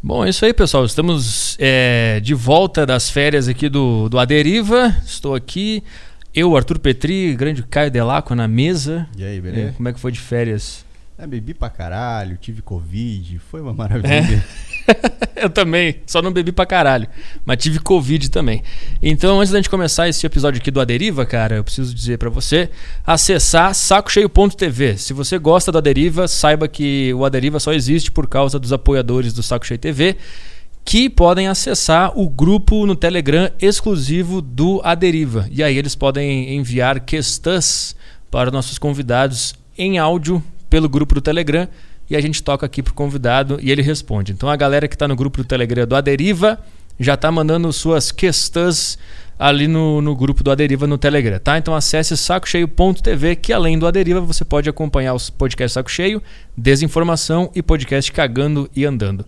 Bom, é isso aí, pessoal. Estamos é, de volta das férias aqui do, do Aderiva. Estou aqui, eu, Arthur Petri, grande Caio Delaco na mesa. E aí, beleza? É, como é que foi de férias? É, bebi pra caralho, tive Covid, foi uma maravilha. É. eu também, só não bebi pra caralho. Mas tive Covid também. Então, antes da gente começar esse episódio aqui do Aderiva, cara, eu preciso dizer pra você acessar sacocheio.tv. Se você gosta do Aderiva, saiba que o Aderiva só existe por causa dos apoiadores do Saco Cheio TV que podem acessar o grupo no Telegram exclusivo do Aderiva. E aí eles podem enviar questões para nossos convidados em áudio pelo grupo do Telegram e a gente toca aqui pro convidado e ele responde. Então a galera que está no grupo do Telegram do Aderiva já está mandando suas questões ali no, no grupo do Aderiva no Telegram, tá? Então acesse sacocheio.tv que além do Aderiva você pode acompanhar os podcasts Saco Cheio, Desinformação e podcast Cagando e Andando.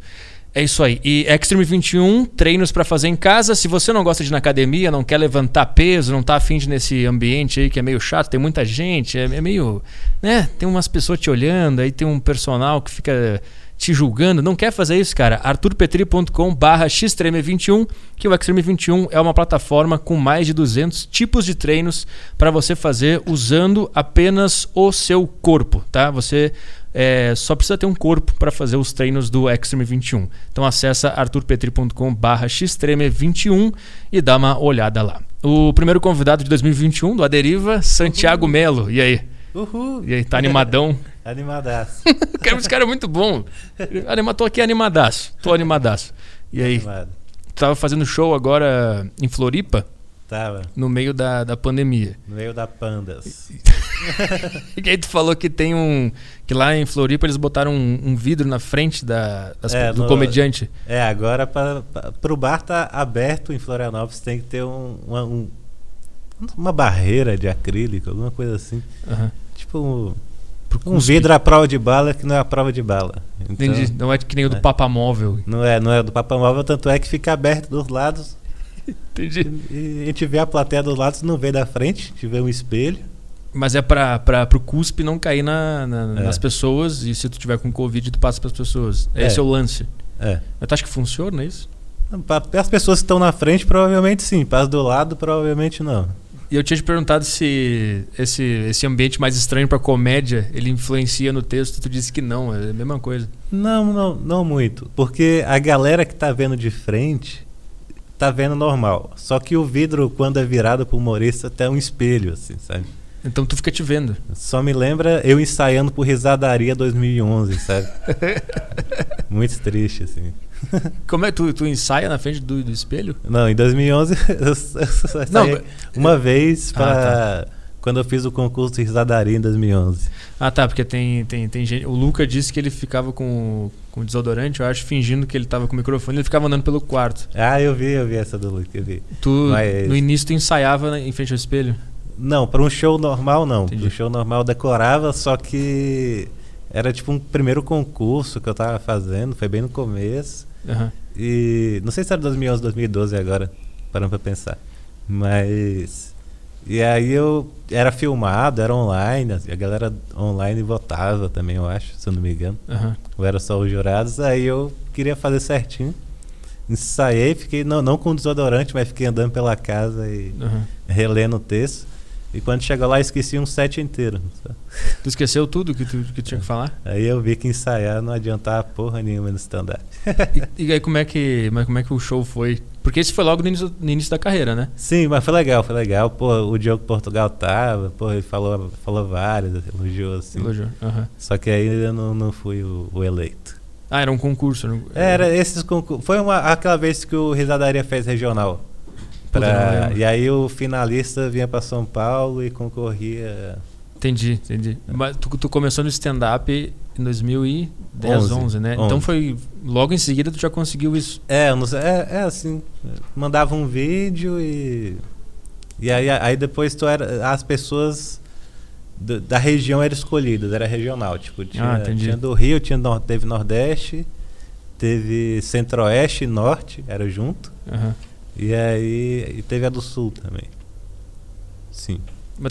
É isso aí. E Extreme 21, treinos para fazer em casa. Se você não gosta de ir na academia, não quer levantar peso, não tá afim de nesse ambiente aí que é meio chato, tem muita gente, é, é meio. né? Tem umas pessoas te olhando, aí tem um personal que fica te julgando. Não quer fazer isso, cara? arturpetri.com barra xtreme21, que o Extreme 21 é uma plataforma com mais de 200 tipos de treinos para você fazer usando apenas o seu corpo, tá? Você é, só precisa ter um corpo para fazer os treinos do Extreme 21. Então acessa arturpetri.com barra xtreme21 e dá uma olhada lá. O primeiro convidado de 2021 do Aderiva, Santiago Uhul. Melo. E aí? Uhul. E aí, tá animadão? Animadaço. Esse cara é muito bom. Anima, tô aqui animadaço. Tô animadaço. E aí? Animado. Tava fazendo show agora em Floripa, Tava no meio da, da pandemia. no meio da Pandas. E aí tu falou que tem um. Que lá em Floripa eles botaram um, um vidro na frente da, das- É, do no- comediante. É, agora para pro bar tá aberto em Florianópolis tem que ter um, uma, um- uma barreira de acrílico, alguma coisa assim. Aham. Tipo um, um vidro à prova de bala que não é a prova de bala. Então, Entendi. Não é que nem o do é. papamóvel. Não é, não é do papamóvel, tanto é que fica aberto dos lados Entendi. e a gente vê a plateia dos lados, não vê da frente, a gente vê um espelho. Mas é pra, pro cuspe não cair na, na- É. nas pessoas e se tu tiver com Covid, tu passa pras pessoas. É. Esse é o lance. É. Mas tu acha que funciona isso? Para as pessoas que estão na frente, provavelmente sim. Para as do lado, provavelmente não. E eu tinha te perguntado se esse, esse ambiente mais estranho pra comédia, ele influencia no texto. Tu disse que não, é a mesma coisa. Não, não, não muito. Porque a galera que tá vendo de frente tá vendo normal. Só que o vidro, quando é virado pro humorista, até um espelho, assim, sabe? Então tu fica te vendo. Só me lembra eu ensaiando por Risadaria 2011, sabe? Muito triste, assim. Como é que tu, tu ensaia na frente do, do espelho? Não, em 2011 eu só Não, uma vez pra... Ah, Quando eu fiz o concurso de Risadaria em 2011. Ah, tá, porque tem, tem, tem gente. O Luca disse que ele ficava com, com desodorante, eu acho, fingindo que ele tava com o microfone, ele ficava andando pelo quarto. Ah, eu vi, eu vi essa do Luke, eu vi. Tu, Mas- no início, tu ensaiava em frente ao espelho? Não, para um show normal não. Entendi. Para um show normal decorava, só que era tipo um primeiro concurso que eu tava fazendo, foi bem no começo. Aham. E não sei se era 2011, 2012 agora, parando pra pensar. Mas e aí eu era filmado, era online, a galera online votava também, eu acho, se eu não me engano. Aham. Ou era só os jurados, aí eu queria fazer certinho. Ensaiei, fiquei não, não com desodorante, mas fiquei andando pela casa e aham. relendo o texto. E quando chegou lá, esqueci um set inteiro. Tu esqueceu tudo que tu que tinha que falar? Aí eu vi que ensaiar não adiantava porra nenhuma no stand-up. E, e aí como é que mas como é que o show foi? Porque esse foi logo no início, no início da carreira, né? Sim, mas foi legal, foi legal. Pô, o Diogo Portugal tava, pô, ele falou, falou vários, elogiou assim. Elogiou. Aham. Só que aí eu não, não fui o, o eleito. Ah, era um concurso. não- Era esses concursos. Foi uma, aquela vez que o Risadaria fez regional. Pra, e aí o finalista vinha pra São Paulo e concorria. Entendi, entendi. Mas tu, tu começou no stand-up em 2010, 11, 11, né? 11. Então foi logo em seguida tu já conseguiu isso. É, eu não sei, é, é assim, mandava um vídeo e e aí, aí depois tu era as pessoas do- da região eram escolhidas, era regional, tipo, tinha, Ah, entendi. tinha do Rio, tinha nor- teve Nordeste, teve Centro-Oeste e Norte, era junto, Aham. E aí e teve a do Sul também. Sim.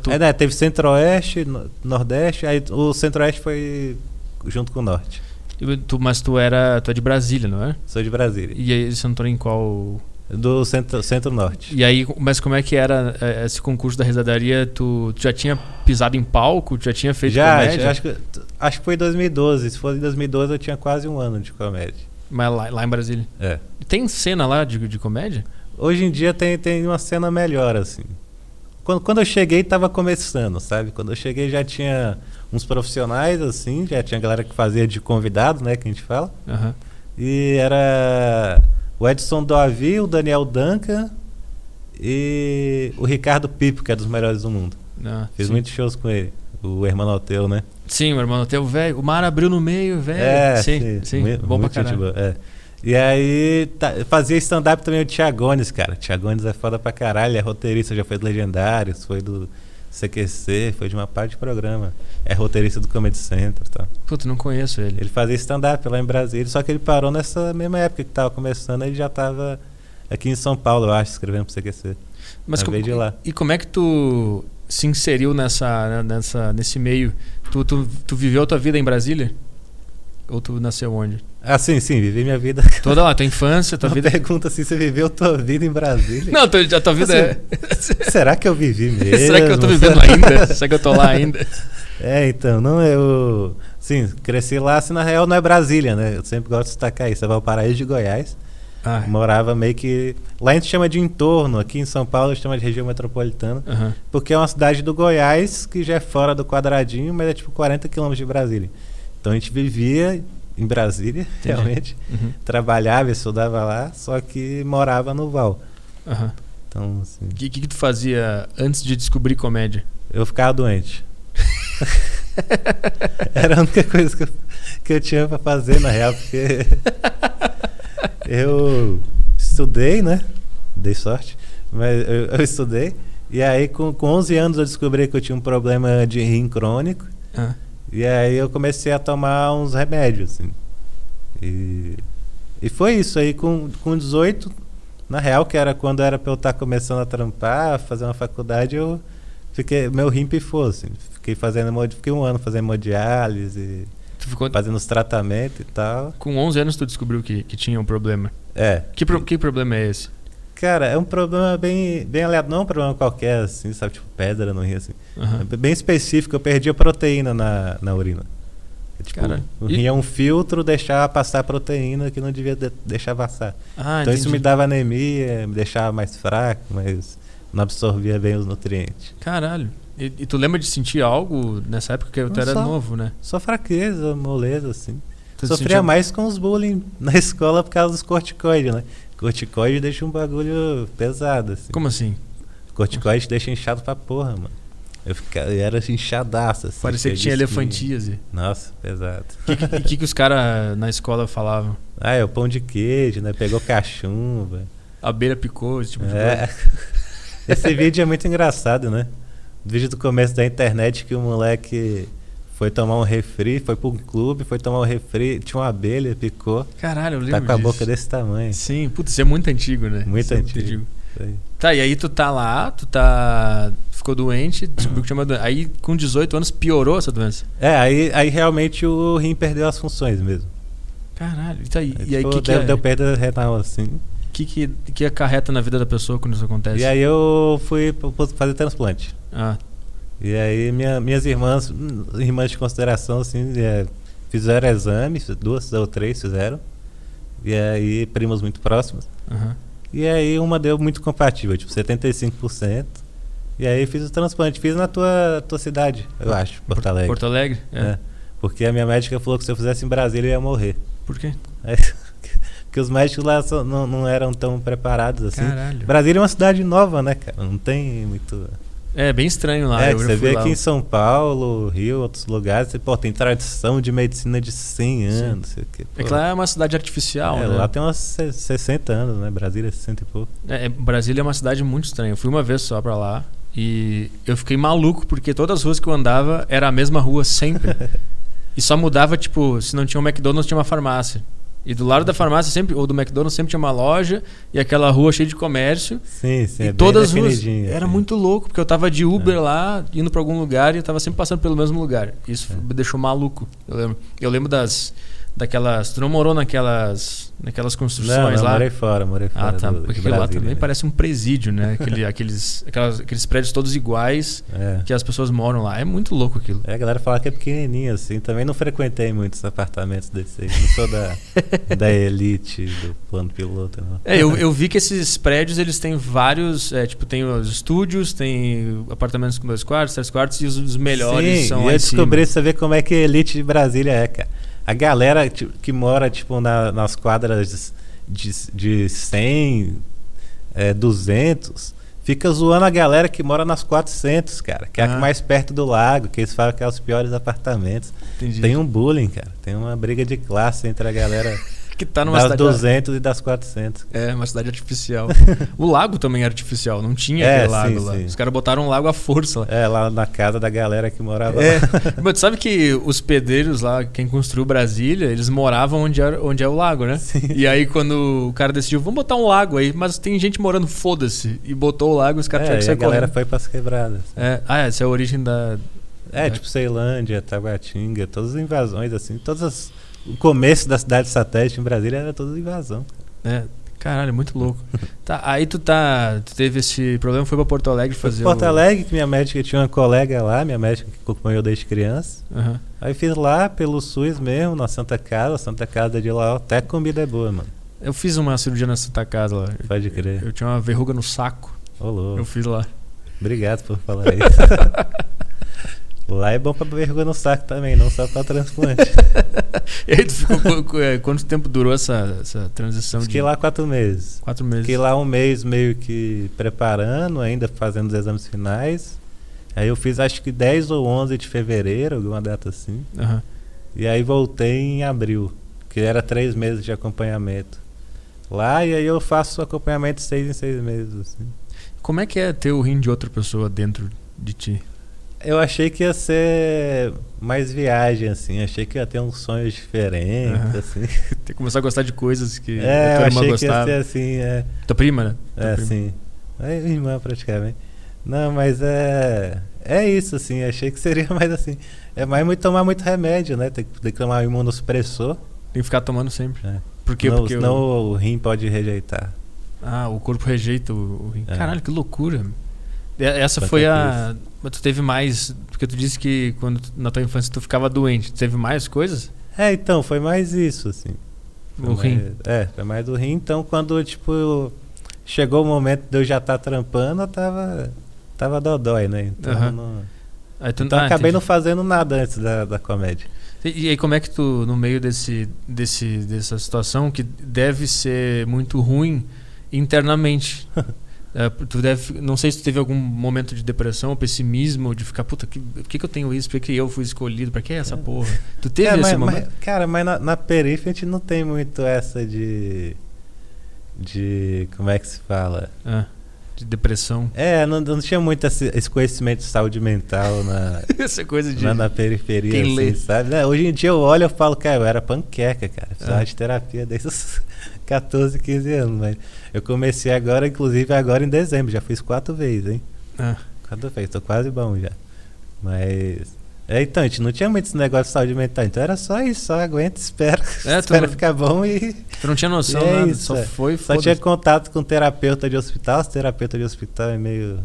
Tu, É, né, teve Centro-Oeste, no- Nordeste, aí o Centro-Oeste foi junto com o Norte. E tu- mas tu era. Tu é de Brasília, não é? Sou de Brasília. E aí você entrou em qual. Do centro- centro-norte. E aí, mas como é que era eh, esse concurso da risadaria? Tu, tu já tinha pisado em palco? Tu já tinha feito Já, comédia? acho, que, acho que foi em 2012. Se fosse em 2012, eu tinha quase um ano de comédia. Mas lá, lá em Brasília. É. Tem cena lá de, de comédia? Hoje em dia tem, tem uma cena melhor, assim. Quando, quando eu cheguei, tava começando, sabe? Quando eu cheguei já tinha uns profissionais, assim, já tinha galera que fazia de convidado, né, que a gente fala. Aham. E era o Edson Doavi, o Daniel Duncan e o Ricardo Pipo, que é dos melhores do mundo. Ah, Fiz sim. muitos shows com ele. O Hermanoteu, né? Sim, meu irmão, teu velho. O mar abriu no meio, velho. É, sim, sim. Muito- Bom pra caralho. boa, é. E aí, tá- fazia stand-up também o Tiagones, cara. Tiagones é foda pra caralho, é roteirista, já foi do Legendários, foi do CQC, foi de uma parte de programa. É roteirista do Comedy Center e tal. Puta, não conheço ele. Ele fazia stand-up lá em Brasília, só que ele parou nessa mesma época que tava começando, ele já tava aqui em São Paulo, eu acho, escrevendo pro CQC. Mas como, de lá. E como é que tu se inseriu nessa, né, nessa, nesse meio? Tu, tu, tu viveu a tua vida em Brasília? Ou tu nasceu onde? Ah, sim, sim, vivi minha vida. Toda lá, tua infância, tua Uma vida. pergunta assim, você viveu tua vida em Brasília? Não, tua- a tua vida é. Será que eu vivi mesmo? Será que eu tô vivendo ainda? Será que eu tô lá ainda? É, então, não eu. Sim, cresci lá, assim, na real não é Brasília, né? Eu sempre gosto de destacar isso. É Valparaíso de Goiás. Ah, Morava meio que. Lá a gente chama de entorno, aqui em São Paulo a gente chama de região metropolitana. aham. Porque é uma cidade do Goiás que já é fora do quadradinho, mas é tipo 40 quilômetros de Brasília. Então a gente vivia em Brasília, Entendi. realmente. Uhum. Trabalhava, estudava lá, só que morava no Val. aham. Então, assim, O que, que, que tu fazia antes de descobrir comédia? eu ficava doente. Era a única coisa que eu, que eu tinha pra fazer, na real, porque eu estudei, né? Dei sorte, mas eu, eu estudei. E aí, com, com 11 anos, eu descobri que eu tinha um problema de rim crônico. Ah, E aí, eu comecei a tomar uns remédios, assim. E, e foi isso aí, com, com 18, na real, que era quando era pra eu estar começando a trampar, fazer uma faculdade, eu fiquei, meu rim pifou, assim. Fiquei fazendo, fiquei um ano fazendo hemodiálise, tu ficou. fazendo os tratamentos e tal. Com 11 anos tu descobriu que, que tinha um problema. É. Que, pro- que problema é esse? Cara, é um problema bem, bem aleatório, não é um problema qualquer, assim, sabe? Tipo, pedra no rim, assim. Aham. É bem específico, eu perdi a proteína na, na urina. É, tipo, Caralho. o E- rim é um filtro, deixava passar proteína que não devia de- deixar passar. Ah, então isso entendi. me dava anemia, me deixava mais fraco, mas não absorvia bem os nutrientes. Caralho. E, e tu lembra de sentir algo nessa época que tu Não era só. novo, né? Só fraqueza, moleza, assim. Tu Sofria sentia- mais com os bullying na escola por causa dos corticoides, né? Corticoide deixa um bagulho pesado, assim. Como assim? Corticoide deixa inchado pra porra, mano. Eu, ficava, eu era inchadaço, assim. Parecia que tinha elefantíase. Nossa, pesado. E o que, que os caras na escola falavam? Ah, é o pão de queijo, né? Pegou cachumba. A abelha picou, esse tipo de É. coisa. Esse vídeo é muito engraçado, né? O vídeo do começo da internet que o moleque foi tomar um refri, foi pra um clube, foi tomar um refri, tinha uma abelha, picou, Caralho, eu lembro tá com a disso. boca desse tamanho. Sim, putz, isso é muito antigo, né? Muito Isso é antigo. Isso aí. Tá, e aí tu tá lá, tu tá. Ficou doente, descobriu que tinha uma doença. Aí com 18 anos piorou essa doença. É, aí, aí realmente o rim perdeu as funções mesmo. Caralho, e, tá aí, e aí tipo, que, que, deu, é- deu perda renal assim. que, que, que acarreta na vida da pessoa quando isso acontece? E aí eu fui fazer transplante. Ah, E aí minha, minhas irmãs, irmãs de consideração, assim, é, fizeram exames, duas ou três fizeram. E aí, primas muito próximas. aham. E aí uma deu muito compatível, tipo 75%. E aí fiz o transplante, fiz na tua, tua cidade, eu acho, Porto Alegre. Porto Alegre? É. É. Porque a minha médica falou que se eu fizesse em Brasília eu ia morrer. Por quê? Aí, porque os médicos lá só- não, não eram tão preparados assim. Caralho. Brasília é uma cidade nova, né, cara? Não tem muito. É bem estranho lá. é, que você vê lá. aqui em São Paulo, Rio, outros lugares, você, pô, tem tradição de medicina de 100 anos, sei o quê. É que lá é uma cidade artificial, É, né? lá tem uns se- 60 anos, né? Brasília é 60 e pouco. É, é, Brasília é uma cidade muito estranha. Eu fui uma vez só pra lá e eu fiquei maluco porque todas as ruas que eu andava era a mesma rua sempre. e só mudava, tipo, se não tinha um McDonald's, tinha uma farmácia. E do lado da farmácia sempre, ou do McDonald's sempre tinha uma loja e aquela rua cheia de comércio. Sim, sim. e é todas as ruas. Era assim. muito louco, porque eu tava de Uber É. lá, indo pra algum lugar e eu tava sempre passando pelo mesmo lugar. Isso É. me deixou maluco. Eu lembro, eu lembro das, daquelas. Tu não morou naquelas. naquelas Não, construções não, lá? morei fora, morei fora. Ah, tá. do- Porque aquilo lá Brasília. também parece um presídio, né? Aquele, aqueles, aquelas- aqueles prédios todos iguais É. que as pessoas moram lá. É muito louco aquilo. É, a galera fala que é pequenininho, assim. Também não frequentei muitos apartamentos desse aí. Não sou da, da elite do plano piloto, não. É, eu, eu vi que esses prédios eles têm vários. é, tipo, tem os estúdios, tem apartamentos com dois quartos, três quartos, e os, os melhores Sim, são e eu em cima. descobri, você vê como é que a elite de Brasília é, cara. A galera tipo, que mora, tipo, na- nas quadras de, de 100, é, 200, fica zoando a galera que mora nas 400, cara. Que é a Ah. mais perto do lago, que eles falam que é os piores apartamentos. Entendi. Tem um bullying, cara. Tem uma briga de classe entre a galera que tá numa das cidade. 200 e das 400. É, uma cidade artificial. o lago também é artificial, não tinha É, aquele lago sim, lá. sim. Os caras botaram um lago à força lá. É, lá na casa da galera que morava É. lá. Mas tu sabe que os pedreiros lá, quem construiu Brasília, eles moravam onde, era, onde é o lago, né? Sim. E aí quando o cara decidiu, vamos botar um lago aí, mas tem gente morando, foda-se. E botou o lago, os caras É, tiveram que e a sair galera correndo. foi pras quebradas. É. Ah, essa é a origem da... É, É. tipo Ceilândia, Taguatinga, todas as invasões, assim, todas as... O começo da cidade satélite em Brasília era toda invasão. É, caralho, muito louco. tá, aí tu tá. Tu teve esse problema, foi pra Porto Alegre fazer. Porto o... Alegre, que minha médica tinha uma colega lá, minha médica que acompanhou desde criança. Aham. Aí fiz lá pelo SUS mesmo, na Santa Casa, Santa Casa de lá, até comida é boa, mano. Eu fiz uma cirurgia na Santa Casa lá. Pode crer. Eu tinha uma verruga no saco. Ô, louco. Eu fiz lá. Obrigado por falar isso. Lá é bom pra vergonha no saco também, não só pra transplante. E aí tu ficou. é, Quanto tempo durou essa, essa transição Fiquei de lá quatro meses. quatro meses? Fiquei lá um mês meio que preparando, ainda fazendo os exames finais. Aí eu fiz acho que 10 ou 11 de fevereiro, alguma data assim. Aham. E aí voltei em abril, que era três meses de acompanhamento. Lá e aí eu faço acompanhamento seis em seis meses. Assim. Como é que é ter o rim de outra pessoa dentro de ti? Eu achei que ia ser mais viagem, assim. Achei que ia ter uns sonhos diferentes, Aham. assim. Ter que começar a gostar de coisas que É, a eu tua irmã achei que ia gostava. ser assim, é. Tua prima, né? Tua É, prima. sim. É irmã praticamente. Não, mas é. É isso, assim. Achei que seria mais assim. É mais muito tomar muito remédio, né? Tem que, tem que tomar imunossupressor. Tem que ficar tomando sempre. É. Por quê? Senão, Porque senão o... o rim pode rejeitar. Ah, o corpo rejeita o, o rim. É. Caralho, que loucura. Essa Quanto foi é a. Mas tu teve mais. Porque tu disse que quando na tua infância tu ficava doente. Tu teve mais coisas? É, então, foi mais isso, assim. Foi O rim. mais- É, foi mais do rim. Então, quando, tipo, chegou o momento de eu já estar trampando, eu tava. Tava dodói, né? Então, Aham. não- Aí tu, então ah, acabei entendi. não fazendo nada antes da, da comédia. E, e aí como é que tu, no meio desse, desse, dessa situação, que deve ser muito ruim internamente, é, tu deve, não sei se tu teve algum momento de depressão, pessimismo, de ficar, puta, por que, que eu tenho isso? Por que, que eu fui escolhido? Pra que essa É. porra? Tu teve Cara, esse mas, momento? mas- cara, mas na, na periferia a gente não tem muito essa de. De. Como é que se fala? Ah, de depressão. É, não, não tinha muito esse, esse conhecimento de saúde mental na, Essa coisa de... na, na periferia, Quem assim, lê? sabe? Né, Hoje em dia eu olho e falo, cara, eu era panqueca, cara. Precisava Ah. de terapia desde os 14, 15 anos. Mas eu comecei agora, inclusive agora em dezembro. Já fiz quatro vezes, hein? Ah, Quatro vezes, tô quase bom já. Mas. É, então, a gente não tinha muito esse negócio de saúde mental. Então era só isso, só aguenta, espera. É, espera não- ficar bom e. tu não tinha noção, É nada, isso, só é. foi, Só tinha contato com terapeuta de hospital. Os terapeuta de hospital é meio.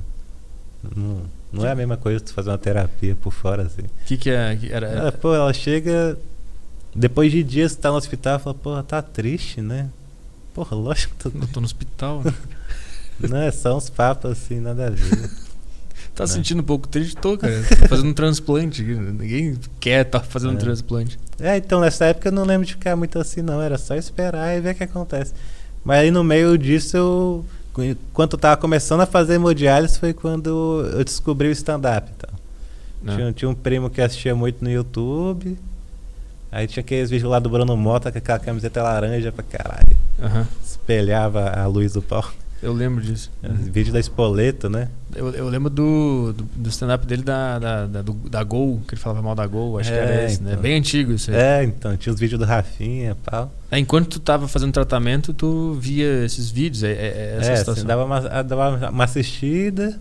Não, não é a mesma coisa tu fazer uma terapia por fora, assim. O que que é? que era, Ela, pô, ela chega. Depois de dias que tá no hospital, fala, pô, tá triste, né? Porra, lógico que Eu tô no hospital. né? Não, é só uns papos assim, nada a ver. Tá É. sentindo um pouco triste? Tô, cara. Tô fazendo um transplante. Ninguém quer tá fazendo um É. transplante. É, então nessa época eu não lembro de ficar muito assim, não. Era só esperar e ver o que acontece. Mas aí no meio disso eu. Enquanto eu tava começando a fazer hemodiálise foi quando eu descobri o stand-up. Então. Né? Tinha, tinha um primo que assistia muito no YouTube. Aí tinha aqueles vídeos lá do Bruno Mota com aquela camiseta laranja pra caralho. Aham. Espelhava a luz do pau. Eu lembro disso. Vídeo da espoleta, né? Eu, eu lembro do, do, do stand-up dele da, da, da, do- da Gol, que ele falava mal da Gol, acho que era É, esse, né? então. Bem antigo isso aí. É, então, tinha os vídeos do Rafinha e pau. Aí, enquanto tu tava fazendo tratamento, tu via esses vídeos, é, é- é essa é, situação. assim, dava, uma, ah, dava uma assistida.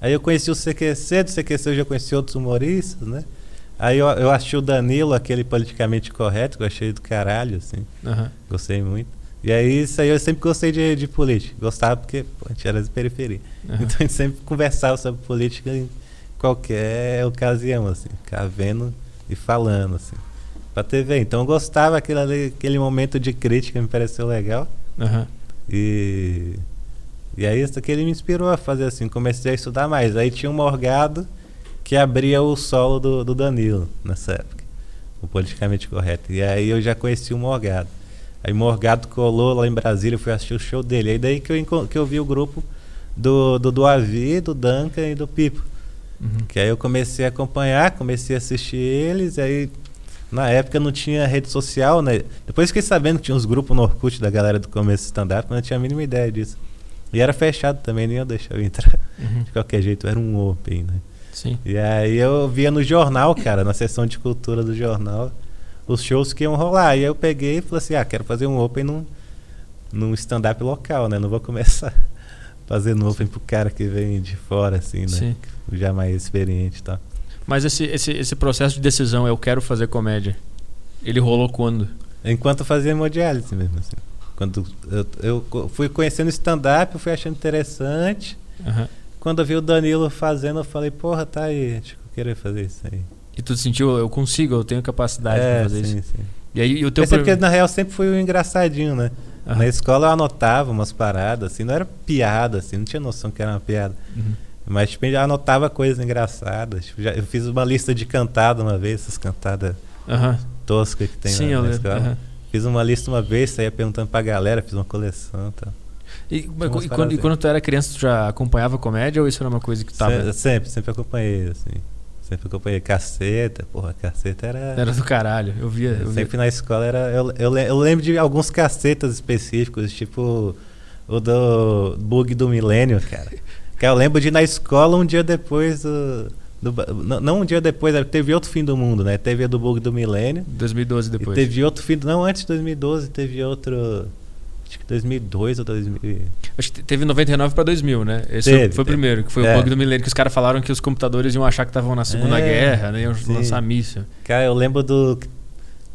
Aí eu conheci o CQC, do CQC eu já conheci outros humoristas, né? Aí eu, eu assisti o Danilo, aquele politicamente correto, que eu achei do caralho, assim. Aham. Gostei muito. E aí, isso aí eu sempre gostei de, de política. Gostava porque pô, a gente era de periferia. Aham. Então a gente sempre conversava sobre política em qualquer ocasião, assim. Ficava vendo e falando, assim. Pra TV. Então eu gostava aquele, ali- aquele momento de crítica, me pareceu legal. Aham. E, e aí isso que ele me inspirou a fazer assim, comecei a estudar mais. Aí tinha um Morgado que abria o solo do, do Danilo nessa época, o politicamente correto. E aí eu já conheci o Morgado. Aí Morgado colou lá em Brasília, eu fui assistir o show dele. Aí daí que eu, que eu vi o grupo do, do Duavi, do Duncan e do Pipo. Uhum. Que aí eu comecei a acompanhar, comecei a assistir eles, aí na época não tinha rede social, né? Depois fiquei sabendo que tinha uns grupos no Orkut da galera do começo do stand-up, mas não tinha a mínima ideia disso. E era fechado também, nem eu entrar. Uhum. De qualquer jeito, era um open, né? Sim. E aí eu via no jornal, cara, na seção de cultura do jornal, os shows que iam rolar. E eu peguei e falei assim, ah, quero fazer um open num, num stand-up local, né? Não vou começar fazendo open pro cara que vem de fora, assim, né? Sim. Já mais experiente e tal. Mas esse, esse, esse processo de decisão, eu quero fazer comédia, ele rolou quando? Enquanto eu fazia hemodiálise mesmo, assim. Quando eu, eu fui conhecendo stand-up, eu fui achando interessante. Aham. Quando eu vi o Danilo fazendo, eu falei, porra, tá aí, acho que eu queria fazer isso aí. E tu sentiu, eu consigo, eu tenho capacidade é, pra fazer sim, isso. sim. E aí o teu Mas é porque, na real, sempre fui o engraçadinho, né? Aham. Na escola eu anotava umas paradas, assim, não era piada, assim, não tinha noção que era uma piada. Uhum. Mas, tipo, eu já anotava coisas engraçadas. Tipo, já, eu fiz uma lista de cantada uma vez, essas cantadas Aham. toscas que tem Sim, na, na escola. Aham. Fiz uma lista uma vez, saía perguntando pra galera, fiz uma coleção e tal. E, quando, e quando tu era criança, tu já acompanhava comédia ou isso era uma coisa que tava. Se- Sempre, sempre acompanhei, assim. Sempre acompanhei caceta, porra, caceta era. Era do caralho. Eu via. Eu via. sempre na escola era. Eu, eu, eu lembro de alguns cacetas específicos, tipo o do bug do milênio, cara. Que eu lembro de ir na escola um dia depois do. do não, não um dia depois, teve outro fim do mundo, né? Teve a do bug do milênio. 2012 E depois. teve outro fim. Não, antes de 2012, teve outro. Acho que 2002 ou 2000. Acho que teve 99 pra 2000, né? Esse Teve, foi o primeiro, que foi É. o bug do milênio, que os caras falaram que os computadores iam achar que estavam na Segunda É, Guerra, né? Iam sim. lançar míssil. Cara, eu lembro do.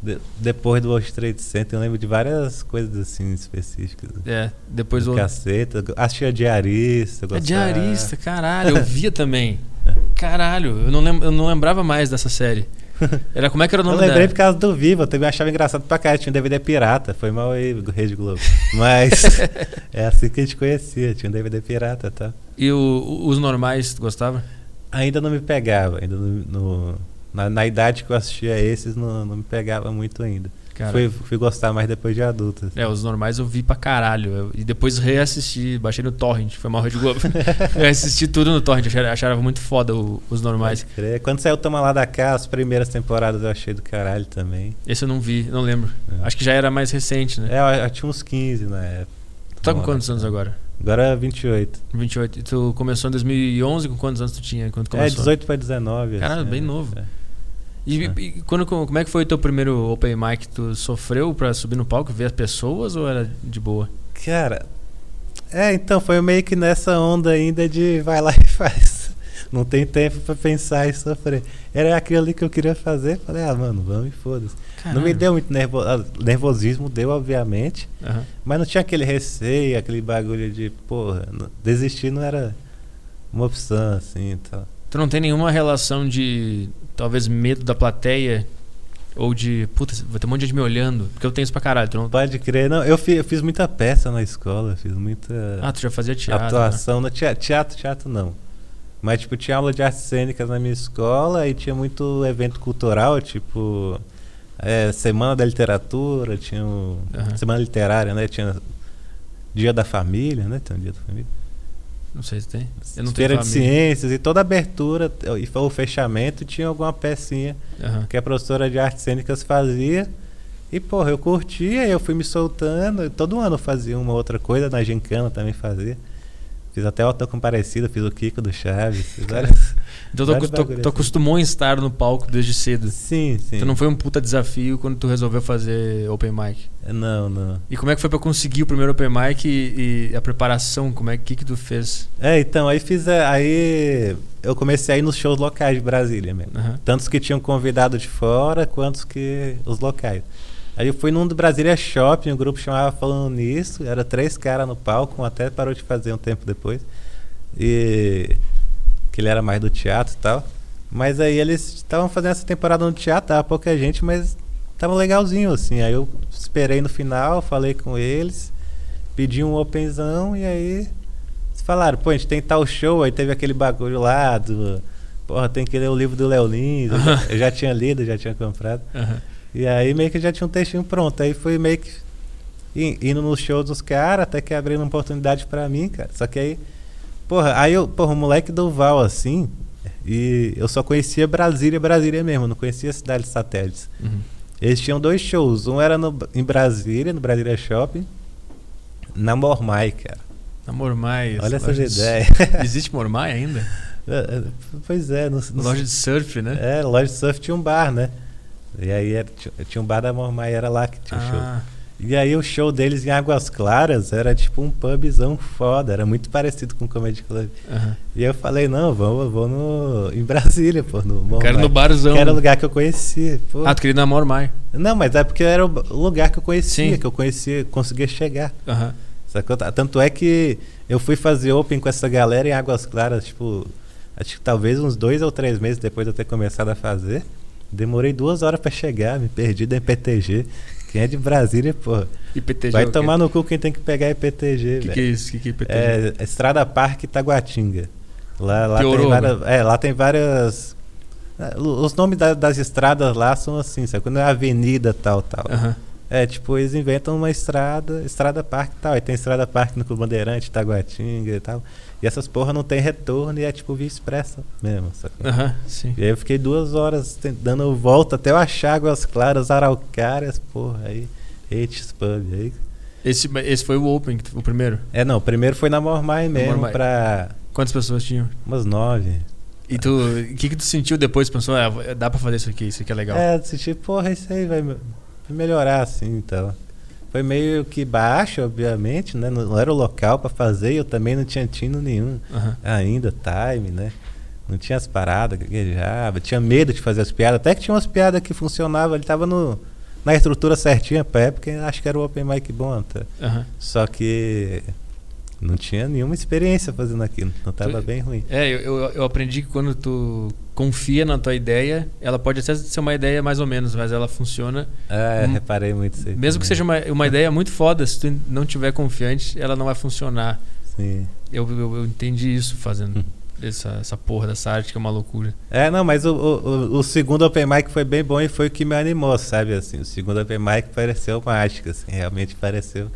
de- depois do World Trade Center, eu lembro de várias coisas assim específicas. É, depois do o. caceta. Assistia diarista. É gostava- diarista, caralho, eu via também. Caralho, eu não, lem eu não lembrava mais dessa série. Era como é que era o Eu nome lembrei dela? por causa do Vivo, eu também achava engraçado pra caralho. Tinha um DVD pirata, foi mal aí, Rede Globo. Mas é assim que a gente conhecia, tinha um DVD pirata, tá? E o- os normais, tu gostava? Ainda não me pegava, ainda no, no- na, na idade que eu assistia esses, não, não me pegava muito ainda. Cara, Fui, fui gostar mais depois de adulto. assim. É, os normais eu vi pra caralho. Eu- e depois reassisti, baixei no Torrent, foi mal Rede Globo. reassisti tudo no Torrent, achava, achava muito foda o- os normais. Quando saiu Toma Lá da Cá, as primeiras temporadas eu achei do caralho também. Esse eu não vi, não lembro. É. Acho que já era mais recente, né? É, eu, eu tinha uns 15 na época. Tu tá com quantos anos agora? Agora é 28. 28. E tu começou em 2011, com quantos anos tu tinha quando É, começou? 18 para 19. Caralho, assim, bem é. novo. É. E, É. e quando, como é que foi o teu primeiro open mic? Tu sofreu pra subir no palco, ver as pessoas ou era de boa? Cara, é, então foi meio que nessa onda ainda de vai lá e faz. Não tem tempo pra pensar e sofrer. Era aquilo ali que eu queria fazer. Falei, ah, mano, vamos e foda-se. Não me deu muito nervo... ah, nervosismo, deu, obviamente. Aham. Mas não tinha aquele receio, aquele bagulho de, porra, não- desistir não era uma opção, assim e tal. Tu não tem nenhuma relação de talvez medo da plateia ou de puta, vai ter um monte de gente me olhando, porque eu tenho isso pra caralho. Não... Pode crer, não. Eu fiz, eu fiz muita peça na escola, fiz muita. Ah, tu já fazia teatro. né? atuação no teatro, teatro, teatro não. Mas tipo, tinha aula de artes cênicas na minha escola e tinha muito evento cultural, tipo é, Semana da Literatura, tinha o- Aham. Semana Literária, né? Tinha Dia da Família, né? Tem um Dia da Família. Não sei se tem. Eu não Feira de. Ciências e toda abertura e o fechamento tinha alguma pecinha Aham. que a professora de artes cênicas fazia. E, porra, eu curtia, eu fui me soltando. Todo ano eu fazia uma outra coisa, na gincana também fazia. Fiz até o Comparecido, fiz o Kiko do Chaves. Fiz várias... Então tu, tu, tu acostumou em estar no palco desde cedo. Sim, sim. Então não foi um puta desafio quando tu resolveu fazer open mic. Não, não. E como é que foi pra conseguir o primeiro open mic e, e a preparação? Como é que que tu fez? É, então, aí fiz. a- Aí eu comecei a ir nos shows locais de Brasília mesmo. Aham. Tantos que tinham convidado de fora, quantos que os locais. Aí eu fui num do Brasília Shopping, um grupo chamava Falando Nisso, era três caras no palco, um até parou de fazer um tempo depois. E que ele era mais do teatro e tal. Mas aí eles estavam fazendo essa temporada no teatro, tava pouca gente, mas tava legalzinho, assim. Aí eu esperei no final, falei com eles, pedi um openzão e aí eles falaram, pô, a gente tem tal show, aí teve aquele bagulho lá do. Porra, tem que ler o livro do Léo Lins. eu já- Eu já tinha lido, já tinha comprado. Aham. E aí meio que já tinha um textinho pronto. Aí foi meio que indo nos shows dos caras, até que abriram uma oportunidade pra mim, cara. Só que aí, porra, aí eu, porra, o moleque do Val, assim, e eu só conhecia Brasília, Brasília mesmo, não conhecia cidades satélites. Uhum. Eles tinham dois shows, um era no, em Brasília, no Brasília Shopping, na Mormai, cara. Na Mormai. Olha essa essas de- ideias. Existe Mormai ainda? É, é, pois é, no, no- Loja de surf, né? É, loja de surf tinha um bar, né? E aí era- tinha, um bar da Mormai, era lá que tinha o show. E aí o show deles em Águas Claras era tipo um pubzão foda, era muito parecido com o Comedy Club. aham. E eu falei, não, vamos, vou no, em Brasília, pô, no Mormai. Quero no barzão. Que era o lugar que eu conhecia. Pô. Ah, tu queria ir na Mormai. Não, mas é porque era o lugar que eu conhecia, Sim. que eu conhecia, conseguia chegar. Sacou? Tanto é que eu fui fazer open com essa galera em Águas Claras, tipo, acho que talvez uns dois ou três meses depois de eu ter começado a fazer. Demorei duas horas pra chegar, me perdi da IPTG. Quem é de Brasília, pô, IPTG. vai é tomar no cu quem tem que pegar IPTG, O que, velho. é isso? O que, que é IPTG? É Estrada Parque Taguatinga. Lá, lá, tem Piorou, várias, é, lá tem várias. é, Os nomes da- das estradas lá são assim, sabe? Quando é avenida tal, tal. Aham. É, tipo, eles inventam uma estrada, estrada parque e tal. Aí tem estrada parque no Clube Bandeirante, Taguatinga e tal. E essas porra não tem retorno e é tipo via expressa mesmo? Aham, sim. E aí eu fiquei duas horas dando volta até eu achar Águas Claras, Araucárias, porra, aí. Hates Pub, aí. Esse, esse foi o Open, o primeiro. É, não, o primeiro foi na Mormai mesmo, Mormai. pra Quantas pessoas tinham? umas nove. E tu, o que, que tu sentiu depois? Pensou, ah, dá pra fazer isso aqui, isso aqui é legal. É, eu senti, porra, isso aí vai melhorar assim, então. Foi meio que baixo, obviamente, né? Não, era o local pra fazer eu também não tinha tino nenhum Aham. ainda, time, né? Não tinha as paradas, gaguejava, tinha medo de fazer as piadas. Até que tinha umas piadas que funcionavam, ele tava no, na estrutura certinha pra época, e acho que era o Open Mic bom até. Aham. Só que não tinha nenhuma experiência fazendo aquilo, então tava Tu- bem ruim. É, eu, eu, aprendi que quando tu confia na tua ideia, ela pode até ser uma ideia mais ou menos, mas ela funciona. Ah, Hum. reparei muito isso aí. Mesmo que também. seja uma, uma ideia muito foda, se tu não tiver confiante, ela não vai funcionar. Sim. Eu, eu, eu entendi isso fazendo Hum. essa, essa porra dessa arte que é uma loucura. É, não, mas o, o, o- o segundo Open Mic foi bem bom e foi o que me animou, sabe? Assim, o segundo Open Mic pareceu mágica, assim, realmente pareceu.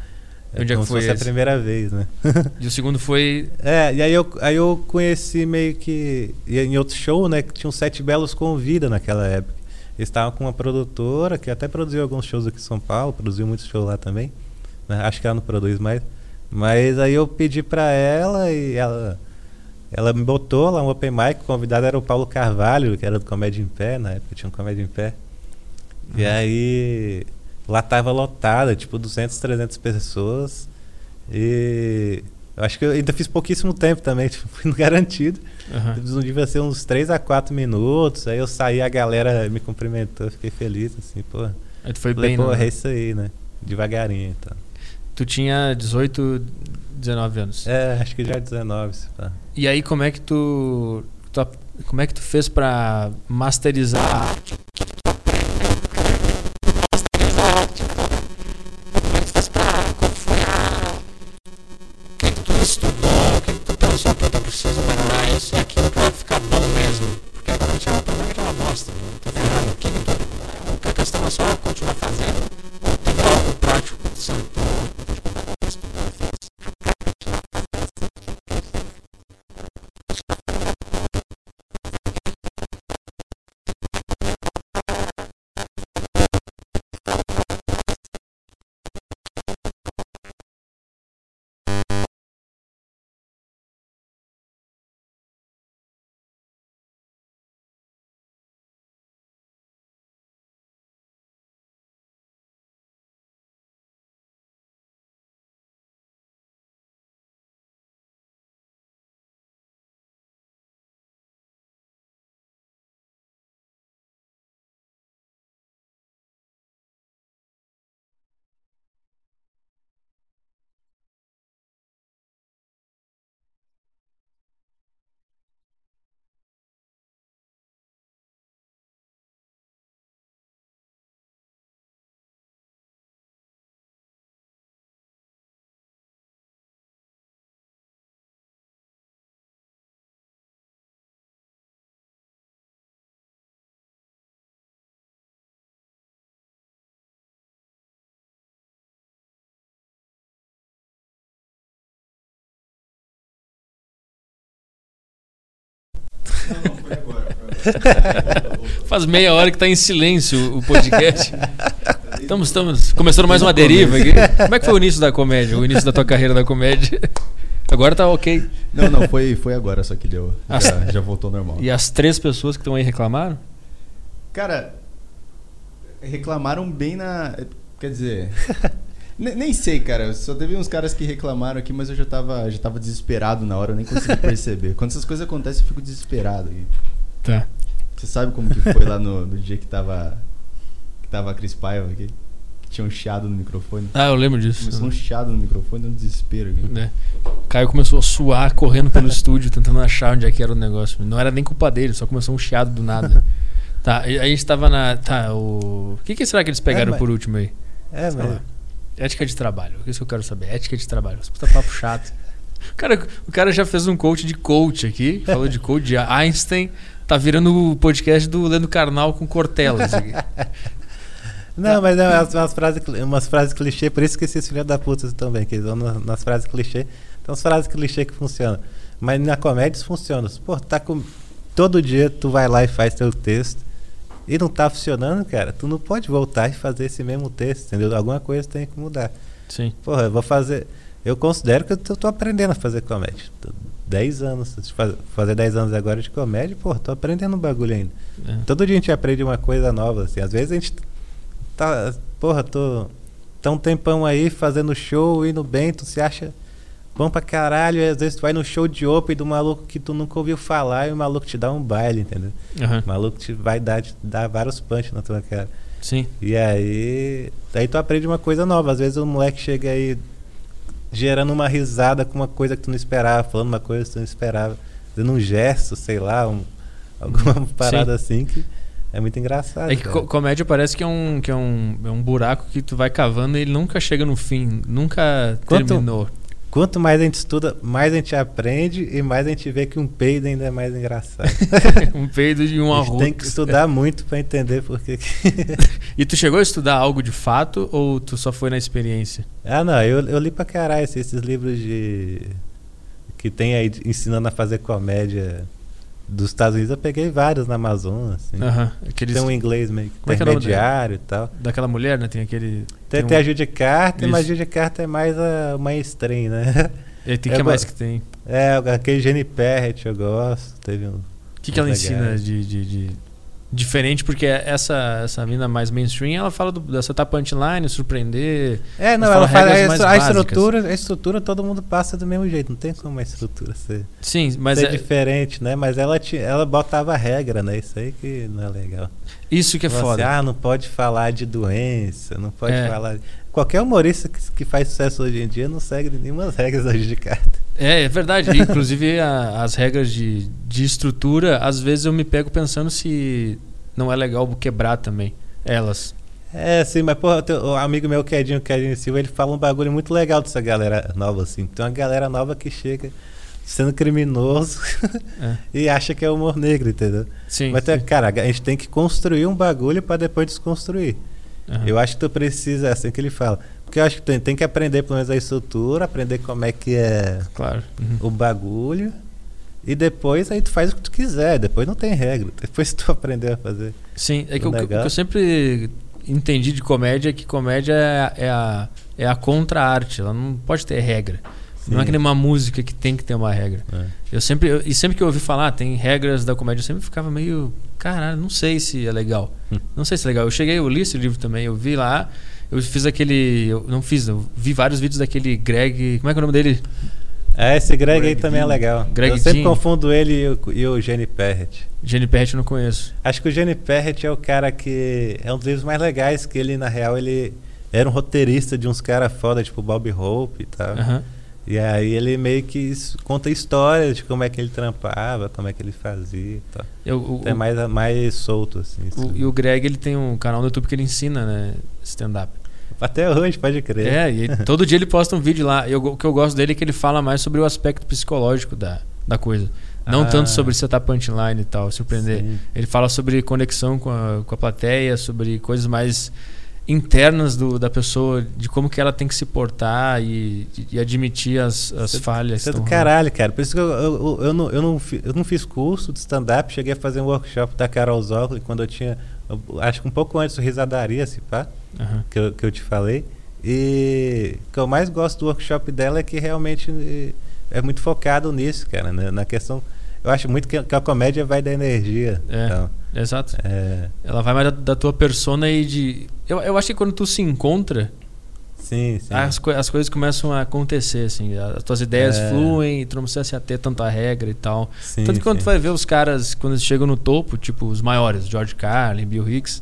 É Onde é que foi esse? a primeira vez, né? E o segundo foi. É, e aí eu, aí eu conheci meio que. e Em outro show, né? Que tinha Sete Belos com vida naquela época. Eles estavam com uma produtora que até produziu alguns shows aqui em São Paulo, produziu muitos shows lá também. né, Acho que ela não produz mais. Mas aí eu pedi pra ela e ela. Ela me botou lá um open mic, o convidado era o Paulo Carvalho, que era do Comédia em Pé, na época tinha um Comédia em Pé. E Uhum. aí lá tava lotada, tipo 200, 300 pessoas. E eu acho que eu ainda fiz pouquíssimo tempo também, tipo, fui no garantido. Não devia ser uns 3 a 4 minutos. Aí eu saí, a galera me cumprimentou, fiquei feliz, assim, pô. Aí tu foi Falei, bem, pô, né? é isso aí, né? Devagarinho, então. Tu tinha 18, 19 anos. É, acho que já 19, se pá. E aí como é que tu, tu como é que tu fez pra masterizar? Não, não, foi agora. Faz meia hora que tá em silêncio o podcast. Estamos, estamos começando mais uma deriva aqui. Como é que foi o início da comédia? O início da tua carreira da comédia? Agora tá ok. Não, não, foi, foi agora, só que deu. Ah, Já, já voltou normal. E as três pessoas que estão aí reclamaram? Cara, reclamaram bem na. Quer dizer. Ne- nem sei, cara. Só teve uns caras que reclamaram aqui, mas eu já tava, já tava desesperado na hora, eu nem consegui perceber. Quando essas coisas acontecem, eu fico desesperado. E Tá. você sabe como que foi lá no, no dia que tava. Que tava a Cris Paiva aqui? Que tinha um chiado no microfone. Ah, eu lembro disso. Começou um chiado no microfone, um desespero aqui. né? Caio começou a suar correndo pelo estúdio, tentando achar onde é que era o negócio. Não era nem culpa dele, só começou um chiado do nada. Tá, a gente tava na. Tá, o. O que, que será que eles pegaram mas- por último aí? É, lá. Ética de trabalho. Isso que eu quero saber. Ética de trabalho. Esse puta papo chato. Cara, o cara já fez um coach de coach aqui. Falou de coach de Einstein. Tá virando o podcast do Lendo Carnal com aqui. Não, mas é umas, frases, umas frases clichê, por isso que esses filhos da puta também, que eles vão na- nas frases clichê. Tem umas frases clichê que funcionam. Mas na comédia isso funciona. Pô, tá com. Todo dia tu vai lá e faz teu texto. E não tá funcionando, cara. Tu não pode voltar e fazer esse mesmo texto, entendeu? Alguma coisa tem que mudar. Sim. Porra, eu vou fazer. Eu considero que eu tô, tô aprendendo a fazer comédia. Tô 10 anos. Fazer 10 anos agora de comédia, porra, tô aprendendo um bagulho ainda. É. Todo dia a gente aprende uma coisa nova, assim. Às vezes a gente tá. Porra, tô. Tá um tempão aí fazendo show, indo bem, tu se acha bom pra caralho. E às vezes tu vai no show de open do maluco que tu nunca ouviu falar e o maluco te dá um baile, entendeu? Aham. O maluco te vai dar, te dar vários punch na tua cara. Sim. E aí. Aí tu aprende uma coisa nova. Às vezes o moleque chega aí gerando uma risada com uma coisa que tu não esperava, falando uma coisa que tu não esperava, dando um gesto, sei lá, um, alguma parada assim que é muito engraçado. É que co- comédia parece que é um, que é um, é um buraco que tu vai cavando e ele nunca chega no fim, nunca Quanto- terminou. Quanto mais a gente estuda, mais a gente aprende e mais a gente vê que um peido ainda é mais engraçado. um peido e um a gente tem que estudar muito pra entender porque. E tu chegou a estudar algo de fato ou tu só foi na experiência? ah, não, eu, eu li pra caralho esses, esses livros de. que tem aí de- ensinando a fazer comédia dos Estados Unidos. Eu peguei vários na Amazon, assim. Aham. Aqueles, Tem um inglês meio é que é nome intermediário e tal. Daquela mulher, né? Tem aquele. Tem, um- tem a Judy Carter, mas Isso. a Judy Carter é mais a, estranha, né? E tem É que bo- mais que tem? É, aquele Jenny Perret eu gosto. Teve um. O que, que ela ensina de, de, de- diferente? Porque essa, essa mina mais mainstream, ela fala do, dessa tá punchline, surpreender. É, não, ela fala fala a, estrutura, a estrutura todo mundo passa do mesmo jeito, não tem como a estrutura ser, Sim, mas ser é, diferente, né? Mas ela, ti- ela botava regra, né? Isso aí que não é legal. isso que é Falou assim, foda. ah, não pode falar de doença, não pode É. falar. Qualquer humorista que, que faz sucesso hoje em dia não segue nenhuma regra da Judy Carter. É, é verdade. Inclusive, a- as regras de, de estrutura, às vezes eu me pego pensando se não é legal quebrar também elas. É, sim, mas porra, o amigo meu, Quedinho, Quedinho Silva, ele fala um bagulho muito legal dessa galera nova, assim. Tem uma galera nova que chega sendo criminoso É. e acha que é humor negro, entendeu? Sim. mas, tem- sim. cara, a gente tem que construir um bagulho pra depois desconstruir. Aham. Eu acho que tu precisa, é assim que ele fala. Porque eu acho que tem, tem que aprender pelo menos a estrutura, aprender como é que é Claro. Uhum. o bagulho. E depois aí tu faz o que tu quiser. Depois não tem regra. Depois tu aprender a fazer. Sim, é que o, que- o que eu sempre entendi de comédia é que comédia é, é a, é a contra-arte. Ela não pode ter regra. Não é Sim. que nem uma música que tem que ter uma regra. É. Eu sempre, eu- e sempre que eu ouvi falar, "Ah, tem regras da comédia, eu sempre ficava meio, caralho, não sei se é legal. Hum. Não sei se é legal. Eu cheguei, eu li esse livro também, eu vi lá, eu fiz aquele, eu não fiz, eu vi vários vídeos daquele Greg, como é que é o nome dele? É, esse Greg, aí Greg também é Dean. legal. Greg eu sempre Dean. confundo ele e o, e o Jenny Perret. Jenny Perret eu não conheço. Acho que o Jenny Perret é o cara que. É um dos livros mais legais, que ele, na real, ele era um roteirista de uns caras foda, tipo Bob Hope e tal. Aham. E aí ele meio que conta histórias de como é que ele trampava, como é que ele fazia e. Eu- o- é mais, mais solto, assim. o- isso. e o Greg, ele tem um canal no YouTube que ele ensina, né, stand-up. Até hoje, pode crer. É, e todo dia ele posta um vídeo lá. Eu, o que eu gosto dele é que ele fala mais sobre o aspecto psicológico da, da coisa. Não Ah. tanto sobre setup punchline e tal, surpreender. Sim. Ele fala sobre conexão com a, com a plateia, sobre coisas mais internas do, da pessoa, de como que ela tem que se portar e, e admitir as, as é- falhas. Isso é do caralho, cara. Por isso que eu, eu, eu, não, eu, não, eu não fiz curso de stand-up, cheguei a fazer um workshop da Carol Zócoli quando eu tinha. eu acho que um pouco antes do Risadaria, se pá. Aham. que eu, que eu te falei. E o que eu mais gosto do workshop dela é que realmente eh, é muito focado nisso, cara, né? na questão. Eu acho muito que, que a comédia vai da energia. É. Então, Exato. é, Ela vai mais da, da tua persona e de. Eu, eu acho que quando tu se encontra, sim, sim. as, coi- as coisas começam a acontecer, assim. As tuas ideias É. fluem e tu não precisa se ater tanto à regra e tal. sim, Tanto que quando sim. tu vai ver os caras, quando eles chegam no topo, tipo os maiores, George Carlin, Bill Hicks,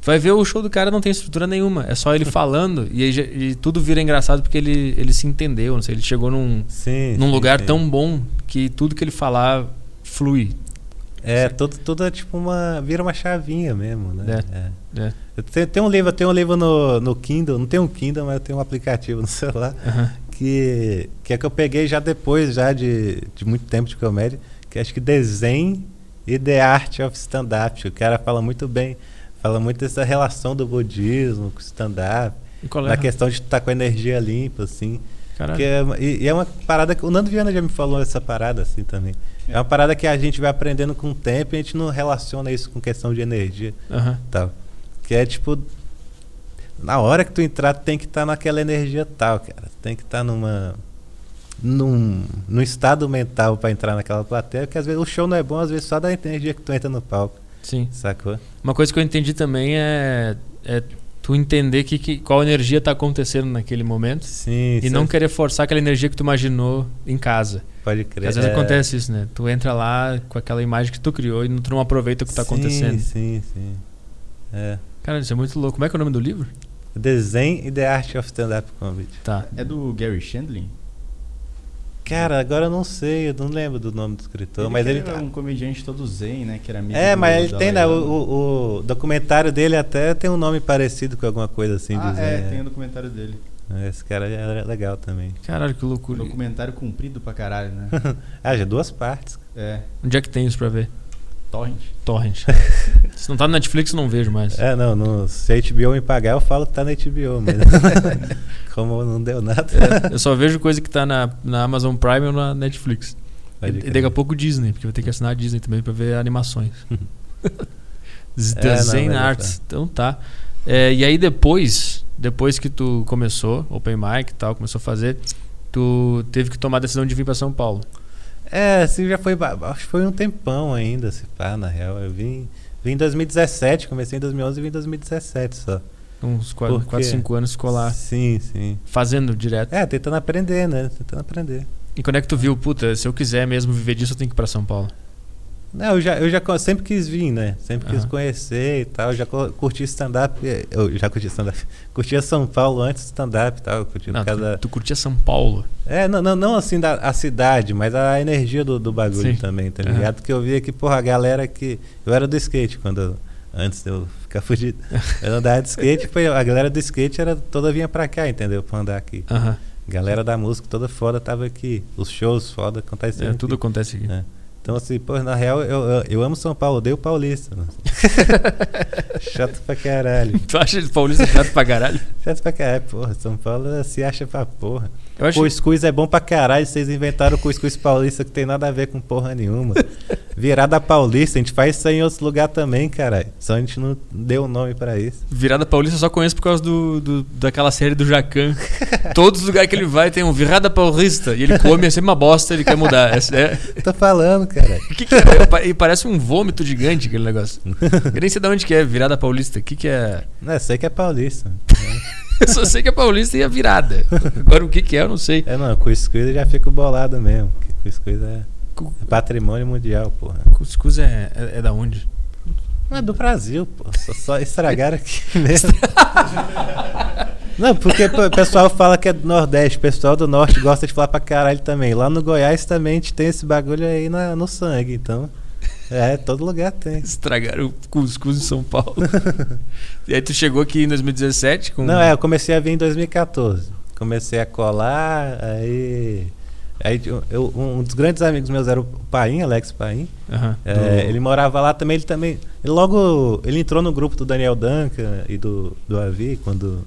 tu vai ver o show do cara não tem estrutura nenhuma. É só ele falando e, e tudo vira engraçado porque ele, ele se entendeu, não sei, ele chegou num, Sim, num lugar tão bom que tudo que ele falar flui. É, tudo, tudo é tipo uma. vira uma chavinha mesmo, né? É. É. Eu tenho, tenho um livro, eu tenho um livro no, no Kindle, não tenho um Kindle, mas eu tenho um aplicativo no celular, Aham. que, que é que eu peguei já depois já de, de muito tempo de comédia, que acho que Desenho e The Art of Stand-Up. O cara fala muito bem, fala muito dessa relação do budismo com o stand-up, é? na questão de estar com a energia limpa, assim. Caralho. Que é, e, e é uma parada que o Nando Viana já me falou essa parada assim também. É. uma parada que a gente vai aprendendo com o tempo e a gente não relaciona isso com questão de energia e tal. Que é tipo. Na hora que tu entrar, tu tem que estar naquela energia tal, cara. Tu tem que estar numa. Num, num estado mental pra entrar naquela plateia, porque às vezes o show não é bom, às vezes só da energia que tu entra no palco, Sim. sacou? Uma coisa que eu entendi também é, é tu entender que, que, qual energia tá acontecendo naquele momento Sim, e não querer forçar aquela energia que tu imaginou em casa. Pode crer. às vezes É, acontece isso, né? Tu entra lá com aquela imagem que tu criou e tu não aproveita o que tá sim, acontecendo. Sim, sim. É. Cara, isso é muito louco. Como é que é o nome do livro? Desenho e The Art of Stand-Up Comedy. Tá. É do Gary Shandling? Cara, agora eu não sei, eu não lembro do nome do escritor, mas que ele. era um comediante todo zen, né? Que era amigo É, do mas ele tem, né? O, o- documentário dele até tem um nome parecido com alguma coisa assim. ah, dizer, é, tem o documentário dele. Esse cara é legal também. Caralho, que loucura. documentário comprido pra caralho, né? Ah, já duas partes. é, Onde é que tem isso pra ver? torrent. Torrent. Se não tá no Netflix, eu não vejo mais. É, não, no, se a HBO me pagar, eu falo que tá na HBO, mas como não deu nada. Eu só vejo coisa que tá na, na Amazon Prime ou na Netflix. Pode E, crer. daqui a pouco Disney, porque eu vou ter que assinar a Disney também pra ver animações. É, não, mas é Arts. Então tá. É, e aí depois, depois que tu começou, Open Mic e tal, começou a fazer, tu teve que tomar a decisão de vir pra São Paulo. É, assim, já foi. Acho que foi um tempão ainda, se pá, na real. Eu vim, vim em 2017, comecei em 2011 e vim em 2017 só. Uns Por 4, quê? 5 anos lá Sim, sim. fazendo direto. É, tentando aprender, né? Tentando aprender. E quando é que tu viu, puta, se eu quiser mesmo viver disso, eu tenho que ir pra São Paulo? Não, eu já, eu já sempre quis vir, né? Sempre quis Aham. conhecer e tal. Eu já curti stand-up. eh, Eu já curti stand-up. Curtia São Paulo antes do stand-up e tal. Curti Não, tu, da- tu curtia São Paulo. É, não, não, não assim da a cidade, mas a energia do, do bagulho Sim. também, tá ligado? Porque eu via que, porra, a galera que. Eu era do skate quando. eu- Antes de eu ficar fudido. Eu andava de skate, foi, a galera do skate era, toda vinha pra cá, entendeu? Pra andar aqui. Aham. Galera da música toda foda tava aqui. Os shows foda acontecendo. É, tudo aqui. acontece aqui. É. Então, assim, pô, na real, eu, eu, eu amo São Paulo, odeio paulista. Chato pra caralho. Tu acha paulista chato pra caralho? Chato pra caralho, porra. São Paulo se acha pra porra. Acho Cuscuz é bom pra caralho. Vocês inventaram o cuscuz paulista que tem nada a ver com porra nenhuma. Virada paulista, a gente faz isso aí em outros lugares também, caralho. Só a gente não deu o nome pra isso. Virada Paulista eu só conheço por causa do, do- daquela série do Jacan. Todos os lugares que ele vai tem um Virada Paulista. E ele come, é sempre uma bosta, ele quer mudar. É, é, Tô falando, caralho. o que, que é? E parece um vômito gigante aquele negócio. Eu nem sei de onde que é Virada Paulista. O que, que é? Não, eu sei que é paulista. Eu só sei que é Paulista e virada. Agora o que, que é, eu não sei. É, não, cuscuz já fico bolado mesmo. Porque cuscuz é, é patrimônio mundial, porra. Cuscuz é, é, é da onde? Não é do Brasil, pô. Só, só estragaram aqui mesmo. Não, porque o pessoal fala que é do Nordeste, o pessoal do Norte gosta de falar pra caralho também. Lá no Goiás também a gente tem esse bagulho aí na- no sangue, então. É, todo lugar tem. Estragaram o cuscuz em São Paulo. e aí tu chegou aqui em 2017 com. Não, é, eu comecei a vir em 2014. Comecei a colar, aí. Aí eu- um dos grandes amigos meus era o Paim, Alex Paim. Aham. É, Do- Ele morava lá também, ele também. Ele logo. Ele entrou no grupo do Daniel Duncan e do, do Avi, quando.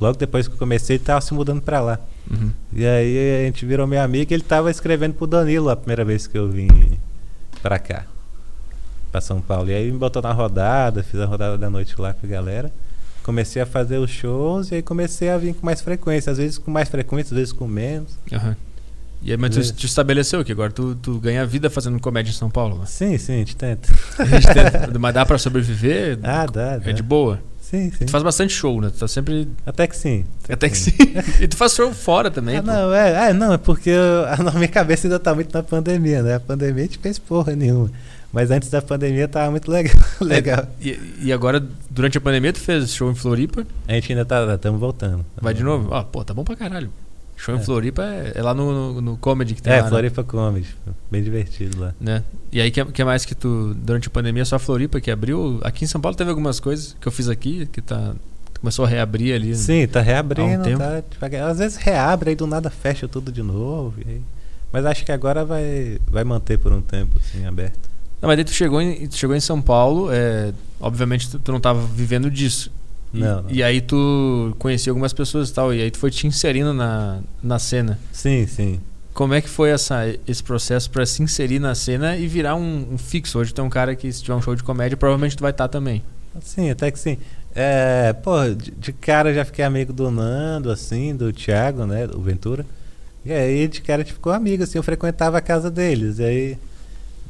Logo depois que eu comecei, ele tava se mudando pra lá. Uhum. E aí a gente virou meu amigo e ele tava escrevendo pro Danilo a primeira vez que eu vim pra cá. Pra São Paulo. E aí me botou na rodada, fiz a rodada da noite lá com a galera. Comecei a fazer os shows e aí comecei a vir com mais frequência. Às vezes com mais frequência, às vezes com menos. Aham. E aí, mas tu É. te estabeleceu que agora tu, tu ganha vida fazendo comédia em São Paulo. né? Sim, sim, a gente tenta. A gente tenta- mas dá pra sobreviver? Ah, dá, dá. É de boa. Sim, sim. Tu faz bastante show, né? Tu tá sempre. Até que sim. Até que sim. e tu faz show fora também. Ah, pô. não, é, é, não, é porque eu- a minha cabeça ainda tá muito na pandemia, né? A pandemia a gente fez porra nenhuma. Mas antes da pandemia tava muito legal. legal. E, e agora, durante a pandemia, tu fez show em Floripa. A gente ainda tá, estamos voltando. Vai de novo? Ó, pô, tá bom pra caralho. Show em É. Floripa é, é lá no, no, no Comedy que tem É, lá, né? Floripa Comedy. Bem divertido lá. né? E aí, que, que mais que tu, durante a pandemia, só a Floripa que abriu? Aqui em São Paulo teve algumas coisas que eu fiz aqui, que tá. Começou a reabrir ali. Sim, tá um reabrindo, tempo. tá devagar. Às vezes reabre, aí do nada fecha tudo de novo. e aí- Mas acho que agora vai, vai manter por um tempo, assim, aberto. Não, mas daí tu chegou em, tu chegou em São Paulo, é, obviamente tu, tu não tava vivendo disso. E, Não, não. e aí tu conhecia algumas pessoas e tal, e aí tu foi te inserindo na, na cena. Sim, sim. Como é que foi essa, esse processo pra se inserir na cena e virar um, um fixo? Hoje tem um cara que se tiver um show de comédia, provavelmente tu vai estar também. Sim, até que sim. É, pô, de, de cara eu já fiquei amigo do Nando, assim, do Thiago, né, do Ventura. E aí de cara a gente ficou amigo, assim, eu frequentava a casa deles. E aí,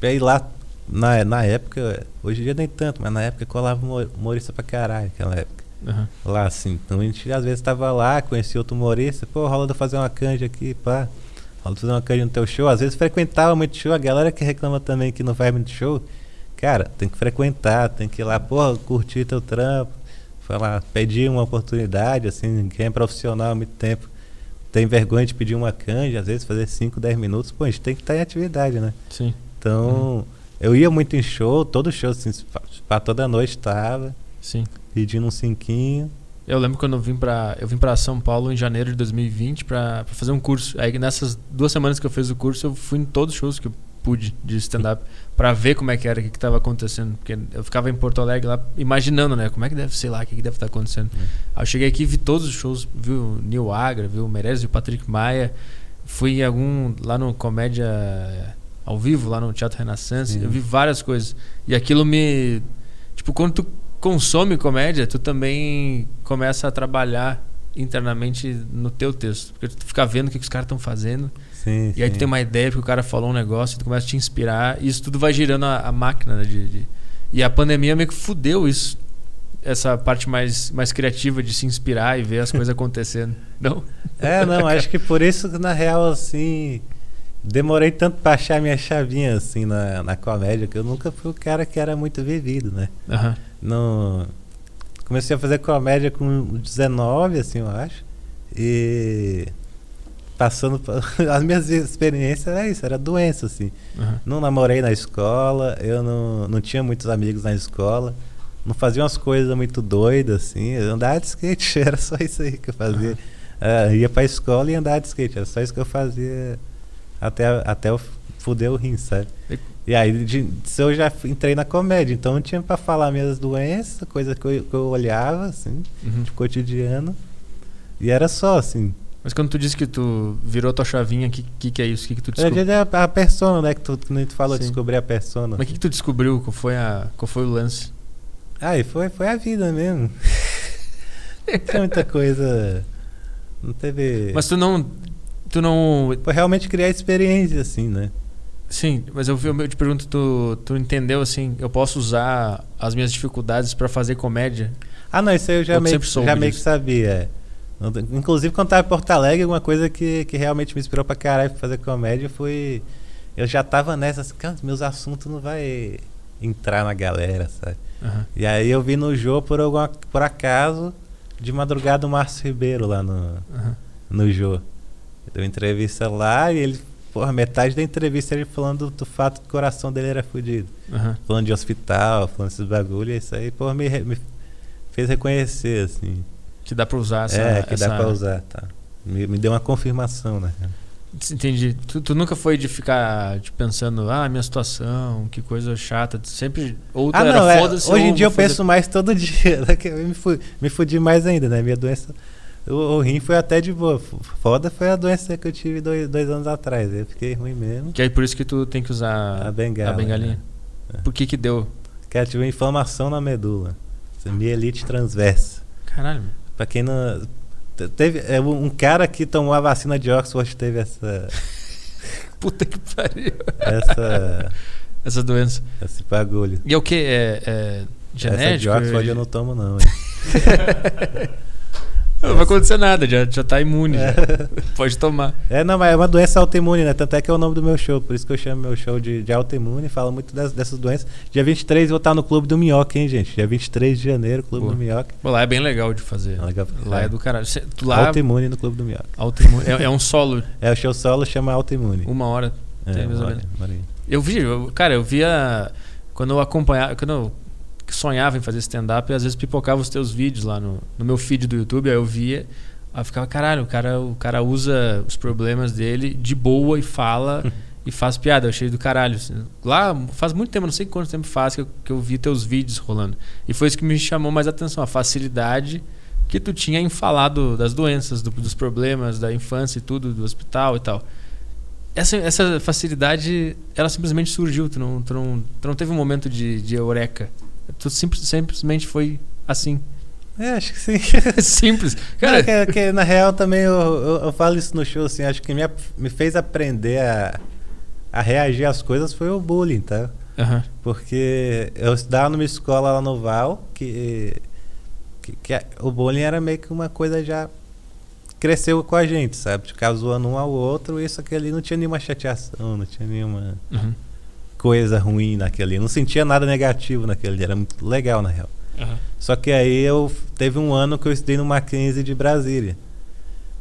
e aí lá, na, na época, hoje em dia nem tanto, mas na época colava humor- humorista pra caralho, naquela época. Aham. Lá, assim. Então a gente às vezes tava lá, conhecia outro humorista, pô, rola de fazer uma canja aqui, pá. Rola de fazer uma canja no teu show. Às vezes frequentava muito show, a galera que reclama também que não faz muito show, cara, tem que frequentar, tem que ir lá, pô, curtir teu trampo, falar, pedir uma oportunidade, assim, quem é profissional há muito tempo. Tem vergonha de pedir uma canja, às vezes fazer 5, 10 minutos, pô, a gente tem que estar em atividade, né? Sim. Então, eu ia muito em show, todo show, assim, pra toda noite tava, Sim. pedindo um cinquinho. Eu lembro quando eu vim pra, eu vim pra São Paulo em janeiro de 2020 pra, pra fazer um curso. Aí nessas duas semanas que eu fiz o curso, eu fui em todos os shows que eu pude de stand-up pra ver como é que era, o que, que tava acontecendo. Porque eu ficava em Porto Alegre lá imaginando, né? Como é que deve, sei lá, o que, que deve estar acontecendo. Aí eu cheguei aqui, vi todos os shows, vi o Neil Agra, vi o Meirelles, vi o Patrick Maia. Fui em algum, lá no Comédia ao vivo, lá no Teatro Renaissance. Sim. Eu vi várias coisas. E aquilo me... Tipo, quando tu consome comédia, tu também começa a trabalhar internamente no teu texto. Porque tu fica vendo o que, que os caras estão fazendo. Sim, E aí tu sim. tem uma ideia porque o cara falou um negócio, e tu começa a te inspirar. E isso tudo vai girando a, a máquina né, de, de- E a pandemia meio que fudeu isso. Essa parte mais, mais criativa de se inspirar e ver as coisas acontecendo. Não? É, não, acho que por isso que na real, assim, demorei tanto pra achar minha chavinha, assim, na, na comédia, que eu nunca fui o cara que era muito vivido, né? Aham. Não... Comecei a fazer comédia com 19, assim, eu acho. E passando as minhas experiências era isso, era doença, assim. aham. Não namorei na escola, eu não, não tinha muitos amigos na escola, não fazia umas coisas muito doidas, assim. Eu andava de skate, era só isso aí que eu fazia. Ah, ia pra escola e andava de skate, era só isso que eu fazia até, até eu fuder o rim, sabe? E- E aí de, disso eu já entrei na comédia, então não tinha pra falar minhas doenças, coisas que eu, que eu olhava, assim, Uhum. de cotidiano. E era só, assim. Mas quando tu disse que tu virou tua chavinha, o que, que, que é isso? O que, que tu descobriu? a, a persona, né? Que tu, que tu falou, Sim. descobrir a persona. Mas o que, que tu descobriu? Qual foi, a, qual foi o lance? Aí foi, foi a vida mesmo. não tinha muita coisa. Não teve. Mas tu não. Tu não. Foi realmente criar experiência, assim, né? Sim, mas eu, eu te pergunto, tu, tu entendeu assim? Eu posso usar as minhas dificuldades pra fazer comédia? Ah, não, isso aí eu já Eu meio, já meio que sabia. é. Inclusive, quando tava em Porto Alegre, uma coisa que, que realmente me inspirou pra caralho pra fazer comédia foi. Eu já tava nessa, assim, cara, meus assuntos não vai entrar na galera, sabe? Aham. E aí eu vi no Jô, por, alguma, por acaso, de madrugada o Márcio Ribeiro lá no, aham. no Jô. Deu entrevista lá e ele, porra, metade da entrevista ele falando do, fato que o coração dele era fudido. aham. Falando de hospital, falando desses bagulho, e isso aí, porra, me, me fez reconhecer, assim. Que dá pra usar essa. é, que essa- dá pra usar, tá. Me, me deu uma confirmação, né? Entendi. Tu, tu nunca foi de ficar tipo, pensando, ah, minha situação, que coisa chata. Tu Sempre. Ou tu Ah, era não, é, foda-se. hoje em dia eu fazer- penso mais todo dia. né, me, fu- me fudi mais ainda, né? Minha doença. O, o rim foi até de boa. Foda foi a doença que eu tive dois, dois anos atrás. Eu fiquei ruim mesmo. Que é por isso que tu tem que usar A bengala, a bengalinha. É. Por que que deu? Que eu tive inflamação na medula. Mielite transversa. Caralho. Pra quem não. te- Teve, é, um cara que tomou a vacina de Oxford teve essa. Puta que pariu. essa Essa doença. esse bagulho. E é o que? É, é Essa de genético? Oxford eu não tomo, não. Não vai acontecer nada, já, já tá imune. já. Pode tomar. É, não, mas é uma doença autoimune, né? Tanto é que é o nome do meu show. Por isso que eu chamo meu show de, de autoimune. Falo muito das- dessas doenças. Dia 23 eu vou estar no Clube do Minhoca, hein, gente? Dia 23 de janeiro, Clube Boa. do Minhoca. Pô, lá é bem legal de fazer. É legal Lá é do caralho. Cê- lá, Autoimune no Clube do Minhoca. autoimune. É, é um solo, É, o show solo chama autoimune. uma hora. É, menos. bora aí. Eu vi, eu- cara, eu via. Quando eu acompanhava. Quando eu sonhava em fazer stand-up, às vezes pipocava os teus vídeos lá no, no meu feed do YouTube, aí eu via. Aí eu ficava, caralho, o cara, o cara usa os problemas dele de boa e fala e faz piada. Eu achei do caralho. assim. Lá faz muito tempo, não sei quanto tempo faz que eu, que eu vi teus vídeos rolando. E foi isso que me chamou mais atenção, a facilidade que tu tinha em falar do- das doenças, do- dos problemas, da infância e tudo, do hospital e tal. Essa, essa facilidade, ela simplesmente surgiu. Tu não, tu não, tu não teve um momento de, de eureka. Tu simples, simplesmente foi assim. É, acho que sim. Simples. Cara, Cara, que, que na real também eu, eu, eu falo isso no show, assim, acho que me, me fez aprender a, a reagir às coisas foi o bullying, tá? Aham. Porque eu estudava numa escola lá no Val, que, que, que o bullying era meio que uma coisa já cresceu com a gente, sabe? Ficava zoando um ao outro isso aqui ali não tinha nenhuma chateação, não tinha nenhuma Uhum. Coisa ruim naquele. Eu não sentia nada negativo naquele era muito legal na real. Aham. Só que aí eu teve um ano que eu estudei no Mackenzie de Brasília.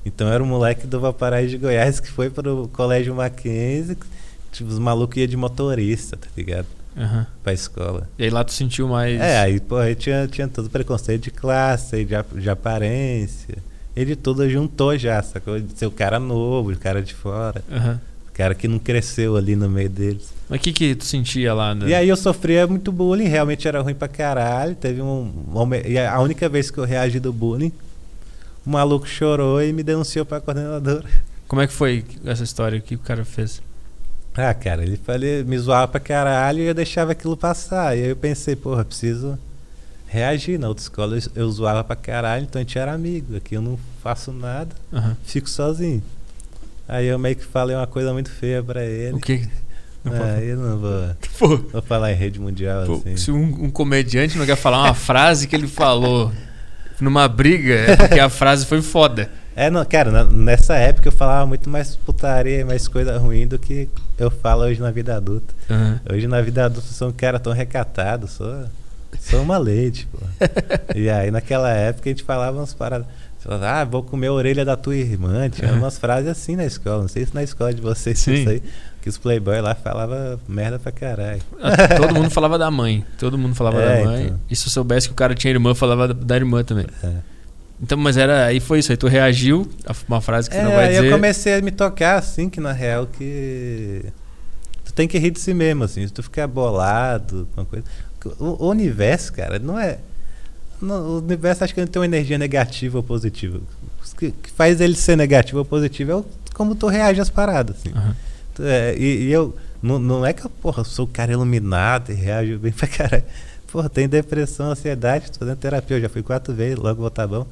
Então eu era um moleque do Valparaíso de Goiás que foi pro colégio Mackenzie. Tipo, os malucos iam de motorista, tá ligado? Aham. Pra escola. E aí lá tu sentiu mais. É, aí, pô, aí tinha, tinha todo preconceito de classe, de, de aparência. E de tudo juntou já, sacou? De ser o cara novo, o cara de fora. Aham. Cara que não cresceu ali no meio deles. Mas o que, que tu sentia lá? né? E aí eu sofria muito bullying, realmente era ruim pra caralho. Teve um. momen- E a única vez que eu reagi do bullying, o maluco chorou e me denunciou pra coordenadora. Como é que foi essa história? O que o cara fez? Ah, cara, ele falei, me zoava pra caralho e eu deixava aquilo passar. E aí eu pensei, porra, preciso reagir. Na outra escola eu, eu zoava pra caralho, então a gente era amigo. Aqui eu não faço nada, Aham. fico sozinho. Aí eu meio que falei uma coisa muito feia pra ele. O? Não pode- Aí eu não vou, Pô, vou falar em rede mundial pô, assim. se um, um comediante não quer falar uma frase que ele falou numa briga, é porque a frase foi foda. É, não, cara, na- nessa época eu falava muito mais putaria e mais coisa ruim do que eu falo hoje na vida adulta. Aham. Hoje na vida adulta eu sou um cara tão recatado, sou, sou uma leite, pô. e aí naquela época a gente falava umas paradas. Ah, vou comer a orelha da tua irmã. Tinha umas frases assim na escola. Não sei se na escola de vocês Sim. isso aí. Que os playboy lá falava merda pra caralho. Ah, Todo mundo falava da mãe. Todo mundo falava É, da mãe. então. E se eu soubesse que o cara tinha irmã, falava da, irmã também. É. Então, mas era. Aí foi isso. Aí tu reagiu a uma frase que você É, não vai aí dizer. eu comecei a me tocar assim, que na real que. Tu tem que rir de si mesmo, assim. Se tu ficar bolado, uma coisa. O, o universo, cara, não é. No- o universo acho que não tem uma energia negativa ou positiva. O que, que faz ele ser negativo ou positivo é o, como tu reage às paradas, assim. Tu- é, e, e eu. Não, não é que eu, porra, sou o cara iluminado e reajo bem pra caralho. Porra, tem depressão, ansiedade, tô fazendo terapia, eu já fui quatro vezes, logo vou tá bom.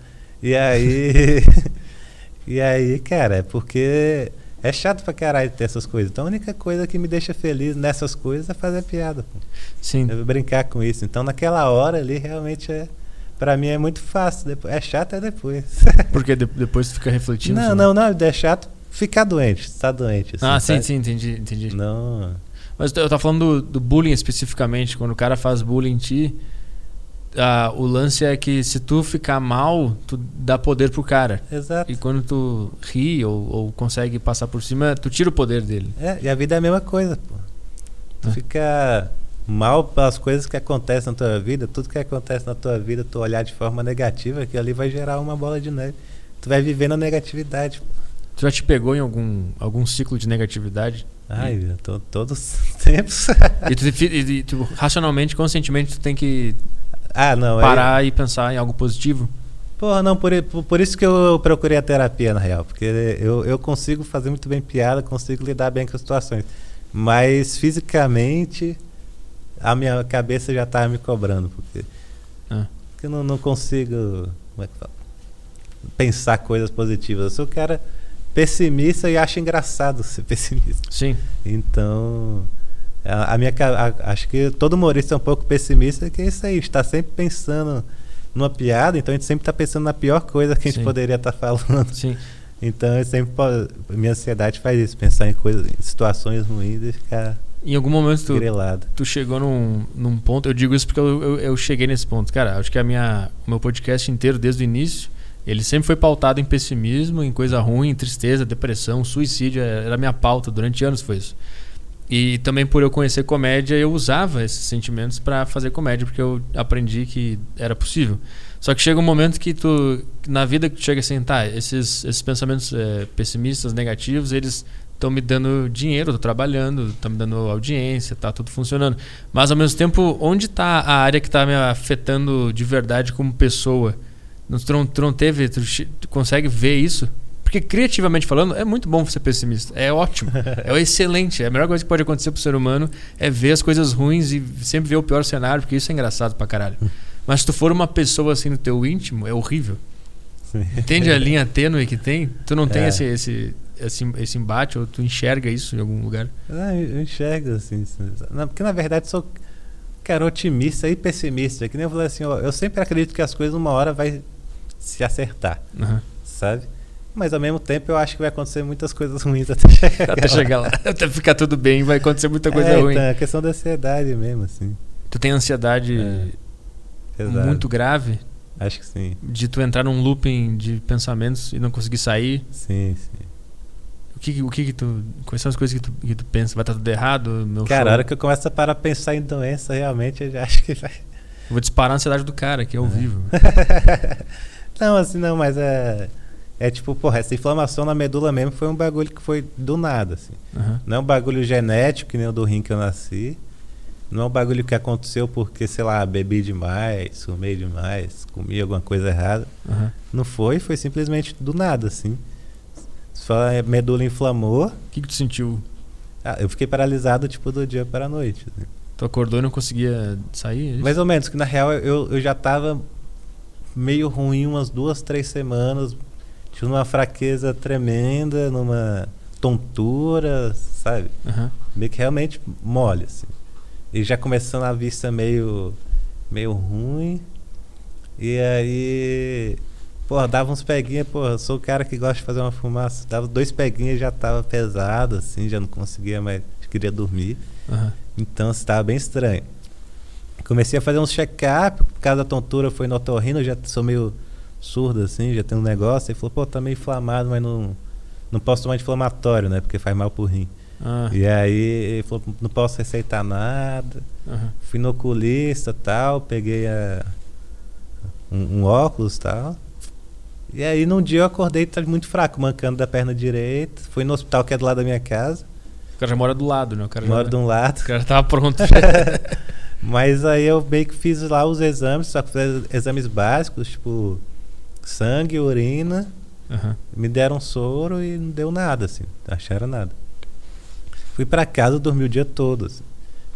E aí. e aí, cara, é porque é chato pra caralho ter essas coisas. Então a única coisa que me deixa feliz nessas coisas é fazer piada. Pô. Sim. É brincar com isso. Então naquela hora ali realmente é. Pra mim é muito fácil. depois- É chato é depois. Porque de- depois tu fica refletindo. não, não, não. É chato ficar doente. Tá doente. assim, Ah, sim, sabe? sim, entendi, entendi. Não. Mas eu tava falando do, do bullying especificamente, quando o cara faz bullying em ti, ah, o lance é que se tu ficar mal, tu dá poder pro cara. Exato. E quando tu ri ou, ou consegue passar por cima, tu tira o poder dele. É, e a vida é a mesma coisa, pô. Tu É. fica mal pelas coisas que acontecem na tua vida, tudo que acontece na tua vida, tu olhar de forma negativa, que ali vai gerar uma bola de neve. Tu vai viver na negatividade. Tu já te pegou em algum, algum ciclo de negatividade? Ai, eu tô todos os tempos. E tu, e, e, tu, racionalmente, conscientemente, tu tem que ah, não. parar e pensar em algo positivo? Porra, não, por, por isso que eu procurei a terapia, na real. Porque eu, eu consigo fazer muito bem piada, consigo lidar bem com as situações. Mas fisicamente, a minha cabeça já tá me cobrando. Porque, Ah. porque eu não, não consigo como é que fala? pensar coisas positivas. Eu sou um cara pessimista e acho engraçado ser pessimista. Sim. Então, a, a minha a- acho que todo humorista é um pouco pessimista, que é isso aí, está sempre pensando numa piada, então a gente sempre está pensando na pior coisa que a gente Sim. poderia estar falando. Sim. Então, eu sempre minha ansiedade faz isso, pensar em coisas, em situações ruins e ficar Em algum momento tu, grelado. tu chegou num, num ponto, eu digo isso porque eu, eu, eu cheguei nesse ponto. Cara, acho que a minha, o meu podcast inteiro, desde o início, ele sempre foi pautado em pessimismo, em coisa ruim, em tristeza, depressão, suicídio. é, Era a minha pauta, durante anos foi isso. E também por eu conhecer comédia, eu usava esses sentimentos pra fazer comédia, porque eu aprendi que era possível. Só que chega um momento que tu, na vida que tu chega assim, tá, esses, esses pensamentos é, pessimistas, negativos, eles estão me dando dinheiro, tô trabalhando, estão me dando audiência, tá tudo funcionando. Mas ao mesmo tempo, onde está a área que está me afetando de verdade como pessoa? Não- Tu não, tu não teve, tu, consegue ver isso? Porque criativamente falando, é muito bom ser pessimista. É ótimo. é o excelente. A melhor coisa que pode acontecer pro ser humano é ver as coisas ruins e sempre ver o pior cenário, porque isso é engraçado pra caralho. Mas se tu for uma pessoa assim no teu íntimo, é horrível. Entende a linha tênue que tem? Tu não tem É. esse, esse, esse, esse embate, ou tu enxerga isso em algum lugar? Ah, eu enxergo assim. Não, porque na verdade sou cara otimista e pessimista. Que nem eu falei assim, ó, eu sempre acredito que as coisas uma hora vai se acertar, Aham. sabe? Mas ao mesmo tempo eu acho que vai acontecer muitas coisas ruins até chegar Até chegar lá. Até ficar tudo bem, vai acontecer muita coisa é, ruim. Então, é questão da ansiedade mesmo, assim. Tu tem ansiedade É. Muito grave Acho que sim. de tu entrar num looping de pensamentos e não conseguir sair? Sim, sim. O que, o que que tu. Quais são as coisas que tu, que tu pensa? Vai estar tudo errado? Meu Cara, show? a hora que eu começo a parar pensar em doença, realmente eu já acho que vai. Eu vou disparar a ansiedade do cara, que é ao É. vivo. não, assim não, mas é. É tipo, porra, essa inflamação na medula mesmo foi um bagulho que foi do nada, assim. Aham. Não é um bagulho genético, que nem o do rim que eu nasci. Não é um bagulho que aconteceu porque, sei lá, bebi demais, fumei demais, comi alguma coisa errada. Aham. Não foi, foi simplesmente do nada, assim. Só a medula inflamou. O que, que tu sentiu? Ah, eu fiquei paralisado, tipo, do dia para a noite. assim. Tu acordou e não conseguia sair? é? Mais ou menos, que na real eu, eu já tava meio ruim umas duas, três semanas. Tinha uma fraqueza tremenda, numa tontura, sabe? Aham. Meio que realmente mole, assim. E já começando a vista meio, meio ruim. E aí, porra, dava uns peguinhas, porra, eu sou o cara que gosta de fazer uma fumaça. Dava dois peguinhas e já tava pesado, assim, já não conseguia mais, queria dormir. Aham. Então estava bem estranho. Comecei a fazer uns check-up, por causa da tontura foi no otorrino, eu já sou meio surdo assim, já tem um negócio. Ele falou, pô, tá meio inflamado, mas não, não posso tomar anti-inflamatório, né? Porque faz mal pro rim. Ah, E aí ele falou, não posso receitar nada. aham. Fui no oculista tal, peguei a- um, um óculos tal. E aí num dia eu acordei tá muito fraco, mancando da perna direita. Fui no hospital que é do lado da minha casa, O cara já mora do lado, né? O cara, moro já, de um lado. o cara tava pronto. Mas aí eu meio que fiz lá os exames, só que fiz exames básicos, tipo sangue, urina, Aham. me deram soro e não deu nada, assim, acharam nada. Fui pra casa, dormi o dia todo, assim.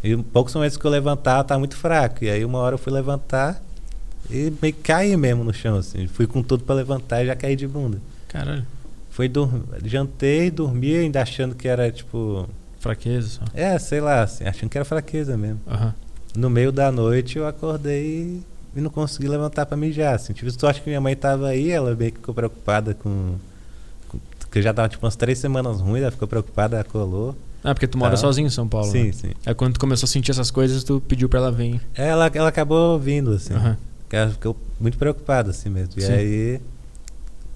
E poucos momentos que eu levantava, tava muito fraco. E aí uma hora eu fui levantar e meio que caí mesmo no chão, assim. Fui com tudo pra levantar e já caí de bunda. Caralho. Fui dur jantei, dormi, ainda achando que era tipo. Fraqueza só. É, sei lá, assim, achando que era fraqueza mesmo. Aham. No meio da noite eu acordei e não consegui levantar pra mijar. Assim. Tive sorte que minha mãe tava aí, ela meio que ficou preocupada com. com que já tava tipo umas três semanas ruins, ela ficou preocupada, ela colou. Ah, porque tu mora Tá. sozinho em São Paulo. sim, né? sim. Aí quando tu começou a sentir essas coisas, tu pediu pra ela vir. Ela, ela acabou vindo, assim. Aham. Ela ficou muito preocupada, assim mesmo. E Sim. aí.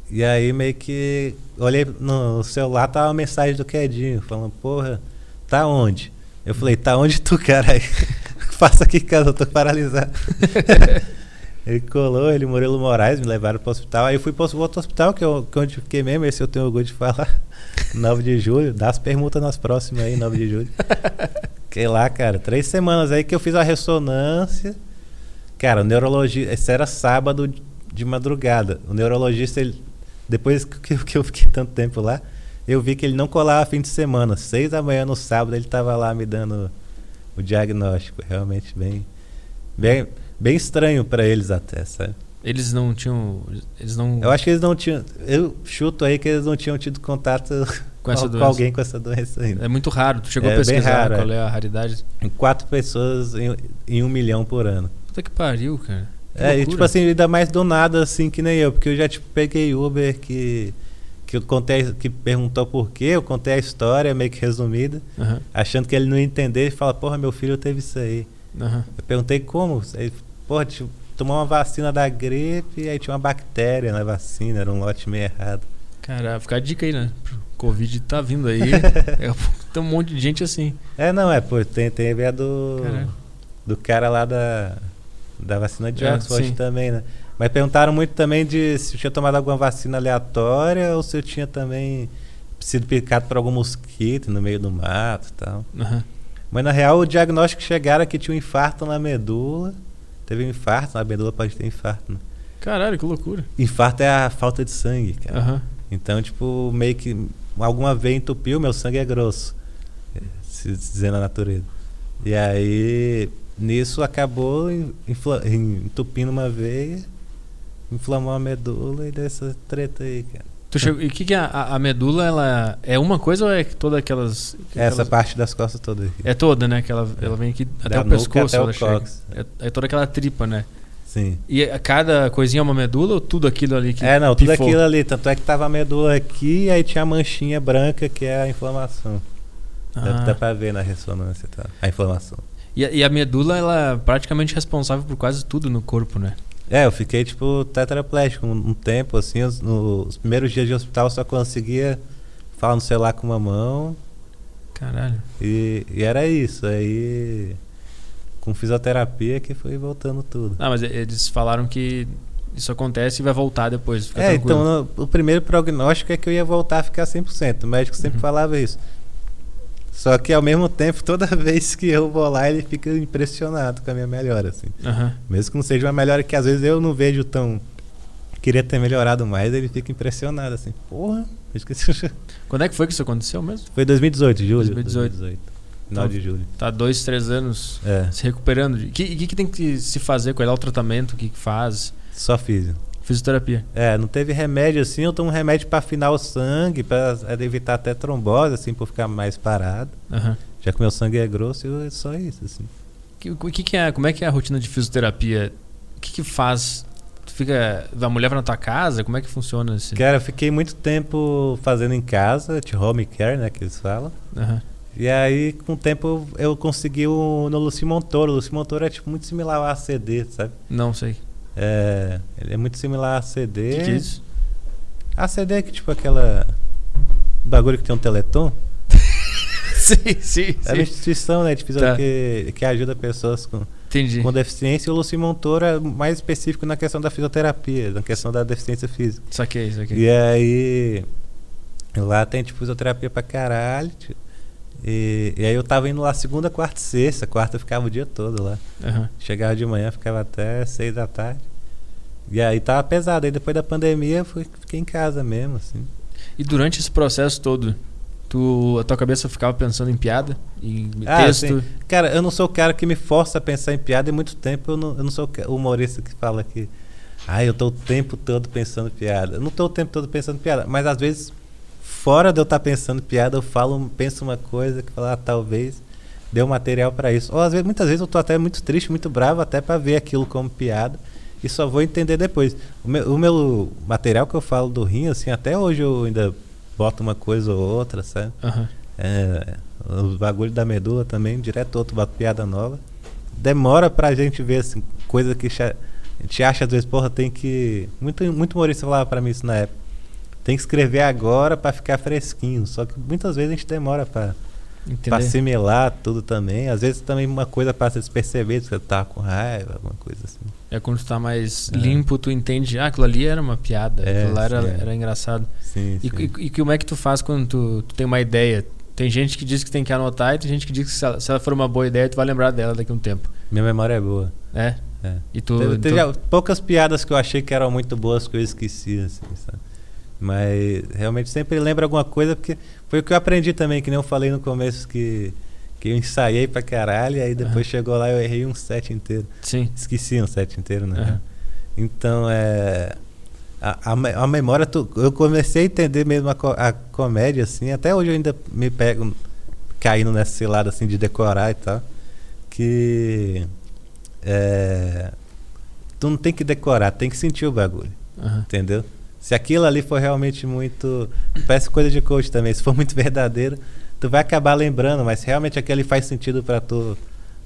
E aí meio que. Olhei no celular, tava uma mensagem do Quedinho, falando, porra, tá onde? Eu falei, tá onde tu, caralho? Faça aqui em casa, eu tô paralisado. Ele colou, ele Murilo Moraes me levaram pro hospital. Aí eu fui pro outro hospital, que, eu, que onde eu fiquei mesmo, esse eu tenho orgulho de falar. 9 de julho. Dá as permutas nas próximas aí, 9 de julho. Fiquei lá, cara, três semanas aí que eu fiz a ressonância. Cara, o neurologista. Esse era sábado de madrugada. O neurologista, ele, depois que, que eu fiquei tanto tempo lá, eu vi que ele não colava fim de semana. Seis da manhã no sábado ele tava lá me dando o diagnóstico. Realmente bem. Bem, bem estranho para eles até, sabe? Eles não tinham. Eles não. Eu acho que eles não tinham. Eu chuto aí que eles não tinham tido contato Com essa com, alguém com essa doença ainda. É muito raro. Tu chegou É a pesquisar raro, qual é. é a raridade? Em quatro pessoas em, em um milhão por ano. Puta que pariu, cara. Que É, e tipo assim, ainda mais do nada, assim, que nem eu, porque eu já tipo, peguei Uber que, que eu contei, que perguntou por quê, eu contei a história meio que resumida, Aham, achando que ele não ia entender e fala, porra, meu filho teve isso aí. aham. Eu perguntei como? Aí, porra, tipo, tomou uma vacina da gripe e aí tinha uma bactéria na vacina, era um lote meio errado. Cara, fica a dica aí, né? Covid tá vindo aí. É, tem um monte de gente assim. É, não, é, pô, tem, tem a do, Caralho. do cara lá da, da vacina de É, Oxford sim. também, né? Mas perguntaram muito também de se eu tinha tomado alguma vacina aleatória ou se eu tinha também sido picado por algum mosquito no meio do mato e tal. Aham. Mas na real o diagnóstico chegaram é que tinha um infarto na medula. Teve um infarto, na medula pode ter infarto. Né? Caralho, que loucura. Infarto é a falta de sangue, cara. Aham. Então, tipo, meio que alguma veia entupiu, meu sangue é grosso. eh, Se dizer na natureza. E aí, nisso acabou entupindo uma veia, inflamou a medula e deu essa treta aí, cara. Tu chegou, e o que, que é a, a medula, ela é uma coisa ou é toda aquelas. Essa aquelas- parte das costas todas aqui. É toda, né? Que ela, ela vem aqui até Da o pescoço. até o cóccix. É, é toda aquela tripa, né? Sim. E cada coisinha é uma medula ou tudo aquilo ali que. É, não, tudo pifou? aquilo ali. Tanto é que tava a medula aqui e aí tinha a manchinha branca que é a inflamação. Dá, Ah. dá pra ver na ressonância tá? a inflamação. E, a- e a medula, ela é praticamente responsável por quase tudo no corpo, né? É, eu fiquei tipo tetraplégico um, um tempo, assim, os, nos primeiros dias de hospital eu só conseguia falar no celular com uma mão Caralho. e, e era isso. Aí com fisioterapia que foi voltando tudo. Ah, mas eles falaram que isso acontece e vai voltar depois. É, tranquilo. então no- o primeiro prognóstico é que eu ia voltar a ficar 100%. O médico sempre Uhum. falava isso. Só que ao mesmo tempo, toda vez que eu vou lá, ele fica impressionado com a minha melhora, assim. Aham. Mesmo que não seja uma melhora que às vezes eu não vejo tão. Queria ter melhorado mais, ele fica impressionado, assim. Porra, esqueci. Quando é que foi que isso aconteceu mesmo? Foi 2018, julho. 2018. Final de julho. Tá dois, três anos É, se recuperando. O que, que, que tem que se fazer? Qual é o tratamento? O que, que faz? só físio. Fisioterapia. É, não teve remédio assim, eu tomo remédio pra afinar o sangue, pra evitar até trombose, assim, por ficar mais parado. Aham. Já que meu sangue é grosso, eu- é só isso, assim. O que, que é, como é que é a rotina de fisioterapia? O que, que faz? Tu fica. A mulher vai na tua casa? Como é que funciona esse? Cara, eu fiquei muito tempo fazendo em casa, de home care, né, que eles falam. Aham. E aí, com o tempo, eu, eu consegui o, no Luci Montoro. O Luci Montoro é tipo muito similar ao ACD, sabe? Não sei. É, ele é muito similar ao ACD. O que, que é isso? ACD é que tipo aquela bagulho que tem um teleton. sim, sim, É uma instituição, né, de Tá. que, que ajuda pessoas com, Entendi. com deficiência. E o Luci Montoro é mais específico na questão da fisioterapia, na questão da deficiência física. Saquei, saquei. E aí, lá tem tipo fisioterapia pra caralho. tio. E, e aí eu tava indo lá segunda, quarta e sexta. Quarta eu ficava o dia todo lá. Aham. Chegava de manhã, ficava até seis da tarde. E aí tava pesado. Aí depois da pandemia eu fui, fiquei em casa mesmo, assim. E durante esse processo todo, tu, a tua cabeça ficava pensando em piada? Em Ah, texto? sim. Cara, eu não sou o cara que me força a pensar em piada e muito tempo eu não, eu não sou o humorista que fala que. Ah, eu tô o tempo todo pensando piada. Eu não tô o tempo todo pensando piada, mas às vezes, fora de eu estar pensando piada, eu falo, penso uma coisa que fala, ah, talvez deu material pra isso. Ou às vezes, muitas vezes eu tô até muito triste, muito bravo, até pra ver aquilo como piada. E só vou entender depois. O meu, o meu material que eu falo do rim, assim, até hoje eu ainda boto uma coisa ou outra, sabe? Aham. É, os bagulho da medula também, direto outro bato piada nova. Demora pra gente ver assim, coisa que a gente acha às vezes, porra, tem que. Muito, muito humorista falava pra mim isso na época. Tem que escrever agora pra ficar fresquinho. Só que muitas vezes a gente demora Entendeu? assimilar tudo também. Às vezes também uma coisa passa despercebido, você tá com raiva, alguma coisa assim. É quando tu tá mais É. limpo, tu entende, ah, aquilo ali era uma piada, É, aquilo lá era, é. era engraçado. Sim, E, sim. e, e como é que tu faz quando tu, tu tem uma ideia? Tem gente que diz que tem que anotar e tem gente que diz que se ela, se ela for uma boa ideia, tu vai lembrar dela daqui a um tempo. Minha memória é boa. É? É. E tu. Teve, teve então- poucas piadas que eu achei que eram muito boas que eu esqueci, assim, sabe? Mas realmente sempre lembro alguma coisa, porque foi o que eu aprendi também, que nem eu falei no começo, que, que eu ensaiei pra caralho, e aí depois Aham. chegou lá e eu errei um set inteiro. Sim. Esqueci um set inteiro, né? Aham. Então, é. A, a, a memória, tu- eu comecei a entender mesmo a, co- a comédia, assim. Até hoje eu ainda me pego caindo nessa cilada, assim, de decorar e tal. Que. É, tu não tem que decorar, tem que sentir o bagulho, Aham. entendeu? Se aquilo ali for realmente muito. Parece coisa de coach também. Se for muito verdadeiro, tu vai acabar lembrando, mas se realmente aquilo faz sentido pra tu,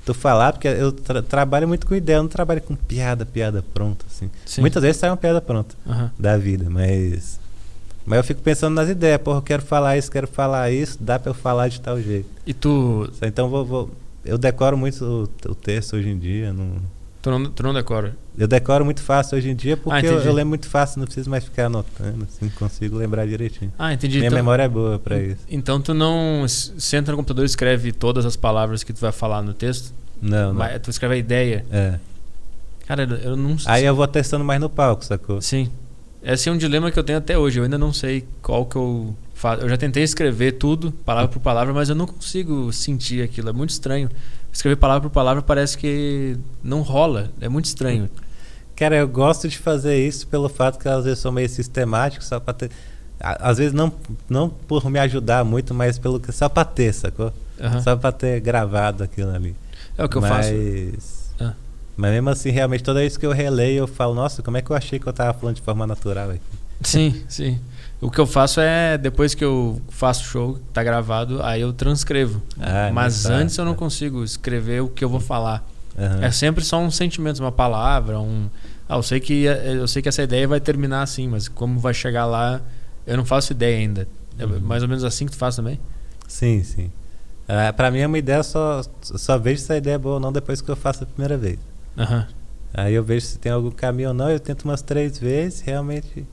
tu falar, porque eu tra- trabalho muito com ideia, eu não trabalho com piada, piada pronta, assim. Sim. Muitas vezes sai uma piada pronta Aham. da vida, mas. Mas eu fico pensando nas ideias, porra, eu quero falar isso, quero falar isso, dá pra eu falar de tal jeito. E tu. Então vou. vou- eu decoro muito o, o texto hoje em dia. Não, Tu não, tu não decora. eu decoro muito fácil hoje em dia porque Ah, eu, eu lembro muito fácil, não preciso mais ficar anotando, assim, consigo lembrar direitinho. Ah, entendi. Minha então, memória é boa pra isso. Então tu não senta no computador e escreve todas as palavras que tu vai falar no texto? Não, não. Tu escreve a ideia. É. Cara, eu não sei. Aí eu vou testando mais no palco, sacou? Sim. Esse é um dilema que eu tenho até hoje. Eu ainda não sei qual que eu faço. Eu já tentei escrever tudo, palavra por palavra, mas eu não consigo sentir aquilo. É muito estranho. Escrever palavra por palavra parece que não rola. É muito estranho. Cara, eu gosto de fazer isso pelo fato que às vezes sou meio sistemático, só pra ter. Às vezes não, não por me ajudar muito, mas pelo que só pra ter, sacou? Aham. Só pra ter gravado aquilo ali. É o que eu mas, faço. Ah. Mas mesmo assim, realmente, toda vez que eu releio, eu falo, nossa, como é que eu achei que eu tava falando de forma natural aqui? Sim, sim. O que eu faço é, depois que eu faço o show, tá gravado, aí eu transcrevo. Ah, Mas não tá. antes eu não consigo escrever o que eu vou falar. Aham. É sempre só um sentimento, uma palavra, um. Ah, eu sei que eu sei que essa ideia vai terminar assim, mas como vai chegar lá, eu não faço ideia ainda. É Uhum. mais ou menos assim que tu faz também? Sim, sim. Ah, pra mim é uma ideia, só, só vejo se a ideia é boa ou não depois que eu faço a primeira vez. Aham. Aí eu vejo se tem algum caminho ou não, eu tento umas três vezes, realmente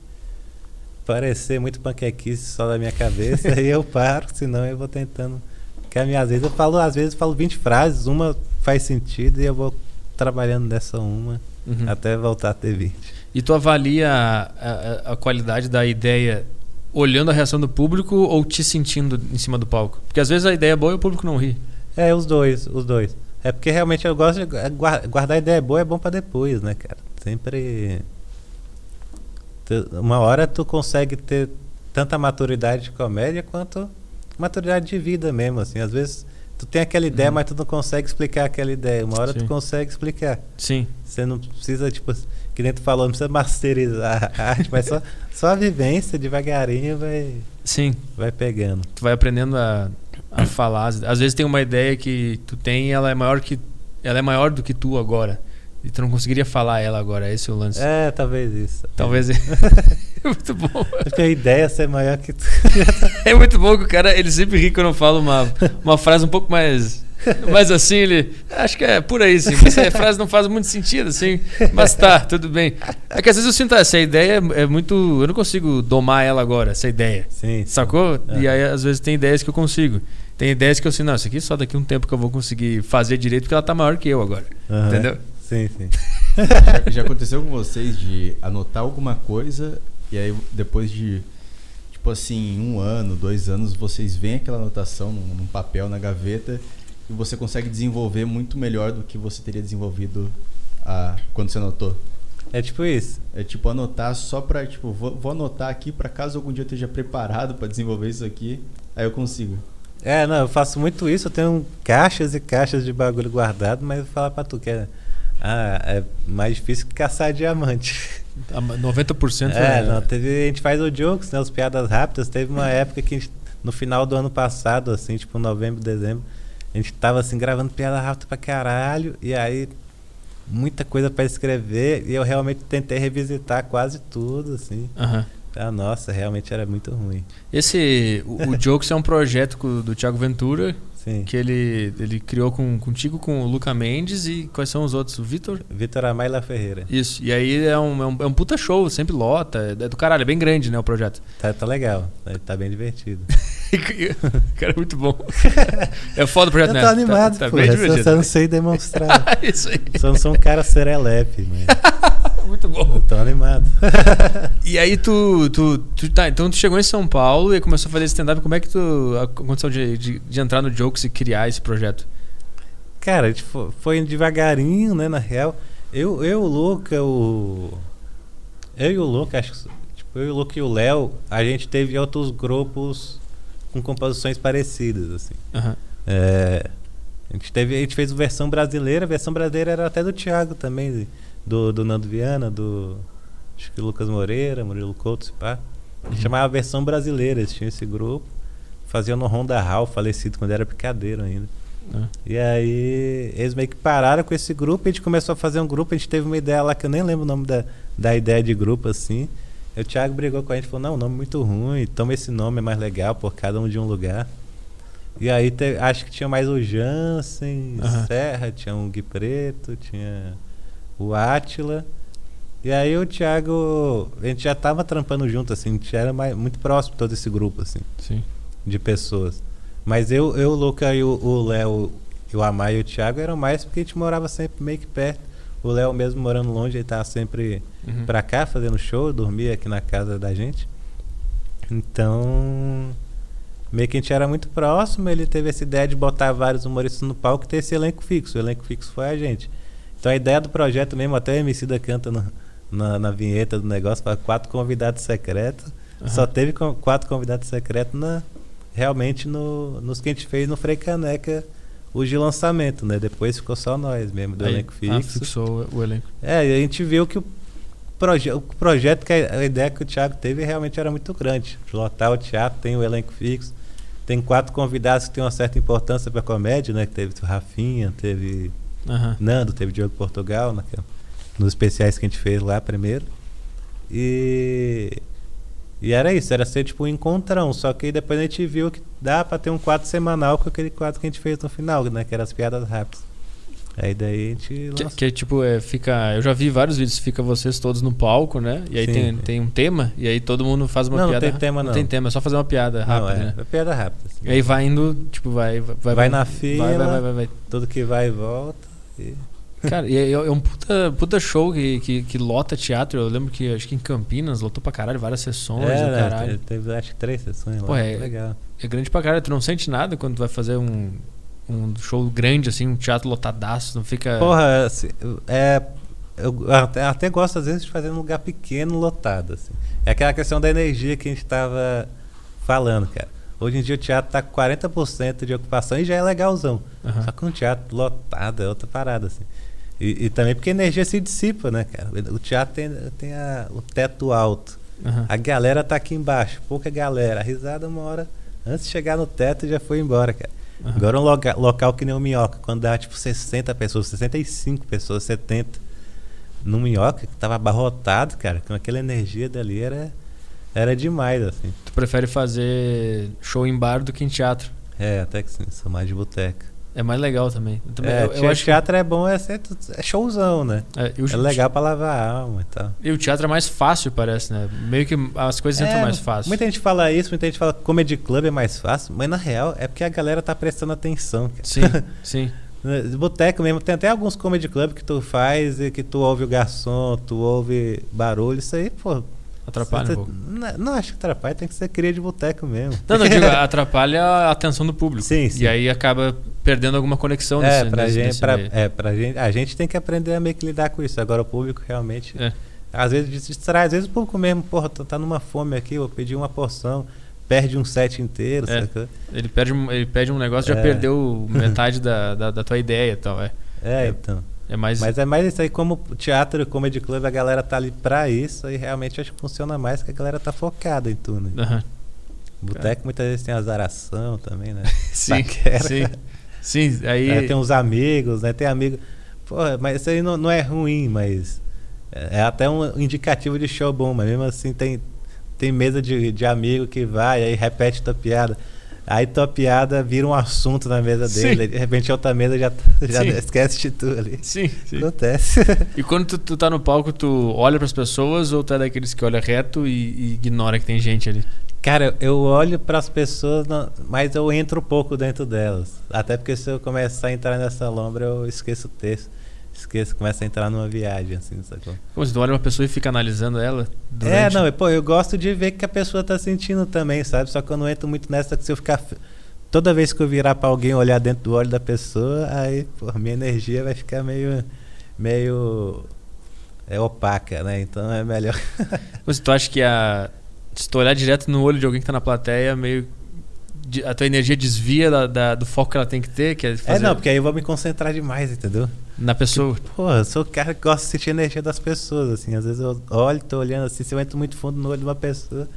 parecer muito panquequice só da minha cabeça, aí eu paro, senão eu vou tentando caminhar. Às vezes eu falo, às vezes eu falo 20 frases, uma faz sentido e eu vou trabalhando dessa uma Uhum. até voltar a ter 20. E tu avalia a, a- a qualidade da ideia olhando a reação do público ou te sentindo em cima do palco? Porque às vezes a ideia é boa e o público não ri. É, os dois, os dois. É porque realmente eu gosto de gu- guar- guardar ideia boa é bom pra depois, né, cara? Sempre. Uma hora tu consegue ter tanta maturidade de comédia quanto maturidade de vida mesmo, assim. Às vezes tu tem aquela ideia, Uhum. mas tu não consegue explicar aquela ideia. Uma hora Sim. tu consegue explicar. Sim. Você não precisa, tipo, que nem tu falou, não precisa masterizar a arte, mas só, só a vivência devagarinho vai, Sim. vai pegando. Tu vai aprendendo a, a falar. Às às vezes tem uma ideia que tu tem e ela é maior que ela é maior do que tu agora. E tu não conseguiria falar ela agora, esse é o lance. É, talvez isso. Talvez é muito bom. Porque a ideia é ser maior que tu. É muito bom que o cara, ele sempre ri quando eu falo uma, uma frase um pouco mais mais assim, ele acho que é por aí sim, essa frase não faz muito sentido assim, mas tá, tudo bem. É que às vezes eu sinto essa ideia é muito, eu não consigo domar ela agora, essa ideia. Sim. Sacou? É. E aí, às vezes, tem ideias que eu consigo. Tem ideias que eu assim, não, isso aqui só daqui a um tempo que eu vou conseguir fazer direito, porque ela tá maior que eu agora. Aham. Entendeu? Sim, sim. Já, já aconteceu com vocês de anotar alguma coisa e aí depois de, tipo assim, um ano, dois anos, vocês veem aquela anotação num, num papel, na gaveta e você consegue desenvolver muito melhor do que você teria desenvolvido ah, quando você anotou? É tipo isso. É tipo anotar só pra, tipo, vou, vou anotar aqui pra caso algum dia eu esteja preparado pra desenvolver isso aqui, aí eu consigo. É, não, eu faço muito isso, eu tenho caixas e caixas de bagulho guardado, mas eu vou falar pra tu que é, ah, é mais difícil que caçar diamante. A 90% É, não, teve, a gente faz o jokes, né, os piadas rápidas, teve uma época que a gente, no final do ano passado, assim, tipo novembro, dezembro, a gente tava assim gravando piada rápida pra caralho, e aí muita coisa pra escrever, e eu realmente tentei revisitar quase tudo, assim. Aham. Ah, nossa, realmente era muito ruim. Esse, o, o Jokes é um projeto do Thiago Ventura, Sim. Que ele, ele criou com, contigo, com o Luca Mendes e quais são os outros? O Vitor? Vitor Amaila Ferreira. Isso. E aí é um, é um, é um puta show, sempre lota. É do caralho, é bem grande, né, o projeto. Tá, tá legal, tá, tá bem divertido. Cara, é muito bom. É foda o projeto, Eu né? tô animado, tá, tá pô. bem eu divertido. só não sei demonstrar. Isso aí. só não sou um cara serelepe, mas Muito bom. eu tô animado. E aí tu, tu, tu- tá, então tu chegou em São Paulo e começou a fazer stand-up. Como é que tu aconteceu de, de, de entrar no Jokes e criar esse projeto? Cara, a fo- foi devagarinho, né, na real. Eu, eu o Luca, o. Eu e o Luca, acho que. Tipo, eu, o Luca e o Léo, a gente teve outros grupos com composições parecidas, assim. Aham. É, a, gente teve, a gente fez versão brasileira, a versão brasileira era até do Thiago também, do, do Nando Viana, do. Acho que Lucas Moreira, Murilo Couto, se pá. A gente chamava versão brasileira, eles tinham esse grupo. Faziam no Honda Hall, falecido quando era picadeiro ainda. Ah. E aí eles meio que pararam com esse grupo e a gente começou a fazer um grupo, a gente teve uma ideia lá que eu nem lembro o nome da, da ideia de grupo assim. E o Thiago brigou com a gente, falou, não, o nome é muito ruim, toma esse nome, é mais legal, por cada um de um lugar. E aí te- acho que tinha mais o Jansen, Aham. Serra, tinha o Gui Preto, tinha o Átila. E aí o Thiago, a gente já tava trampando junto, assim, a gente era mais, muito próximo todo esse grupo, assim Sim. de pessoas. Mas eu, eu o Luca e o Léo, o Amar e o Thiago eram mais porque a gente morava sempre meio que perto. O Léo mesmo morando longe, ele tava sempre Uhum. pra cá fazendo show, dormia aqui na casa da gente. Então, meio que a gente era muito próximo, ele teve essa ideia de botar vários humoristas no palco e ter esse elenco fixo. O elenco fixo foi a gente. Então a ideia do projeto mesmo, até o MC da canta no- na, na vinheta do negócio, fala quatro convidados secretos. Aham. Só teve com- quatro convidados secretos na, realmente no, nos que a gente fez no Frei Caneca, o de lançamento, né? Depois ficou só nós mesmo, do Aí- elenco Ah, fixo. fixou o elenco. É, e a gente viu que o, proje o projeto, que a, a ideia que o Thiago teve realmente era muito grande. De Lotar o teatro, tem o elenco fixo, tem quatro convidados que têm uma certa importância para comédia, né? Que teve o Rafinha, teve Aham. Nando, teve Diogo Portugal, naquela- nos especiais que a gente fez lá primeiro. E, e era isso, era ser tipo um encontrão. Só que depois a gente viu que dá pra ter um quadro semanal com aquele quadro que a gente fez no final, né? Que era as piadas rápidas. Aí daí a gente Que, que, tipo, é, fica. Eu já vi vários vídeos, fica vocês todos no palco, né? E aí Sim, tem, tem um tema, e aí todo mundo faz uma Não, não piada. tem tema, Não não. tem tema, é só fazer uma piada rápida, Não, é, né? é piada rápida. assim. E aí vai indo, tipo, vai. Vai, Vai na fila. Vai, vai, vai, vai. vai. Tudo que vai e volta. E- Cara, e é, é um puta, puta show que, que, que lota teatro. Eu lembro que acho que em Campinas lotou pra caralho, várias sessões, É, né, caralho. te- teve acho que três sessões Pô, lá. é- Legal. É grande pra caralho, tu não sente nada quando tu vai fazer um, um show grande, assim, um teatro lotadaço, não fica. Porra, assim, é, eu até, até gosto às vezes de fazer num lugar pequeno, lotado. Assim. É aquela questão da energia que a gente tava falando, cara. Hoje em dia o teatro tá com 40% de ocupação e já é legalzão. Aham. Só que um teatro lotado é outra parada, assim. E, e também porque a energia se dissipa, né, cara? O teatro tem, tem a- o teto alto. Aham. A galera tá aqui embaixo, pouca galera. A risada uma hora antes de chegar no teto já foi embora, cara. Aham. Agora um loca- local que nem o Minhoca, quando dá tipo 60 pessoas, 65 pessoas, 70. No Minhoca, que tava abarrotado, cara, com aquela energia dali era, era demais, assim. Tu prefere fazer show em bar do que em teatro. É, até que sim, sou mais de boteca. É mais legal também. Eu, também, É, eu, eu acho que- teatro é bom, é, é showzão, né? é, e o, É legal pra lavar a alma e tal. E o teatro é mais fácil, parece, né? Meio que as coisas entram É, mais fácil. Muita gente fala isso, muita gente fala que comedy club é mais fácil, mas na real é porque a galera tá prestando atenção. cara. Sim, sim. Boteco mesmo, tem até alguns comedy club que tu faz e que tu ouve o garçom, tu ouve barulho, isso aí, pô. Atrapalha um pouco. Não, não acho que atrapalha, tem que ser cria de boteco mesmo. Não, não, digo, atrapalha a atenção do público. Sim, sim. E aí acaba perdendo alguma conexão é, nesse, pra nesse- gente, nesse pra, é, pra gente, a gente tem que aprender a meio que lidar com isso. Agora o público realmente. É. Às vezes distrai, às vezes o público mesmo, porra, tá numa fome aqui, vou pedir uma porção, perde um set inteiro, É. Ele, perde, um- ele pede um negócio já É. perdeu metade da, da, da tua ideia e tal. É, É, É. então. É mais. Mas é mais isso aí, como teatro e comedy club, a galera tá ali pra isso, aí realmente acho que funciona mais que a galera tá focada em tudo. Né? Aham. Boteco muitas vezes tem azaração também, né? Sim, sim. Sim, aí. É, tem uns amigos, né? Tem amigo. Porra, mas isso aí não, não é ruim, mas é, é até um indicativo de show bom, mas mesmo assim tem, tem mesa de, de amigo que vai, aí repete tua piada. Aí tua piada vira um assunto na mesa Sim. dele, de repente a outra mesa já, já Sim. esquece de tu ali. Sim, sim. Acontece. E quando tu, tu tá no palco, tu olha pras pessoas ou tu é daqueles que olha reto e, e ignora que tem gente ali? Cara, eu olho para as pessoas, mas eu entro um pouco dentro delas. Até porque se eu começar a entrar nessa lombra, eu esqueço o texto. Esqueço, começo a entrar numa viagem, assim, sacou? Como se tu olha uma pessoa e fica analisando ela? É, durante- não, pô, eu gosto de ver o que a pessoa tá sentindo também, sabe? Só que eu não entro muito nessa que se eu ficar. Toda vez que eu virar pra alguém olhar dentro do olho da pessoa, aí, pô, minha energia vai ficar meio. meio. É opaca, né? Então é melhor. Mas tu acha que a. Se tu olhar direto no olho de alguém que tá na plateia, meio. A tua energia desvia da- da- do foco que ela tem que ter, que é É, fazer não, porque aí eu vou me concentrar demais, entendeu? Na pessoa. Pô, eu sou o cara que gosta de sentir a energia das pessoas, assim. Às vezes eu olho, tô olhando assim, se eu entro muito fundo no olho de uma pessoa,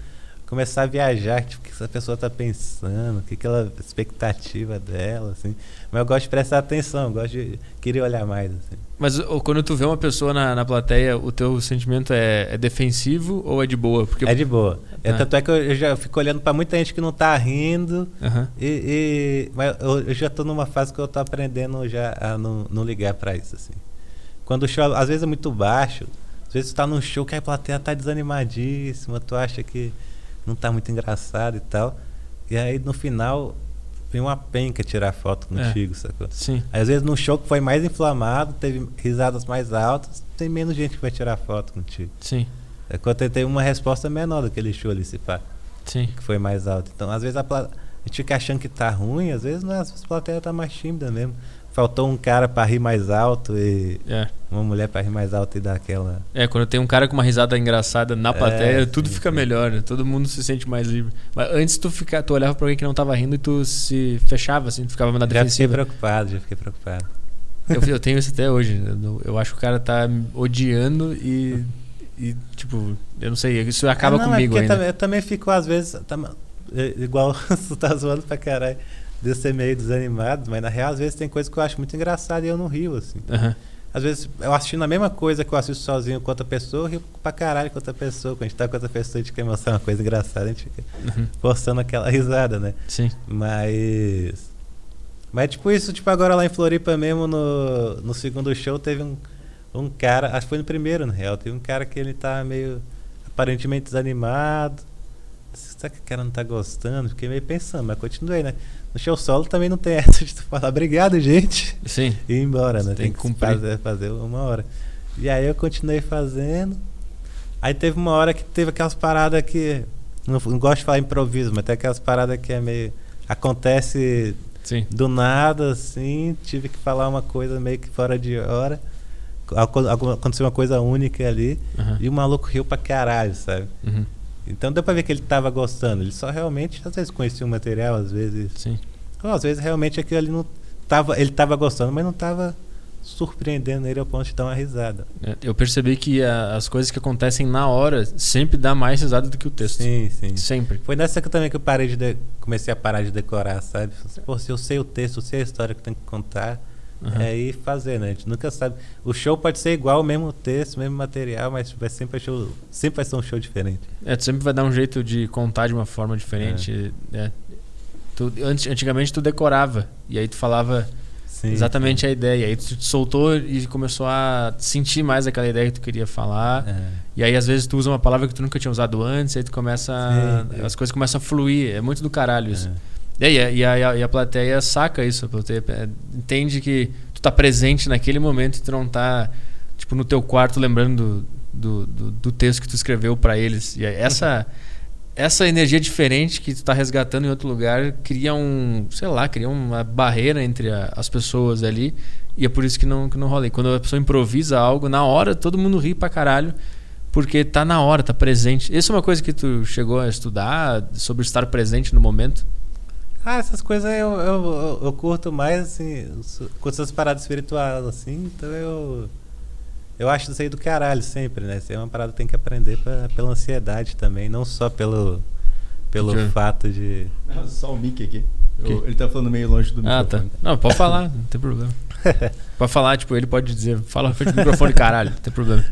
começar a viajar, tipo, o que essa pessoa tá pensando, o que, que ela. expectativa dela, assim. Mas eu gosto de prestar atenção, gosto de querer olhar mais, assim. Mas ô, quando tu vê uma pessoa na, na plateia, o teu sentimento é, é defensivo ou é de boa? Porque É de boa. É, Tá. tanto é que eu, já fico olhando pra muita gente que não tá rindo. Aham. E, e- mas eu, eu já tô numa fase que eu tô aprendendo já a não, não ligar pra isso, assim. Quando o show, às vezes é muito baixo, às vezes tu tá num show que a plateia tá desanimadíssima, tu acha que não tá muito engraçado e tal. E aí no final vem uma penca tirar foto É. contigo, sacou? Sim. Às vezes num show que foi mais inflamado, teve risadas mais altas, tem menos gente que vai tirar foto contigo. Sim. É quando tem uma resposta menor daquele show ali, se pá Sim. que foi mais alto. Então, às vezes a, pla- a gente fica achando que tá ruim, às vezes não, às vezes a plateia tá mais tímida mesmo. Faltou um cara pra rir mais alto e É. uma mulher pra rir mais alto e dar aquela. É, quando tem um cara com uma risada engraçada na plateia, É, tudo sim, fica sim. melhor, né? todo mundo se sente mais livre. Mas antes tu ficar, tu olhava pra alguém que não tava rindo e tu se fechava assim, tu ficava na Já fiquei defensiva. preocupado, já fiquei preocupado. Eu, eu tenho isso até hoje. Eu, eu acho que o cara tá odiando e, e, tipo, eu não sei, isso acaba Ah, não, é comigo porque ainda. eu também fico, às vezes, é, igual tu tá zoando pra caralho, de ser meio desanimado, mas na real, às vezes tem coisa que eu acho muito engraçada e eu não rio, assim. Aham. Às vezes eu assistindo a mesma coisa que eu assisto sozinho com outra pessoa, eu rio pra caralho com outra pessoa. Quando a gente tá com outra pessoa, a gente quer mostrar uma coisa engraçada, a gente fica Uhum. forçando aquela risada, né? Sim. Mas. Mas tipo isso, tipo agora lá em Floripa mesmo, no, no segundo show, teve um, um cara, acho que foi no primeiro, na real, teve um cara que ele tá meio aparentemente desanimado. Será que o cara não tá gostando? Fiquei meio pensando, mas continuei, né? No show solo também não tem essa de tu falar, obrigado, gente Sim. e ir embora, né? Tem Tem, que que cumprir. fazer, fazer uma hora. E aí eu continuei fazendo. Aí teve uma hora que teve aquelas paradas que. Não, não gosto de falar improviso, mas tem aquelas paradas que é meio. Acontece Sim. do nada, assim. Tive que falar uma coisa meio que fora de hora. Aco- aco- Aconteceu uma coisa única ali. Aham. E o maluco riu pra caralho, sabe? Uhum. Então deu pra ver que ele tava gostando. Ele só realmente, às vezes, conhecia o material, às vezes. Sim. Ou às vezes realmente aquilo ali não tava, ele tava gostando, mas não tava surpreendendo ele ao ponto de dar uma risada. É, Eu percebi que a- as coisas que acontecem na hora sempre dá mais risada do que o texto. Sim, sim. Sempre. Foi nessa que também que eu parei de de- comecei a parar de decorar, sabe? Pô, se eu sei o texto, eu sei a história que tem que contar, Aham. é ir fazer, né? A gente nunca sabe. O show pode ser igual, o mesmo texto, o mesmo material, mas vai sempre, show, sempre vai ser um show diferente. É, tu sempre vai dar um jeito de contar de uma forma diferente. É. Tu, antes, antigamente tu decorava e aí tu falava Sim, exatamente a ideia. Aí tu te soltou e começou a sentir mais aquela ideia que tu queria falar. É. E aí às vezes tu usa uma palavra que tu nunca tinha usado antes, aí tu começa. a- Sim, é. as coisas começam a fluir. É muito do caralho isso. É. E, a, e, a, e a plateia saca isso. A plateia entende que tu tá presente naquele momento e tu não tá, tipo, no teu quarto lembrando do, do, do texto que tu escreveu pra eles. E essa, essa energia diferente que tu tá resgatando em outro lugar cria um, sei lá, cria uma barreira entre a- as pessoas ali. E é por isso que não, que não rola. E quando a pessoa improvisa algo, na hora todo mundo ri pra caralho. Porque tá na hora, tá presente. Isso é uma coisa que tu chegou a estudar sobre estar presente no momento? Ah, essas coisas eu, eu, eu, eu curto mais, assim, curto essas paradas espirituais, assim, então eu. Eu acho isso aí do caralho sempre, né? Isso aí é uma parada que tem que aprender pra, pela ansiedade também, não só pelo, pelo fato de. Não, só o mic aqui. Eu- ele tá falando meio longe do Ah, tá. microfone. Não, pode falar, não tem problema. Pode falar, tipo, ele pode dizer, fala frente do microfone, caralho, não tem problema.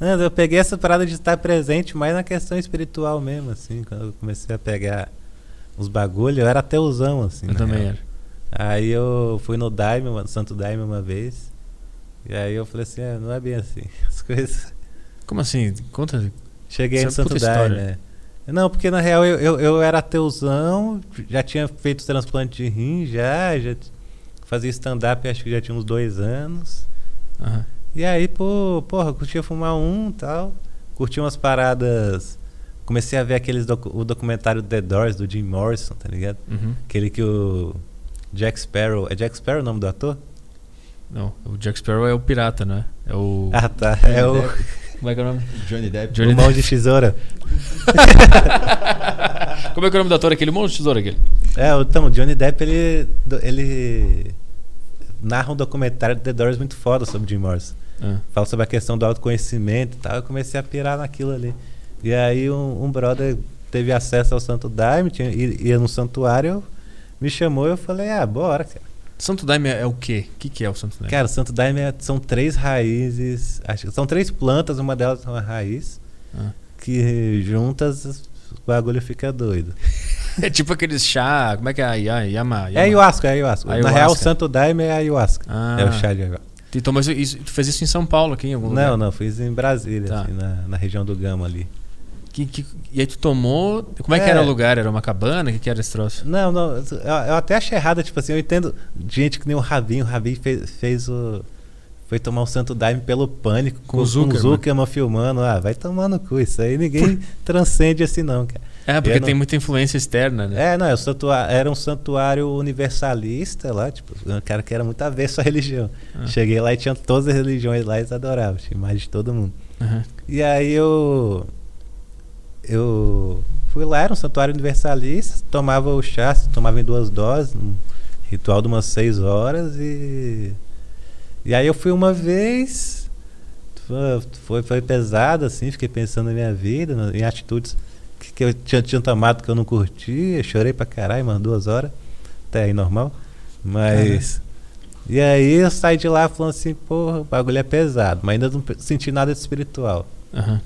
Não, eu peguei essa parada de estar presente mais na questão espiritual mesmo, assim, quando eu comecei a pegar uns bagulho, eu era ateuzão, assim. Eu também real. era. Aí eu fui no Daime, no Santo Daime uma vez. E aí eu falei assim, é, não é bem assim. As coisas. Como assim? Conta. Cheguei Isso no é Santo Daime, né? Não, porque na real eu, eu, eu era ateuzão, já tinha feito transplante de rim, já, já fazia stand-up acho que já tinha uns dois anos. Aham. E aí, pô, porra, curtia fumar um e tal. Curtia umas paradas. Comecei a ver aqueles docu- o documentário The Doors do Jim Morrison, tá ligado? Uhum. Aquele que o Jack Sparrow. É Jack Sparrow o nome do ator? Não, o Jack Sparrow é o pirata, né? É o. Ah, tá. É o, Como é que é o nome? Johnny Depp. Johnny o mão de tesoura. Como é que é o nome do ator aquele? Monte de tesoura aquele. É, o- então, o Johnny Depp, ele, ele narra um documentário do The Doors muito foda sobre Jim Morrison. Ah. Fala sobre a questão do autoconhecimento e tal. Eu comecei a pirar naquilo ali. E aí um, um brother teve acesso ao Santo Daime, tinha, ia, no santuário, me chamou e eu falei, ah, bora, cara. Santo Daime é, o quê? O que, que é o Santo Daime? Cara, o Santo Daime é- são três raízes, acho que são três plantas, uma delas é uma raiz, Ah. que juntas o bagulho fica doido. É tipo aqueles chá. Como é que é? Ya- Yama, É ayahuasca, é ayahuasca. Na Ayahuasca. real, o Santo Daime é ayahuasca. Ah. É o chá de ayahuasca. Tu, tomou isso, tu fez isso em São Paulo, aqui em algum lugar? Não, não, fiz em Brasília, Tá. assim, na, na região do Gama ali. Que- que- e aí tu tomou. Como é que É. era o lugar? Era uma cabana? O que, que era esse troço? Não, não, eu, eu até achei errado, tipo assim, eu entendo gente que nem o Rabinho, o Rabinho fez, fez o. Foi tomar o Santo Daime pelo pânico, Com com, o com Zuckerman. o Zuckerman filmando. Ah, vai tomar no cu, isso aí ninguém transcende assim não, cara. É, porque não- tem muita influência externa, né? É, não, é o santua- era um santuário universalista lá, tipo, um cara que era muito avesso à religião. Ah. Cheguei lá e tinha todas as religiões lá e eles adoravam, tinha mais de todo mundo. Aham. E aí eu. Eu fui lá, era um santuário universalista, tomava o chá, tomava em duas doses, um ritual de umas seis horas e. E aí eu fui uma vez, foi, foi, pesado assim, fiquei pensando na minha vida, em atitudes que, que eu tinha, tinha tomado que eu não curtia, chorei pra caralho, umas duas horas, até aí normal. Mas. E aí eu saí de lá falando assim, porra, o bagulho é pesado, mas ainda não senti nada de espiritual. Aham.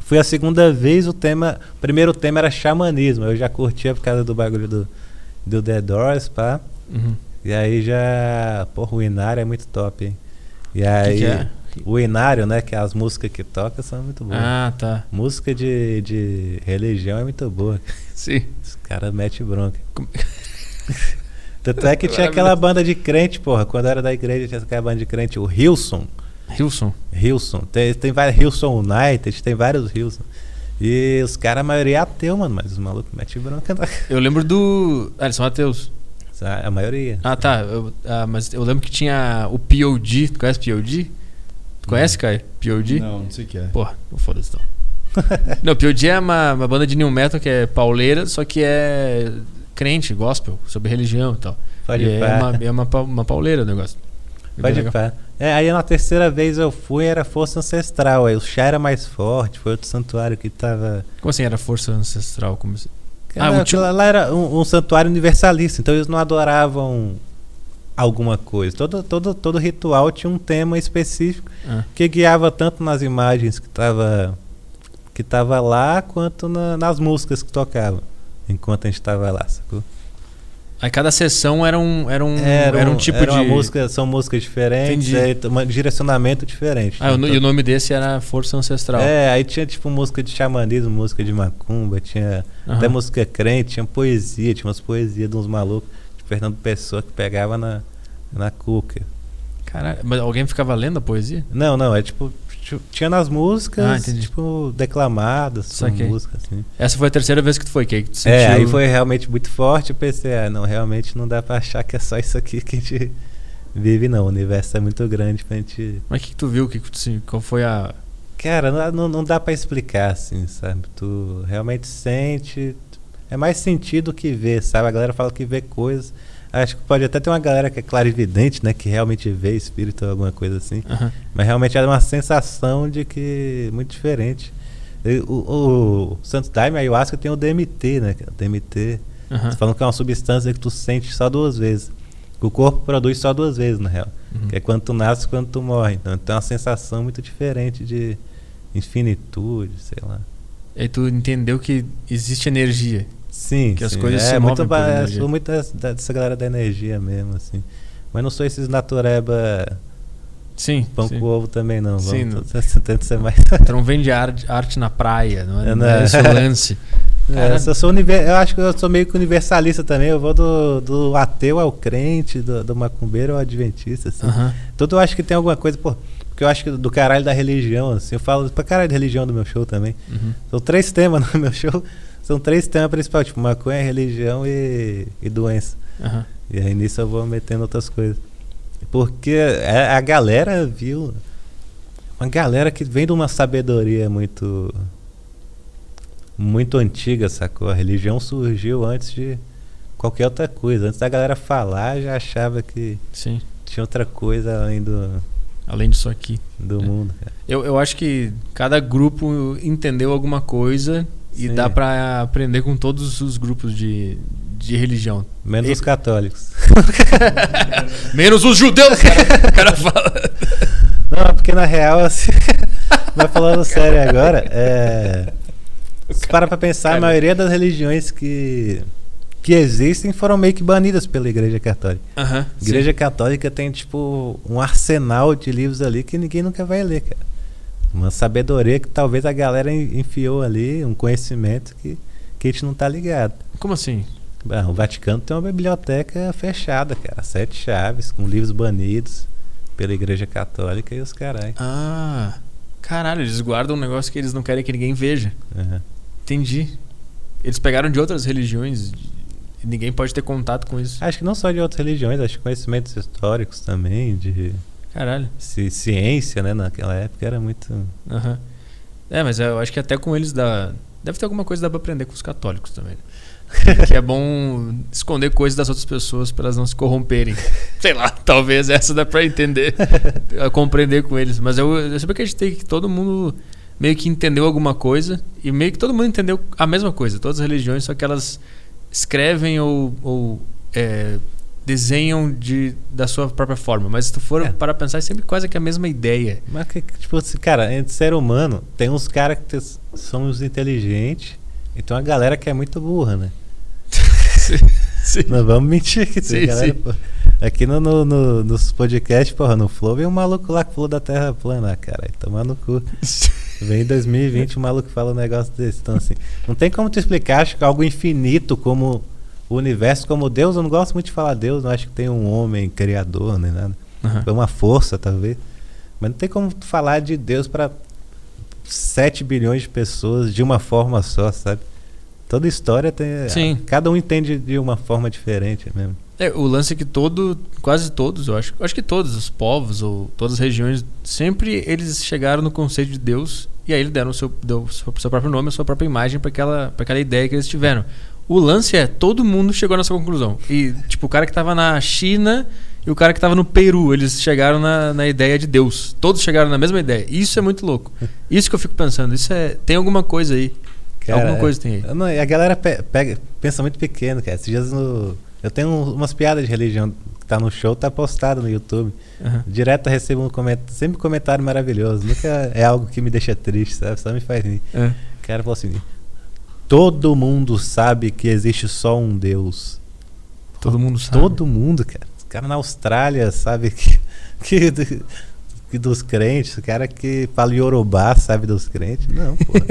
Foi a segunda vez o tema. O primeiro tema era xamanismo. Eu já curtia por causa do bagulho do, do The Doors, pá. Uhum. E aí já. Porra, o Inário é muito top, hein? E O que, aí. que é? O Inário, né? Que as músicas que toca são muito boas. Ah, tá. Música de, de religião é muito boa. Sim. Os caras metem bronca. Como- Tanto é que tinha aquela banda de crente, porra. Quando eu era da igreja, tinha aquela banda de crente, o Hilson. Hilson. Hilson. Tem, tem vários Hilson United, tem vários Hilson. E os caras, a maioria é ateu, mano, mas os malucos metem bronca Eu lembro do. Ah, eles são ateus. A maioria. Ah, tá. Eu- ah, mas eu lembro que tinha o POD. Tu conhece POD? Tu conhece, Caio? POD? Não, não sei o que é. Porra, foda-se então. não, POD é uma, uma banda de new metal que é pauleira, só que é crente, gospel, sobre religião e tal. Pode e é uma, é uma, uma pauleira o negócio. Pode pá. É, aí na terceira vez eu fui, era força ancestral. Aí o chá era mais forte, foi outro santuário que tava. Como assim era força ancestral? Como assim? Ah, lá, lá era um, um santuário universalista, então eles não adoravam alguma coisa. Todo, todo, todo ritual tinha um tema específico Ah, que guiava tanto nas imagens que tava, que tava lá, quanto na- nas músicas que tocavam. Enquanto a gente tava lá, sacou? Aí cada sessão era um, era um, era um tipo era de. música, são músicas diferentes, aí, um direcionamento diferente. Ah, Então- e o nome desse era Força Ancestral. É, aí tinha tipo música de xamanismo, música de macumba, tinha Aham. até música crente, tinha poesia, tinha umas poesias de uns malucos, de Fernando Pessoa que pegava na, na cuca. Caralho, mas alguém ficava lendo a poesia? Não, não, é tipo, ti- tinha nas músicas, Ah, tipo, declamadas, músicas assim. Essa foi a terceira vez que tu foi, que aí tu sentiu... É, aí foi realmente muito forte, eu pensei, ah, não, realmente não dá pra achar que é só isso aqui que a gente vive não, o universo é muito grande pra gente... Mas o que, que tu viu? Que, que assim, qual foi a... Cara, não, não, não dá pra explicar assim, sabe? Tu realmente sente. É mais sentido que ver, sabe? A galera fala que vê coisas. Acho que pode até ter uma galera que é clarividente, né? Que realmente vê espírito ou alguma coisa assim. Aham. Mas realmente é uma sensação de que. muito diferente. E O, o, o Santo Daime, a ayahuasca, tem o DMT, né? cara? DMT. Aham. Você falando que é uma substância que tu sente só duas vezes. Que o corpo produz só duas vezes, na real. Uhum. Que é quando tu nasce e quando tu morre. Então tem uma sensação muito diferente de infinitude, sei lá. Aí tu entendeu que existe energia. Sim, Que as sim. coisas é, se muito movem sou muito dessa, galera da energia mesmo, assim. Mas não sou esses natureba Sim. pão sim. com ovo também, não. Sim, Vamos, tento ser mais. Não vende arte, arte na praia, não é, É, não né? é esse o lance. Cara, É, eu, sou univer- eu acho que eu sou meio que universalista também. Eu vou do, do ateu ao crente, do, do macumbeiro ao adventista, assim. Aham. Tudo eu acho que tem alguma coisa, pô. Porque eu acho que do caralho da religião, assim. Eu falo pra caralho da religião do meu show também. Uhum. São três temas no meu show. São três temas principais, tipo maconha, religião e, e doença. Aham. E aí nisso eu vou metendo outras coisas. Porque a, a galera viu. Uma galera que vem de uma sabedoria muito. Muito antiga, sacou? A religião surgiu antes de qualquer outra coisa. Antes da galera falar, já achava que Sim. tinha outra coisa além do, Além disso aqui. do É. mundo. cara. Eu, eu acho que cada grupo entendeu alguma coisa e Sim. dá pra aprender com todos os grupos de, de religião. Menos E- os católicos. Menos os judeus, cara. O cara fala. Não, porque na real, assim. mas falando sério agora, é. Se para pra pensar, Cara. a maioria das religiões que, que existem foram meio que banidas pela Igreja Católica. Aham. A sim. Igreja Católica tem, tipo, um arsenal de livros ali que ninguém nunca vai ler, cara. Uma sabedoria que talvez a galera en- enfiou ali, um conhecimento que, que a gente não tá ligado. Como assim? Ah, o Vaticano tem uma biblioteca fechada, cara. Sete chaves, com livros banidos pela Igreja Católica e os carai. Ah. Caralho, eles guardam um negócio que eles não querem que ninguém veja. Aham. Entendi. Eles pegaram de outras religiões e ninguém pode ter contato com isso. Acho que não só de outras religiões, acho que conhecimentos históricos também, de Caralho. ci- ciência, né? Naquela época era muito. Aham. É, mas eu acho que até com eles dá. Deve ter alguma coisa que dá pra aprender com os católicos também. que é bom esconder coisas das outras pessoas pra elas não se corromperem. Sei lá, talvez essa dá pra entender, a compreender com eles. Mas eu, eu sempre acreditei que todo mundo meio que entendeu alguma coisa e meio que todo mundo entendeu a mesma coisa. Todas as religiões, só que elas escrevem ou, ou, é, desenham de, da sua própria forma. Mas se tu for É. para pensar, é sempre quase que a mesma ideia. Mas, tipo assim, cara, entre ser humano, tem uns caras que são os inteligentes e tem uma galera que é muito burra, né? Sim. Não vamos mentir que tem Sim, galera. sim. pô. Aqui no, no, no- nos podcasts, porra, no Flow, vem um maluco lá que falou da Terra plana, cara. Tomar no cu. Vem em 2020 o maluco fala um negócio desse. Então, assim, não tem como te explicar, acho que algo infinito como o universo, como Deus. Eu não gosto muito de falar Deus, não acho que tem um homem criador, nem nada. Aham. É uma força, talvez. Mas não tem como falar de Deus para 7 bilhões de pessoas de uma forma só, sabe? Toda história tem. Sim. Cada um entende de uma forma diferente mesmo. É, o lance é que todo, quase todos, eu acho, acho que todos os povos ou todas as regiões, sempre eles chegaram no conceito de Deus e aí eles deram o seu, deu o seu, seu próprio nome, a sua própria imagem para aquela, pra aquela ideia que eles tiveram. O lance é, todo mundo chegou nessa conclusão. E, tipo, o cara que tava na China e o cara que tava no Peru, eles chegaram na, na ideia de Deus. Todos chegaram na mesma ideia. Isso é muito louco. Isso que eu fico pensando. Isso é. Tem alguma coisa aí. Alguma coisa tem aí. não- a galera pe- pega, pensa muito pequeno, cara. Esses dias no. Eu tenho um- umas piadas de religião que tá no show, tá postado no YouTube. Aham. Direto eu recebo um comentário, sempre comentário maravilhoso. Nunca é algo que me deixa triste, sabe? Só me faz rir. É. O cara falou assim: Todo mundo sabe que existe só um Deus. Todo mundo sabe. Todo mundo, cara. Os caras na Austrália sabe que, que, que dos crentes. O cara que fala Yorubá sabe dos crentes. Não, porra.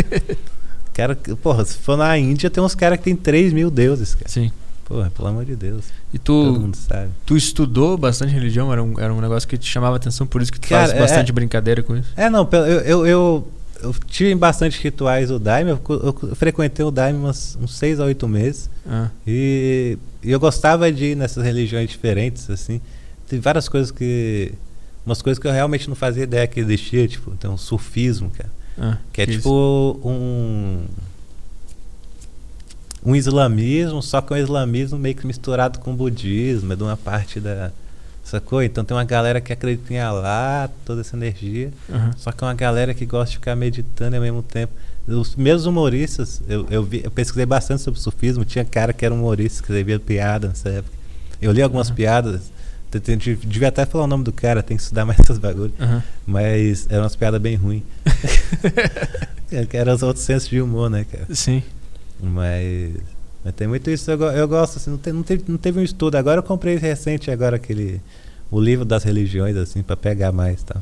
cara, porra, se for na Índia, tem uns caras que tem 3 mil deuses, cara. Sim. Porra, pelo amor de Deus. E Todo tu, mundo sabe. tu estudou bastante religião? Era um, era um negócio que te chamava atenção, por isso que tu Cara, faz é- bastante brincadeira com isso. É, não, eu, eu, eu, eu tive em bastante rituais o Daime. Eu, eu frequentei o Daime uns, uns 6 a 8 meses. Ah, E, e eu gostava de ir nessas religiões diferentes, assim. Tem várias coisas que. Umas coisas que eu realmente não fazia ideia que existia, tipo, tem um sufismo, cara. ah, Que é isso. tipo um. Um islamismo, só que é um islamismo meio que misturado com budismo, é de uma parte da. Sacou? Então tem uma galera que acredita em Allah, toda essa energia. Aham. Só que é uma galera que gosta de ficar meditando ao mesmo tempo. Os meus humoristas, eu, eu, vi- eu pesquisei bastante sobre sufismo. Tinha cara que era humorista, que escrevia piada nessa época. Eu li algumas Aham. piadas. Devia até falar o nome do cara, tem que estudar mais essas bagulhos. Aham. Mas eram umas piadas bem ruins. É, Eram os outros sensos de humor, né, cara? Sim. Mas. Mas tem muito isso, eu, eu gosto, assim, não, não, teve, não teve um estudo. Agora eu comprei recente agora aquele. O livro das religiões, assim, pra pegar mais tá?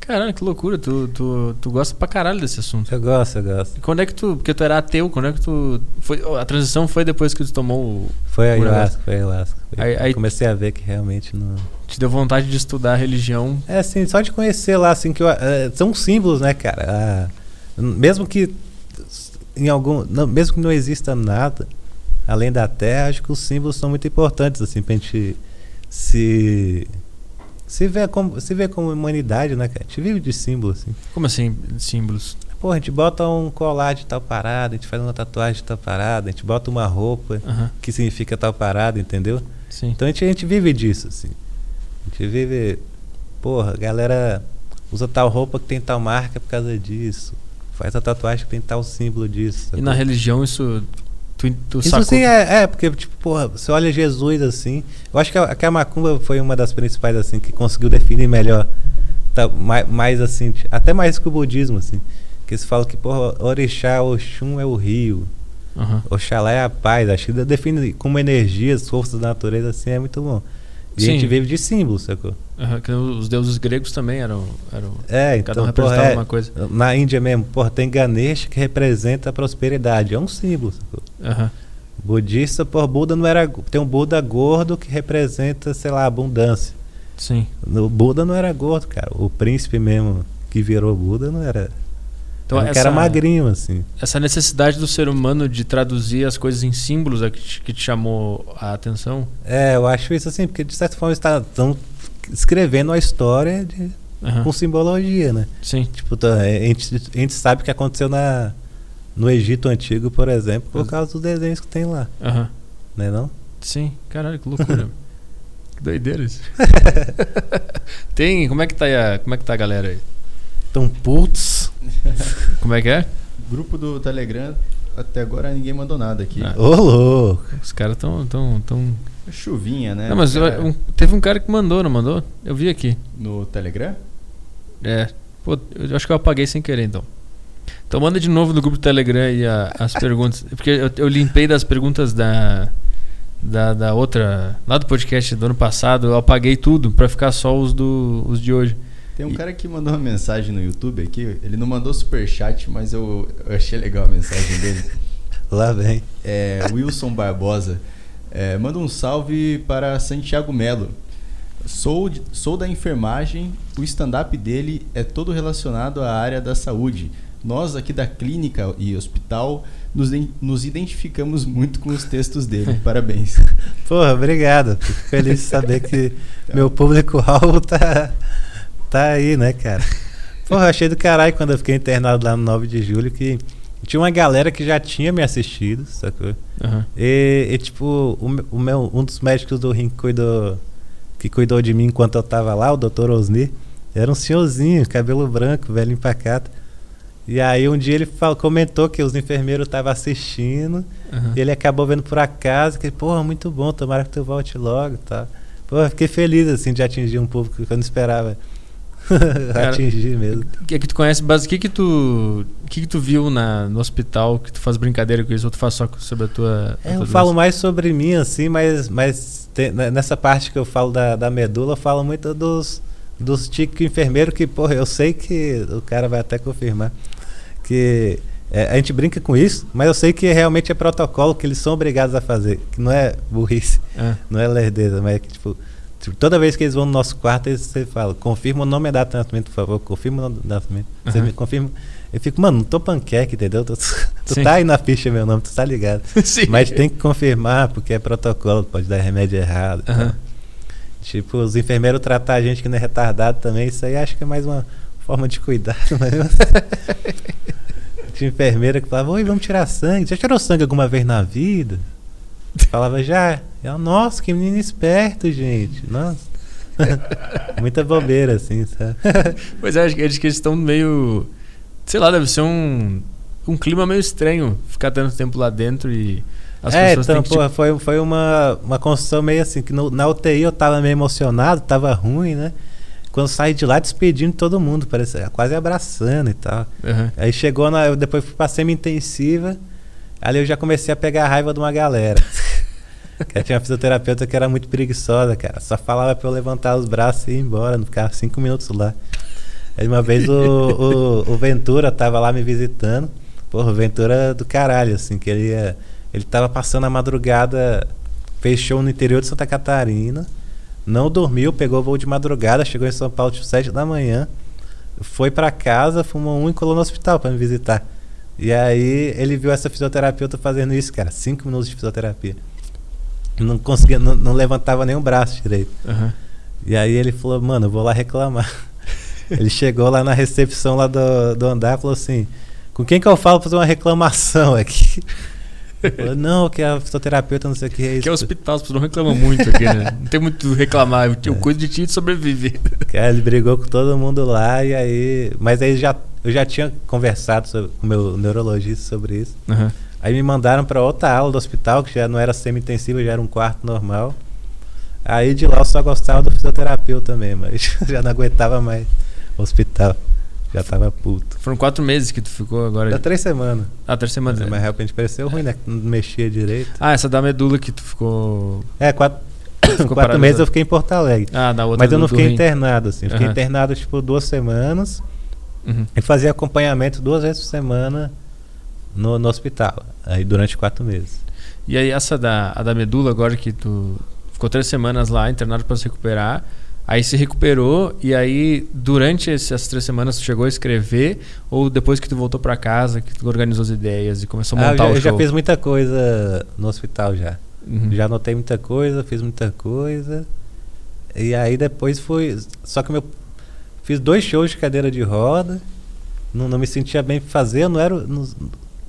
Caralho, que loucura. Tu, tu, tu gosta pra caralho desse assunto. Eu gosto, eu gosto. E Quando é que tu. Porque tu era ateu, quando é que tu. Foi, a transição foi depois que tu tomou. o- Foi a ayahuasca, foi a ayahuasca. Aí- aí- Comecei a ver que realmente não. Te deu vontade de estudar a religião. É assim, só de conhecer lá, assim, que eu- é, são símbolos, né, cara? Ah, mesmo que em algum. Não, mesmo que não exista nada além da Terra, acho que os símbolos são muito importantes, assim, pra gente se. Se ver como, se ver como humanidade, né, cara? A gente vive de símbolos, assim. Como assim, símbolos? Pô, a gente bota um colar de tal parada, a gente faz uma tatuagem de tal parada, a gente bota uma roupa que significa tal parada, entendeu? sim. Então a gente, a gente vive disso, assim. A gente vive. Porra, a galera usa tal roupa que tem tal marca por causa disso. Faz a tatuagem que tem tal símbolo disso. E sacou? na religião isso. Tu, tu Isso sacou. sim é, é, porque, tipo, porra, você olha Jesus assim. Eu acho que a, que a Macumba foi uma das principais, assim, que conseguiu definir melhor. Tá, mais, mais assim, até mais que o budismo, assim. Que eles falam que, porra, Orixá, Oxum é o rio. Aham. Oxalá é a paz. Acho que define como energias, forças da natureza, assim, é muito bom. E Sim. a gente vive de símbolos, sacou? Que os deuses gregos também eram. eram É, cada um então, representava porra, é, uma coisa. na Índia mesmo, porra, tem Ganesha que representa a prosperidade. É um símbolo, sacou? Aham. Budista, por Buda não era. Tem um Buda gordo que representa, sei lá, abundância. Sim. O Buda não era gordo, cara. O príncipe mesmo que virou Buda não era. Então, era um cara magrinho, assim. essa necessidade do ser humano de traduzir as coisas em símbolos é que te, que te chamou a atenção? É, eu acho isso assim, porque de certa forma estão escrevendo a história de- Aham. com simbologia, né? Sim. Tipo, tá, a, gente, a gente sabe o que aconteceu na, no Egito Antigo, por exemplo, por causa dos desenhos que tem lá, Aham. né não? Sim. Caralho, que loucura. que doideira isso. Tem. Como é que tá aí a, como é que tá a galera aí? Então, putz. Como é que é? Grupo do Telegram, até agora ninguém mandou nada aqui. Ah. Ô, louco. Os caras tão, tão, tão. Chuvinha, né? Não, mas eu- um- teve um cara que mandou, não mandou? Eu vi aqui. No Telegram? É. Pô, eu acho que eu apaguei sem querer, então. Então manda de novo no grupo do Telegram aí a- as perguntas. Porque eu, eu limpei das perguntas da, da, da outra. Lá do podcast do ano passado, eu apaguei tudo pra ficar só os, do, os de hoje. Tem um E- cara que mandou uma mensagem no YouTube aqui. Ele não mandou superchat, mas eu, eu achei legal a mensagem dele. Lá vem. É, Wilson Barbosa. É, manda um salve para Santiago Melo. Sou, sou da enfermagem, o stand-up dele é todo relacionado à área da saúde. Nós aqui da clínica e hospital nos, nos identificamos muito com os textos dele. Parabéns. Porra, obrigado. Fico feliz de saber que meu público-alvo tá, tá aí, né, cara? Porra, eu achei do caralho quando eu fiquei internado lá no 9 de julho que tinha uma galera que já tinha me assistido, sacou? Aham. E, e, tipo, o, o meu, um dos médicos do rim que cuidou, que cuidou de mim enquanto eu tava lá, o Dr. Osni, era um senhorzinho, cabelo branco, velho empacado. E aí um dia ele falou, comentou que os enfermeiros estavam assistindo aham. e ele acabou vendo por acaso, que, porra, muito bom, tomara que tu volte logo e tal. Pô, eu fiquei feliz, assim, de atingir um público que eu não esperava Cara, atingir mesmo. Que é que tu conhece, base, o que que tu, o que que tu viu na, no hospital que tu faz brincadeira com isso ou tu faz só sobre a tua. a É, tua eu falo doença? mais sobre mim, assim, mas, mas tem- nessa parte que eu falo da, da medula, eu falo muito dos, dos ticos enfermeiros que, porra, eu sei que o cara vai até confirmar que é, a gente brinca com isso, mas eu sei que realmente é protocolo que eles são obrigados a fazer, que não é burrice, É. não é lerdeza, mas é que, tipo, tipo, toda vez que eles vão no nosso quarto, eles você fala, confirma o nome da tratamento, por favor, confirma o nome da tratamento. Você Aham. me confirma. Eu fico, mano, não tô panqueque, entendeu? Tu, tu Sim. tá aí na ficha meu nome, tu tá ligado. Sim. Mas tem que confirmar, porque é protocolo, pode dar remédio errado. e tal. Aham. Tipo, os enfermeiros tratar a gente que não é retardado também, isso aí acho que é mais uma forma de cuidado. Mas. Tinha enfermeira que falava, oi, vamos tirar sangue. Já tirou sangue alguma vez na vida? Falava, já. Eu, Nossa, que menino esperto, gente. Nossa. Muita bobeira, assim, sabe? Pois é, acho que eles estão meio. Sei lá, deve ser um, um clima meio estranho ficar tanto tempo lá dentro e as é, pessoas então, têm que. porra, tipo, foi, foi uma, uma construção meio assim, que no- na UTI eu tava meio emocionado, tava ruim, né? Quando saí de lá despedindo todo mundo, parecia quase abraçando e tal. aham. Aí chegou na. Eu depois fui pra semi-intensiva. Ali eu já comecei a pegar a raiva de uma galera. que tinha uma fisioterapeuta que era muito preguiçosa, cara. Só falava pra eu levantar os braços e ir embora, não ficava cinco minutos lá. Aí uma vez o, o, o Ventura tava lá me visitando. Porra, o Ventura do caralho, assim, que ele ia, Ele tava passando a madrugada, fez show no interior de Santa Catarina. Não dormiu, pegou voo de madrugada, chegou em São Paulo tipo 7 da manhã. Foi para casa, fumou um e colou no hospital para me visitar. E aí ele viu essa fisioterapeuta fazendo isso, cara. Cinco minutos de fisioterapia. Não conseguia, não, não levantava nem o braço direito. Aham. E aí ele falou, mano, eu vou lá reclamar. ele chegou lá na recepção lá do, do andar e falou assim, com quem que eu falo pra fazer uma reclamação aqui? Não, que a fisioterapeuta não sei o que é isso. Que é hospital, as pessoas não reclamam muito aqui, né? Não tem muito o que reclamar. Eu, eu cuido de ti e de sobreviver. Cara, ele brigou com todo mundo lá e aí. Mas aí já, eu já tinha conversado sobre- com o meu neurologista sobre isso. Aham. Aí me mandaram para outra aula do hospital, que já não era semi-intensiva, já era um quarto normal. Aí de lá eu só gostava do fisioterapeuta mesmo, mas já não aguentava mais o hospital. Já tava puto. Foram quatro meses que tu ficou agora. Dá três semanas. Ah, três semanas. Mas de repente pareceu ruim, né? Não mexia direito. Ah, essa da medula que tu ficou. É, quatro, Ficou quatro meses eu fiquei em Porto Alegre. Ah, da outra Mas eu não fiquei rim. internado, assim. Fiquei Aham. internado, tipo, duas semanas. Uhum. E fazia acompanhamento duas vezes por semana no, no hospital. Aí durante quatro meses. E aí essa da, a da medula, agora que tu ficou três semanas lá, internado pra se recuperar. Aí se recuperou e aí durante esse- essas três semanas tu chegou a escrever ou depois que tu voltou pra casa que tu organizou as ideias e começou a Ah, eu montar já, o eu já show? fiz muita coisa no hospital já. Uhum. Já anotei muita coisa, fiz muita coisa. E aí depois fui. Só que meu. Fiz dois shows de cadeira de roda. Não, não me sentia bem fazer. Não era. Não,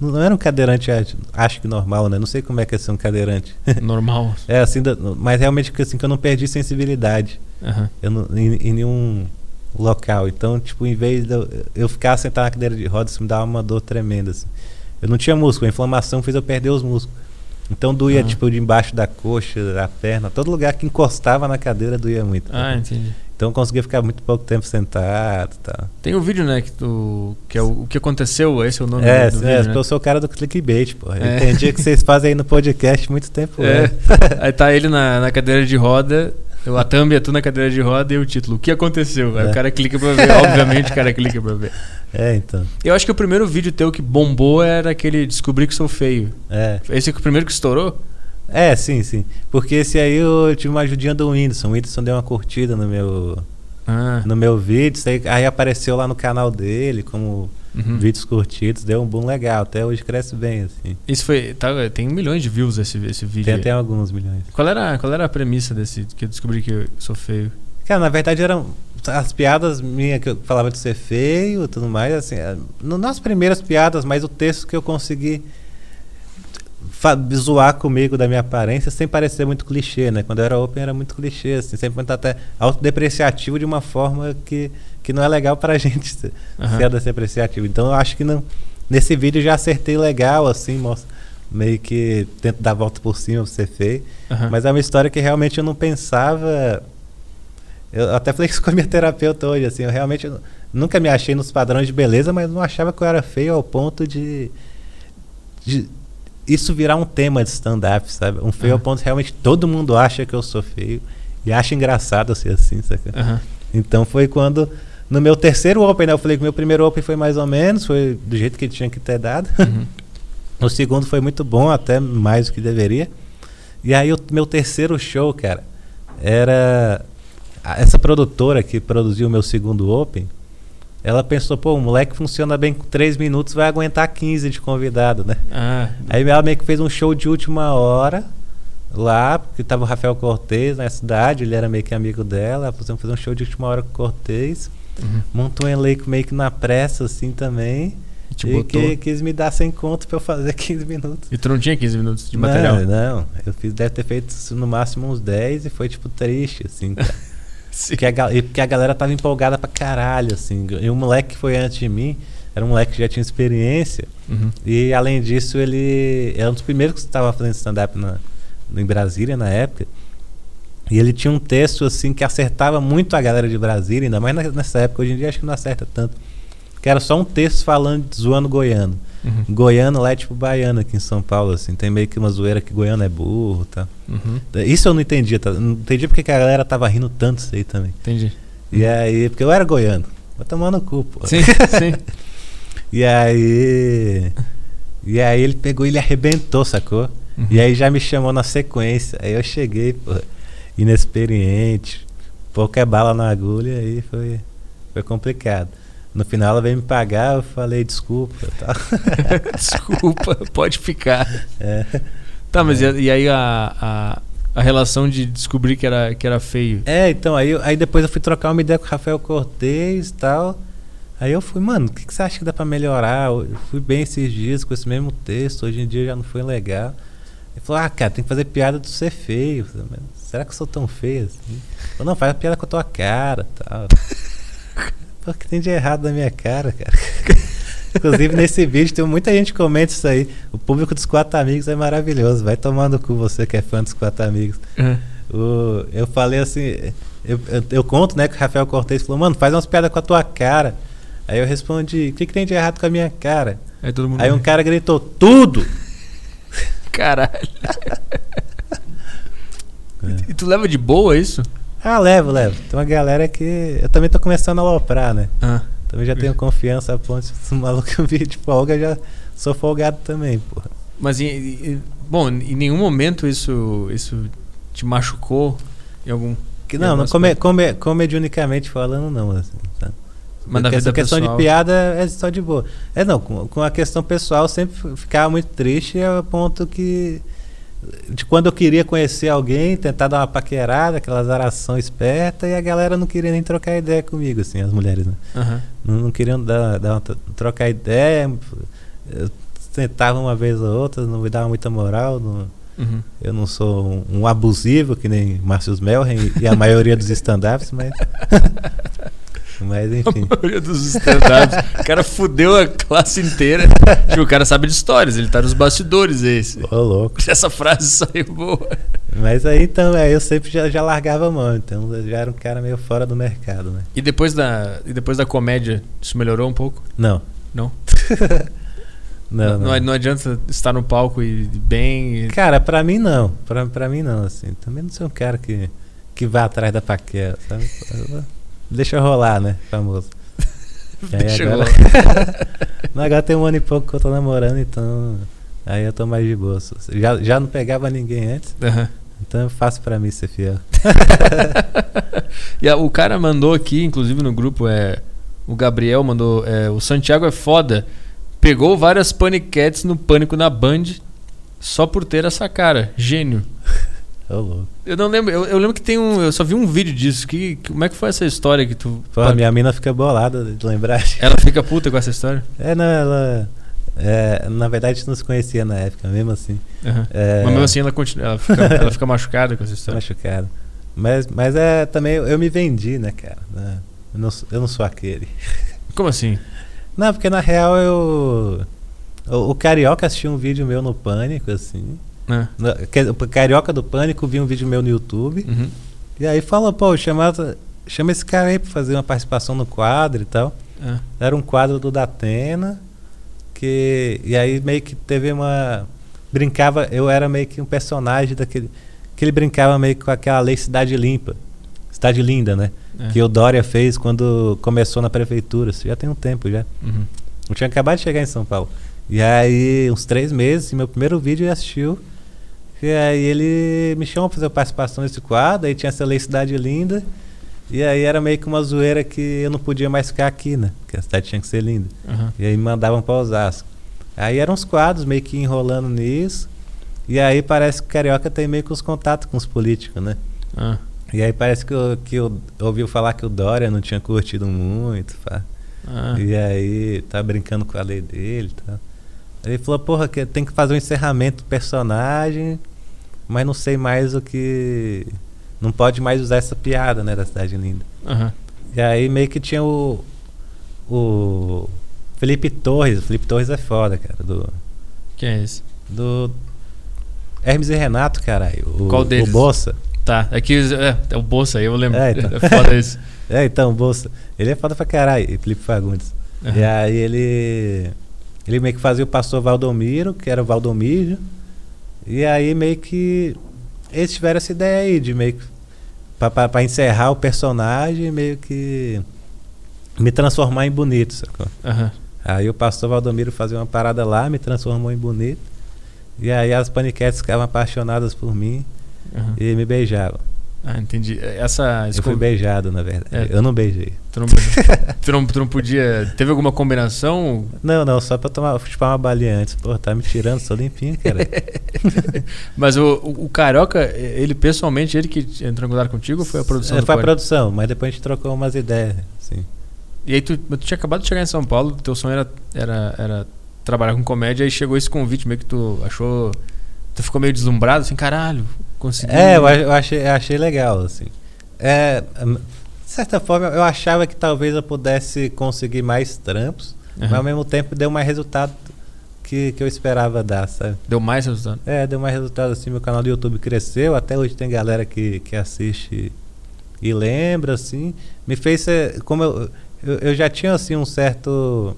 não era um cadeirante, acho- que normal, né? Não sei como é que é ser um cadeirante. Normal. É assim, mas realmente que, assim, que eu não perdi sensibilidade. Aham. Eu não, em, em nenhum local. Então, tipo, em vez de eu, eu ficar sentado na cadeira de rodas, isso me dava uma dor tremenda. Assim. Eu não tinha músculo, a inflamação fez eu perder os músculos. Então doía, Ah. tipo, de embaixo da coxa, da perna, todo lugar que encostava na cadeira doía muito. Ah, entendi. Então eu conseguia ficar muito pouco tempo sentado e tal. Tem o vídeo, né, que tu que é o, o que aconteceu, esse é o nome É, do, do é, vídeo, né? eu sou o cara do clickbait, pô. Eu É. entendi que vocês fazem aí no podcast muito tempo. É. né? Aí tá ele na, na cadeira de roda, a thumb é tu na cadeira de roda e o título, o que aconteceu? Aí É. o cara clica pra ver, obviamente o cara clica pra ver. É, então. Eu acho que o primeiro vídeo teu que bombou era aquele Descobri que sou feio. É. Esse é o primeiro que estourou? É, sim, sim. Porque esse aí eu tive uma ajudinha do Whindersson. O Whindersson deu uma curtida no meu, Ah, no meu vídeo. Aí, aí apareceu lá no canal dele como uhum. vídeos curtidos. Deu um boom legal. Até hoje cresce bem, assim. Isso foi. Tá, tem milhões de views esse, esse vídeo. Tem até alguns milhões. Qual, era, qual era a premissa desse que eu descobri que eu sou feio? Cara, na verdade eram as piadas minhas que eu falava de ser feio e tudo mais, assim, é, não nas primeiras piadas, mas o texto que eu consegui zoar comigo da minha aparência sem parecer muito clichê, né? Quando eu era open era muito clichê, assim, sempre muito até autodepreciativo de uma forma que, que não é legal pra gente ser, Aham. ser autodepreciativo. Então eu acho que não, nesse vídeo eu já acertei legal, assim, mostra, meio que tento dar a volta por cima pra ser feio. Aham. Mas é uma história que realmente eu não pensava. Eu até falei isso com a minha terapeuta hoje, assim, eu realmente nunca me achei nos padrões de beleza, mas não achava que eu era feio ao ponto de, de isso virar um tema de stand-up, sabe? Um feio ao Aham. ponto que realmente todo mundo acha que eu sou feio e acha engraçado ser assim, saca? Aham. Então foi quando, no meu terceiro Open, né? Eu falei que meu primeiro Open foi mais ou menos, foi do jeito que tinha que ter dado. Uhum. O segundo foi muito bom, até mais do que deveria. E aí o meu terceiro show, cara, era essa produtora que produziu o meu segundo Open. Ela pensou, pô, o moleque funciona bem com 3 minutos, vai aguentar 15 de convidado, né? Ah, Aí ela meio que fez um show de última hora lá, porque tava o Rafael Cortez na cidade, ele era meio que amigo dela, ela fazer fazer um show de última hora com o Cortez. uhum. Montou um elenco meio que na pressa, assim, também. E que, quis me dar 100 conto pra eu fazer 15 minutos. E tu não tinha 15 minutos de material? Não, não. Eu fiz, deve ter feito no máximo uns 10 e foi, tipo, triste, assim, cara. Porque, a, porque a galera tava empolgada pra caralho, assim. E o moleque que foi antes de mim, era um moleque que já tinha experiência. Uhum. E além disso, ele era um dos primeiros que estava fazendo stand-up na- em Brasília na época. E ele tinha um texto assim que acertava muito a galera de Brasília, ainda mais nessa época. Hoje em dia acho que não acerta tanto. Que era só um texto falando, zoando goiano. Uhum. Goiano lá é tipo baiano aqui em São Paulo, assim. Tem meio que uma zoeira que goiano é burro, tá? Uhum. Isso eu não entendia, tá? Não entendi porque que a galera tava rindo tanto isso aí também. Entendi. E aí, porque eu era goiano. Vai tomar no cu, pô. Sim, sim. E aí. E aí ele pegou e ele arrebentou, sacou? Uhum. E aí já me chamou na sequência. Aí eu cheguei, pô, inexperiente, pouca bala na agulha, aí foi, foi complicado. No final ela veio me pagar, eu falei desculpa tal. Desculpa, pode ficar. É. Tá, mas e, e aí a, a, a relação de descobrir que era, que era feio? É, então, aí, eu- aí depois eu fui trocar uma ideia com o Rafael Cortez e tal. Aí eu fui, mano, o que, que você acha que dá pra melhorar? Eu fui bem esses dias com esse mesmo texto, hoje em dia já não foi legal. Ele falou, ah, cara, tem que fazer piada de ser feio. Eu falei, "Mas Será que eu sou tão feio assim? Ele falou, não, faz a piada com a tua cara tal. O que tem de errado na minha cara, cara? Inclusive, nesse vídeo tem muita gente que comenta isso aí. O público dos quatro amigos é maravilhoso. Vai tomando cu você que é fã dos quatro amigos. Uhum. O- eu falei assim, eu, eu, eu conto, né, que o Rafael Cortez falou, mano, faz umas piadas com a tua cara. Aí eu respondi, o que, que tem de errado com a minha cara? Aí todo mundo. Aí um cara gritou, tudo! Caralho. É. E tu leva de boa isso? Ah, levo, levo. Tem uma galera que. Eu também tô começando a aloprar, né? Ah. Também já tenho confiança a ponto de maluco que eu vi de folga, já sou folgado também, porra. Mas, em, em- bom, em nenhum momento isso, isso te machucou em algum. Que não, não come, come, comedionicamente falando, não, assim, tá? Mas na essa questão pessoal- de piada é só de boa. É não, com, com a questão pessoal sempre ficava muito triste a ponto que de quando eu queria conhecer alguém, tentar dar uma paquerada, aquela zaração esperta, e a galera não queria nem trocar ideia comigo, assim, as mulheres, né? Aham. Não, não queriam dar, dar uma tro- trocar ideia. Eu tentava uma vez ou outra, não me dava muita moral. não- Uhum. eu não sou um, um abusivo, que nem Márcio Melren e a maioria dos stand-ups, mas. mas enfim. A maioria dos stand-ups. o cara fudeu a classe inteira. Tipo, o cara sabe de histórias, ele tá nos bastidores esse. Ô, louco. Essa frase saiu boa. Mas aí então, aí eu sempre já, já largava a mão, então eu já era um cara meio fora do mercado, né? E depois da, e depois da comédia, isso melhorou um pouco? Não. Não? Não, não. não, não adianta estar no palco e bem. e- Cara, pra mim não. Pra, pra mim não, assim. Também não sou um cara que, que vá atrás da paquera, sabe? Deixa rolar, né? Famoso. Deixa agora- rolar. Não, agora tem um ano e pouco que eu tô namorando, então. Aí eu tô mais de boa. Já, já não pegava ninguém antes, Aham. então é fácil pra mim ser fiel. E a- o cara mandou aqui, inclusive no grupo, é. O Gabriel mandou. é, o Santiago é foda. Pegou várias paniquetes no pânico na Band só por ter essa cara. Gênio. Ô, louco. Eu não lembro. Eu, eu lembro que tem um. Eu só vi um vídeo disso. Que, que- como é que foi essa história que tu. Pô, minha mina fica bolada de lembrar. Ela fica puta com essa história? É, não, ela. é, na verdade, a gente não se conhecia na época, mesmo assim. Aham. É, Mas mesmo assim ela continua. Ela fica, ela fica machucada com essa história. machucado. Mas, mas é também, eu me vendi, né, cara? né? Eu não, sou- eu não sou aquele. Como assim? Não, porque na real eu. O, o Carioca assistiu um vídeo meu no Pânico, assim. Ah, Na- Carioca do Pânico viu um vídeo meu no YouTube. uhum. E aí falou, pô, chama, chama esse cara aí pra fazer uma participação no quadro e tal. Ah, Era um quadro do Datena. Que, e aí meio que teve uma. Brincava, eu era meio que um personagem daquele. Que ele brincava meio que com aquela lei Cidade Limpa. Cidade Linda, né? é. Que o Dória fez quando começou na prefeitura. Isso já tem um tempo já. Uhum. Eu tinha acabado de chegar em São Paulo. E aí, uns três meses, meu primeiro vídeo ele assistiu. E aí ele me chamou pra fazer participação nesse quadro, aí tinha essa lei Cidade Linda. E aí era meio que uma zoeira que eu não podia mais ficar aqui, né? Porque a cidade tinha que ser linda. Aham. E aí me mandavam pra Osasco. Aí eram uns quadros meio que enrolando nisso. E aí parece que o Carioca tem meio que os contatos com os políticos, né? Ah, E aí parece que eu, que eu ouviu falar que o Dória não tinha curtido muito, pá. ah. E aí tá brincando com a lei dele e tal. Aí ele falou, porra, que tem que fazer um encerramento do personagem, mas não sei mais o que. Não pode mais usar essa piada, né, da cidade linda. Aham. E aí meio que tinha o. O. Felipe Torres. O Felipe Torres é foda, cara. Do. Quem é esse? Do. Hermes e Renato, caralho. O, Qual deles? O Bolsa. Tá, é que é, é o Bolsa aí, eu lembro. É, então. É foda isso. É, então, o Bolsa. Ele é foda pra caralho, Felipe Fagundes. Aham. E aí ele. Ele meio que fazia o pastor Valdomiro, que era o Valdomiro. E aí meio que eles tiveram essa ideia aí de meio que pra, encerrar o personagem, meio que me transformar em bonito, sacou? Aham. Aí o pastor Valdomiro fazia uma parada lá, me transformou em bonito. E aí as paniquetes ficavam apaixonadas por mim aham. e me beijavam. Ah, entendi. Essa Eu fui beijado, na verdade. É. Eu não beijei. Tu não, tu, não, tu não podia. Teve alguma combinação? Não, não, só pra tomar, chupar uma balinha antes. Pô, tá me tirando, sou limpinho, cara. Mas o, o, o Carioca, ele pessoalmente, ele que entrou em contato contigo ou foi a produção É, foi a produção, mas depois a gente trocou umas ideias, assim. E aí tu, tu tinha acabado de chegar em São Paulo, teu sonho era, era, era trabalhar com comédia, aí chegou esse convite meio que tu achou. Tu ficou meio deslumbrado, assim, caralho, consegui. É, eu, eu achei, eu achei legal, assim. É, hum, de certa forma, eu achava que talvez eu pudesse conseguir mais trampos, mas ao mesmo tempo deu mais resultado que, que eu esperava dar, sabe? Deu mais resultado. É, deu mais resultado assim, meu canal do YouTube cresceu, até hoje tem galera que, que assiste e lembra, assim. Me fez ser, como eu, eu, eu já tinha, assim, um certo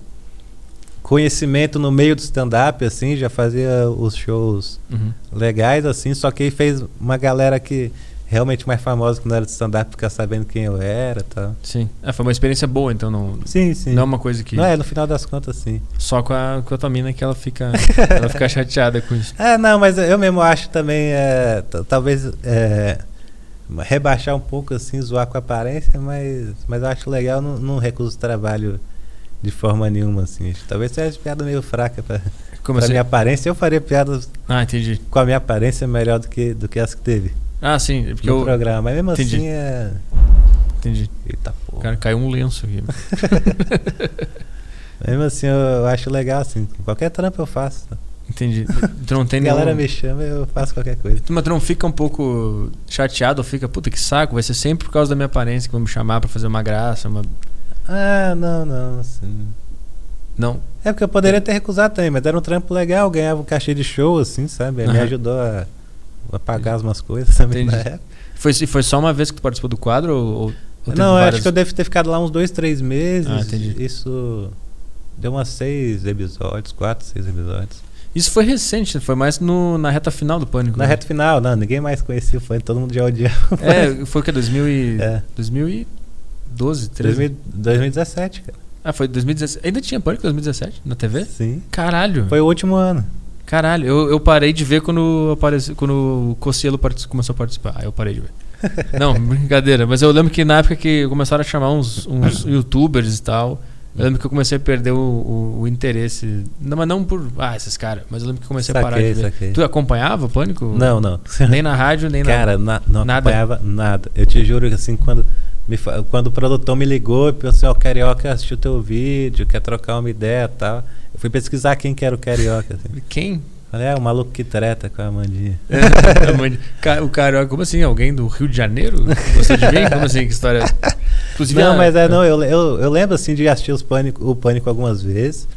conhecimento no meio do stand-up, assim, já fazia os shows Uhum. legais, assim, só que aí fez uma galera que realmente mais famosa que não era de stand-up ficar sabendo quem eu era e tal. Sim. É, foi uma experiência boa, então não, Sim, sim. não é uma coisa que. Não é, no final das contas, sim. Só com a, com a tua mina que ela fica, ela fica chateada com isso. É, não, mas eu mesmo acho também, é, talvez é, rebaixar um pouco, assim, zoar com a aparência, mas, mas eu acho legal, não, não recuso trabalho de forma nenhuma, assim. Talvez seja piada meio fraca pra, Como pra assim? minha aparência. Eu faria piadas Ah, entendi. com a minha aparência melhor do que, do que as que teve Ah, sim, é porque no eu. programa. Mas mesmo Entendi. assim é. Entendi. Eita porra. Cara, caiu um lenço aqui. Mesmo assim, eu, eu acho legal, assim. Qualquer trampo eu faço. Entendi. Tu não tem A galera nenhum... me chama, eu faço qualquer coisa. Mas tu não fica um pouco chateado ou fica, puta que saco, vai ser sempre por causa da minha aparência que vão me chamar pra fazer uma graça, uma. Ah, não, não, assim. Não. É porque eu poderia ter recusado também, mas era um trampo legal, ganhava um cachê de show, assim, sabe? Aí Me ajudou a, a pagar umas coisas também Entendi. na época. Foi, foi só uma vez que tu participou do quadro ou, ou Não, eu várias? acho que eu devo ter ficado lá uns dois, três meses. Ah, entendi. Isso deu umas seis episódios, quatro, seis episódios. Isso foi recente, foi mais no, na reta final do Pânico. Na né? reta final, não, ninguém mais conhecia o funk, todo mundo já odiava. É, foi o que? 2000 e... É. 2012, 13? 2000 2017, cara. Ah, foi 2017. Ainda tinha Pânico em 2017 na TV? Sim. Caralho. Foi o último ano. Caralho, eu, eu parei de ver quando, apareceu, quando o Cossielo começou a participar. Aí eu parei de ver. Não, brincadeira. Mas eu lembro que na época que começaram a chamar uns, uns youtubers e tal, eu lembro que eu comecei a perder o, o, o interesse. Não, mas não por. Ah, esses caras. Mas eu lembro que comecei a parar de Saquei, ver. saquei. Tu acompanhava o Pânico? Não, não. Nem na rádio, nem na. Cara, na, não Nada. acompanhava nada. Eu te juro que assim, quando, me, quando o produtor me ligou e pensou, ó, o Carioca assistiu teu vídeo, quer trocar uma ideia e tal. Eu fui pesquisar quem que era o Carioca. Assim. Quem? Falei, é, o maluco que treta com a Amandinha. O cara, como assim? Alguém do Rio de Janeiro? Gostou de mim? Como assim? Que história? Inclusive, Não, a- mas é, não, eu, eu, eu lembro assim de assistir os Pânico, o Pânico algumas vezes,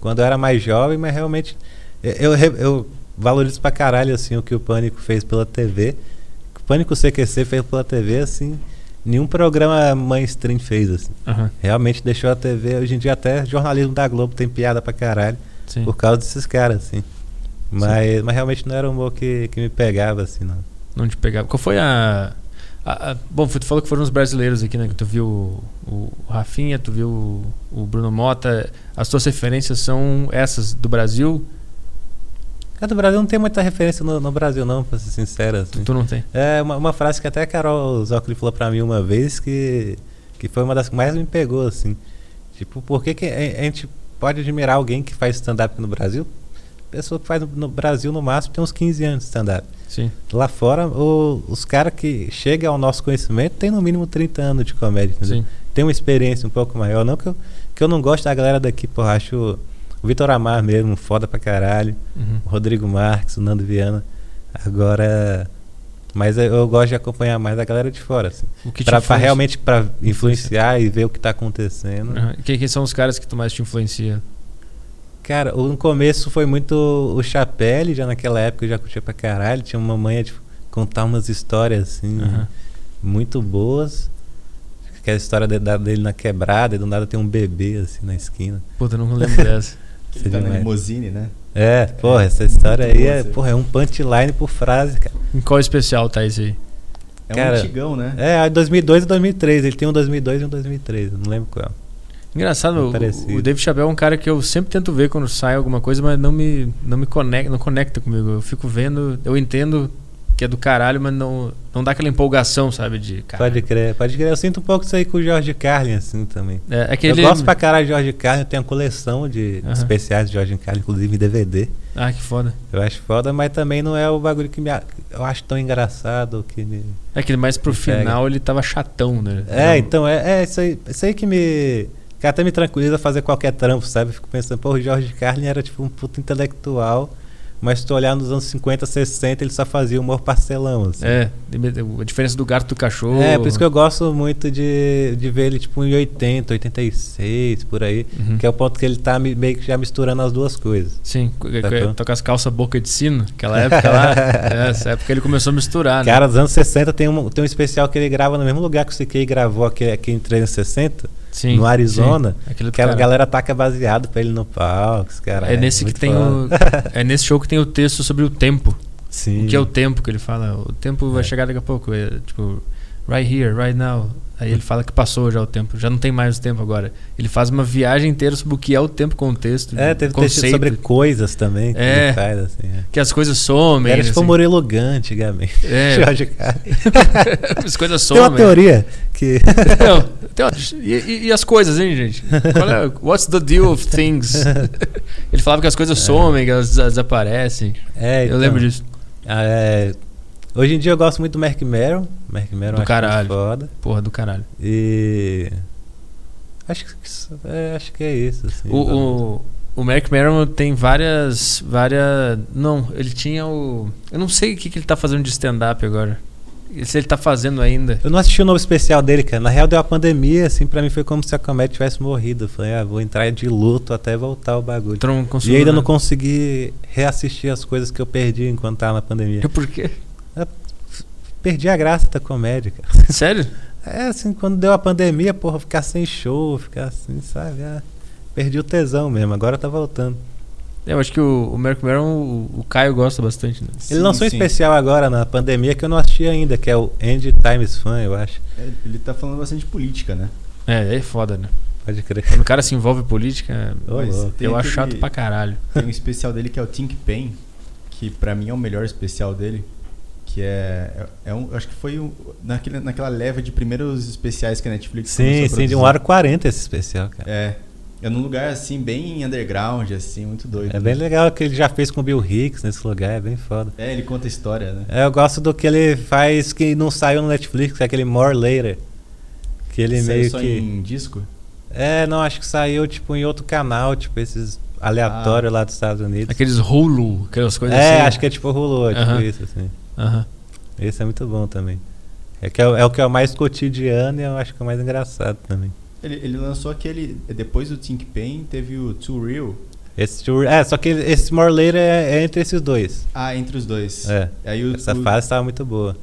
quando eu era mais jovem, mas realmente eu, eu, eu valorizo pra caralho assim, o que o Pânico fez pela TV. O Pânico CQC fez pela TV, assim, nenhum programa mainstream fez, assim. Aham, Realmente deixou a TV, hoje em dia até jornalismo da Globo tem piada pra caralho, sim. por causa desses caras, assim. Mas, mas realmente não era um humor que, que me pegava, assim, não. Não te pegava. Qual foi a. a- a- bom, tu falou que foram os brasileiros aqui, né? Que tu viu o, o Rafinha, tu viu o, o Bruno Mota. As tuas referências são essas do Brasil? Cara, do Brasil não tem muita referência no, no Brasil, não, pra ser sincero. Assim. Tu, não tem. É uma, uma frase que até a Carol Zócoli falou pra mim uma vez que, que foi uma das que mais me pegou, assim. Tipo, por que, que a, a gente pode admirar alguém que faz stand-up no Brasil? Pessoa que faz no, no Brasil, no máximo, tem uns 15 anos de stand-up. Sim. Lá fora, o- os caras que chegam ao nosso conhecimento têm no mínimo 30 anos de comédia, entendeu? Sim. Tem uma experiência um pouco maior. Não que eu, que eu não gosto da galera daqui, porra, acho o Vitor Amar mesmo, foda pra caralho Uhum. o Rodrigo Marques, o Nando Viana. Agora. Mas eu, gosto de acompanhar mais a galera de fora, assim. O que Pra, pra realmente pra influenciar e ver o que tá acontecendo. Aham. Quem, quem são os caras que tu mais te influencia? Cara, no começo foi muito o Chapelle, já naquela época eu já curtia pra caralho. Tinha uma manha de contar umas histórias, assim, Aham. muito boas. Aquela história de- da- dele na quebrada, e do nada tem um bebê, assim, na esquina. Puta, eu não lembro dessa. Ele tá na limousine, né? É, porra, essa história aí é, porra, é um punchline por frase, cara. Em qual especial tá esse aí? É Cara, um antigão, né? É, 2002 e 2003. Ele tem um 2002 e um 2003, não lembro qual. Engraçado, o, Parecido. o David Chappelle é um cara que eu sempre tento ver quando sai alguma coisa, mas não me, não me conecta, não conecta comigo. Eu fico vendo, eu entendo que é do caralho, mas não, não dá aquela empolgação, sabe? De caralho. Pode crer, pode crer. Eu sinto um pouco isso aí com o George Carlin, assim, também. É, é que eu ele... gosto pra caralho de George Carlin, eu tenho uma coleção de especiais de George Carlin, inclusive em DVD. Ah, que foda. Eu acho foda, mas também não é o bagulho que me, eu acho tão engraçado que me... É que mais pro pega. final ele tava chatão, né? É, Não- então, é, é isso, aí, isso aí que me. Que até me tranquiliza fazer qualquer trampo, sabe? Fico pensando, pô, o George Carlin era tipo um puto intelectual, mas se tu olhar nos anos 50, 60, ele só fazia humor parcelão, assim. É, a diferença do gato do cachorro. É, por isso que eu gosto muito de, de ver ele tipo em 80, 86, por aí. Uhum. Que é o ponto que ele tá me- meio que já misturando as duas coisas. Sim, tô com as calças boca de sino, aquela época lá. é, essa época ele começou a misturar, né? Cara, dos anos 60 tem um, tem um especial que ele grava no mesmo lugar que o CK gravou aqui, aqui em 360, Sim, no Arizona. sim. Que a galera taca baseado pra ele no palco, cara. É nesse que tem o. É nesse show que tem o texto sobre o tempo. Sim. O que é o tempo que ele fala? O tempo vai É. chegar daqui a pouco. É, tipo, right here, right now. Aí ele fala que passou já o tempo, já não tem mais o tempo agora. Ele faz uma viagem inteira sobre o que é o tempo, contexto, É, teve texto conceito, sobre coisas também que É. faz, assim. é. que as coisas somem. Era tipo assim. Murilo Gun antigamente. É. Jorge as coisas Tem uma somem. teoria que. Não, e, e- e as coisas, hein, gente? É, what's the deal of things? Ele falava que as coisas somem, que elas des- desaparecem. É, Eu então, lembro disso. ah, é, hoje em dia eu gosto muito do Mark Merrill. Mark Merrill Do caralho. foda. Porra do caralho. E. Acho que, é, acho que é isso. Assim, O, o, o Mark Merrill tem várias. várias. Não, ele tinha o. Eu não sei o que, que ele tá fazendo de stand-up agora. Se ele tá fazendo ainda. Eu não assisti o novo especial dele, cara. Na real deu a pandemia, assim, pra mim foi como se a comédia tivesse morrido. Eu falei, ah, vou entrar de luto até voltar o bagulho. E ainda não nada. consegui reassistir as coisas que eu perdi enquanto tava na pandemia. Por quê? Perdi a graça da comédia, cara. Sério? É assim, quando deu a pandemia, porra, ficar sem show, ficar assim, sabe? Ah, perdi o tesão mesmo, agora tá voltando. Eu acho que o, o Merrill, o, o Caio gosta bastante. Né? Ele lançou um sim. especial agora na pandemia que eu não assisti ainda, que é o End Times Fun, eu acho. É, Ele tá falando bastante de política, né? É, é foda, né? Pode crer. Quando o cara se envolve em política, louco. tem eu acho chato pra caralho. Tem um especial dele que é o Think Pain, que pra mim é o melhor especial dele. Que é. É, é um, acho que foi um, naquele, naquela leva de primeiros especiais que a Netflix Sim, a sim, de. 1 hora e 40 esse especial, cara. É. É num lugar assim, bem underground, assim, muito doido. É bem legal o que ele já fez com o Bill Hicks nesse lugar, é bem foda. É, ele conta história, né? É, eu gosto do que ele faz que não saiu no Netflix, que é aquele More Later. Que ele Saiu meio só que. em disco? É, não, acho que saiu tipo em outro canal, tipo esses aleatórios lá dos Estados Unidos. Aqueles Hulu, aquelas coisas é, assim. acho que é tipo Hulu, é tipo isso, assim. Aham. Esse é muito bom também. É, que é, o- é o que é o mais cotidiano e eu acho que é o mais engraçado também. Ele, ele lançou aquele. Depois do Think Pain, teve o Too Real. Esse tour, é, só que esse More Later é, é entre esses dois. Ah, entre os dois. É. Aí o, Essa o- fase tava muito boa.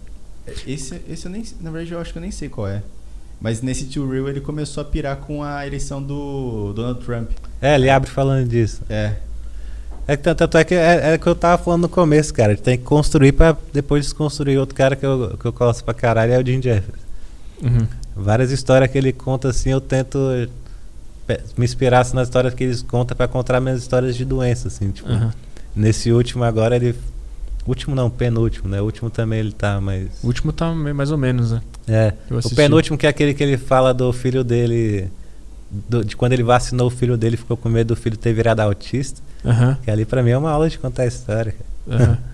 Esse, esse eu nem. Na verdade, eu acho que eu nem sei qual é. Mas nesse Too Real ele começou a pirar com a eleição do Donald Trump. É, ele abre falando disso. É. É que tanto, é que é, é que eu tava falando no começo, cara. Ele tem que construir pra depois desconstruir. Outro cara que eu, que eu gosto pra caralho é o Jim Jeffers. Uhum. Várias histórias que ele conta assim, eu tento me inspirar assim, nas histórias que eles contam pra contar minhas histórias de doença, assim, tipo. Aham. Nesse último agora ele. Último não, penúltimo, né? O último também ele tá, mas. O último tá mais ou menos, né? É. O penúltimo que é aquele que ele fala do filho dele. do- de quando ele vacinou o filho dele, ficou com medo do filho ter virado autista. Aham. Que ali pra mim é uma aula de contar a história.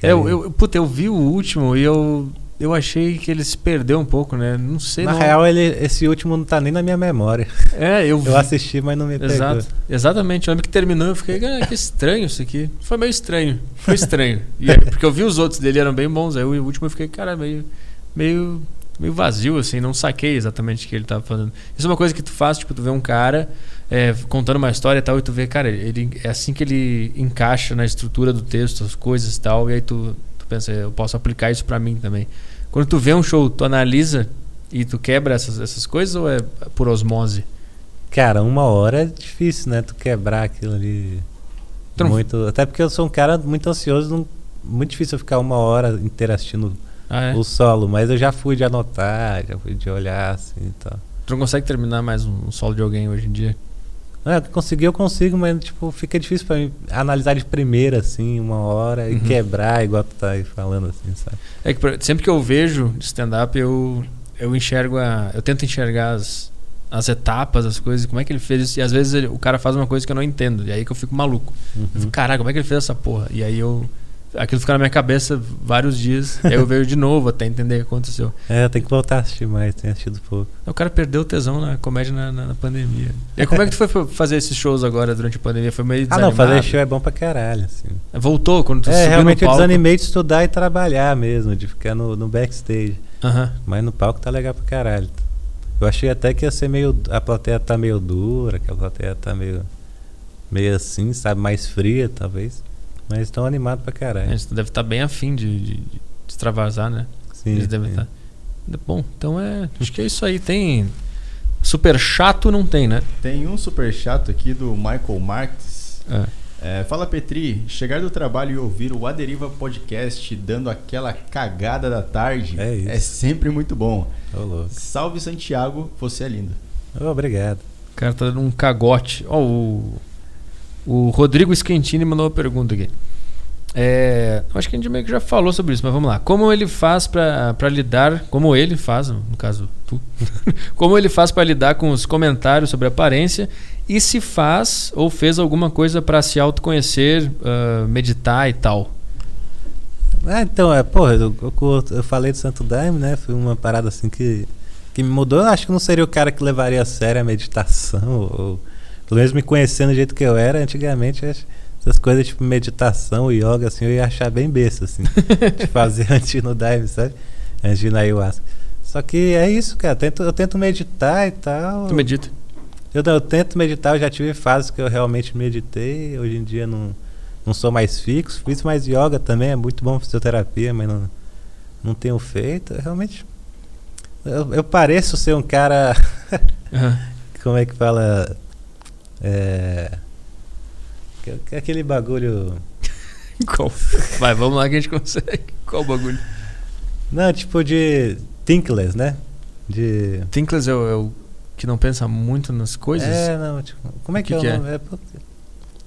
Que É, eu, puta, eu vi o último e eu, eu achei que ele se perdeu um pouco, né? Não sei. Na não. real, ele, esse último não tá nem na minha memória. É, eu vi. Eu assisti, mas não me pegou. Exato, exatamente. Eu lembro que terminou, eu fiquei, ah, que estranho isso aqui. Foi meio estranho. Foi estranho. E é- porque eu vi os outros dele, eram bem bons. Aí o último eu fiquei, cara, meio, meio, meio vazio, assim, não saquei exatamente o que ele tava falando. Isso é uma coisa que tu faz, tipo, tu vê um cara é, contando uma história e tal, e tu vê, cara, ele é assim que ele encaixa na estrutura do texto, as coisas e tal, e aí tu, tu pensa, eu posso aplicar isso pra mim também. Quando tu vê um show, tu analisa e tu quebra essas, essas coisas ou é por osmose? Cara, uma hora é difícil, né? Tu quebrar aquilo ali. Não- Muito, até porque eu sou um cara muito ansioso, não- muito difícil eu ficar uma hora inteira assistindo Ah, é? o solo, mas eu já fui de anotar, já fui de olhar assim e tal. Tu não consegue terminar mais um solo de alguém hoje em dia? É, conseguir eu consigo, mas tipo, fica difícil pra mim analisar de primeira, assim, uma hora e Uhum. quebrar, igual tu tá aí falando, assim, sabe? É que sempre que eu vejo stand-up, eu, eu enxergo a. Eu tento enxergar as, as etapas, as coisas, como é que ele fez isso. E às vezes ele- o cara faz uma coisa que eu não entendo. E aí que eu fico maluco. Eu Uhum. fico, Caraca, como é que ele fez essa porra? E aí eu. Aquilo fica na minha cabeça vários dias. aí eu vejo de novo até entender o que aconteceu. É, tem que voltar a assistir mais, tenho assistido pouco. O cara perdeu o tesão na comédia na, na- na pandemia. E como é que tu foi fa- fazer esses shows agora durante a pandemia? Foi meio Ah, não, fazer desanimado? show é bom pra caralho, assim. Voltou quando tu É, realmente eu desanimei de estudar e trabalhar mesmo, de ficar no, no backstage. Aham. Mas no palco tá legal pra caralho. Eu achei até que ia ser meio. A plateia tá meio dura, que a plateia tá meio. meio assim, sabe? Mais fria, talvez. Mas estão animados pra caralho. Eles devem estar bem afim de, de, de extravasar, né? Sim. Eles devem estar. Bom, então é. Acho que é isso aí. Tem. Super chato não tem, né? Tem um super chato aqui do Michael Marques. É. É, fala Petri, chegar do trabalho e ouvir o Aderiva Podcast dando aquela cagada da tarde É isso. sempre muito bom. Louco. Salve Santiago, você é lindo. Obrigado. O cara tá dando um cagote. Ó, o. O Rodrigo Schentini mandou uma pergunta aqui. É, acho que a gente meio que já falou sobre isso, mas vamos lá. Como ele faz pra lidar, como ele faz, no caso tu, como ele faz pra lidar com os comentários sobre aparência e se faz ou fez alguma coisa pra se autoconhecer, ah, meditar e tal. Ah, então, é, porra, eu, eu, eu falei do Santo Daime, né? Foi uma parada assim que, que me mudou. Eu acho que não seria o cara que levaria a sério a meditação, ou pelo menos me conhecendo do jeito que eu era antigamente. Essas coisas tipo meditação, yoga, assim, eu ia achar bem besta, assim, de fazer antes no dive, sabe? Antes de ir na ayahuasca. Só que é isso, cara. Eu tento, eu tento meditar e tal. Tu medita? Eu, eu tento meditar, eu já tive fases que eu realmente meditei. Hoje em dia não, não sou mais fixo. Fiz mais yoga também, é muito bom fisioterapia, mas não, não tenho feito. Eu realmente. Eu, eu pareço ser um cara. Aham. Como é que fala? É. que- que é Aquele bagulho. Qual? Vai, vamos lá que a gente consegue. Qual o bagulho? Não, tipo de. Thinkless, né? De. Tinkless é o, é o que não pensa muito nas coisas? É, não, tipo. Como é O que, que é que o é? nome? É, puta.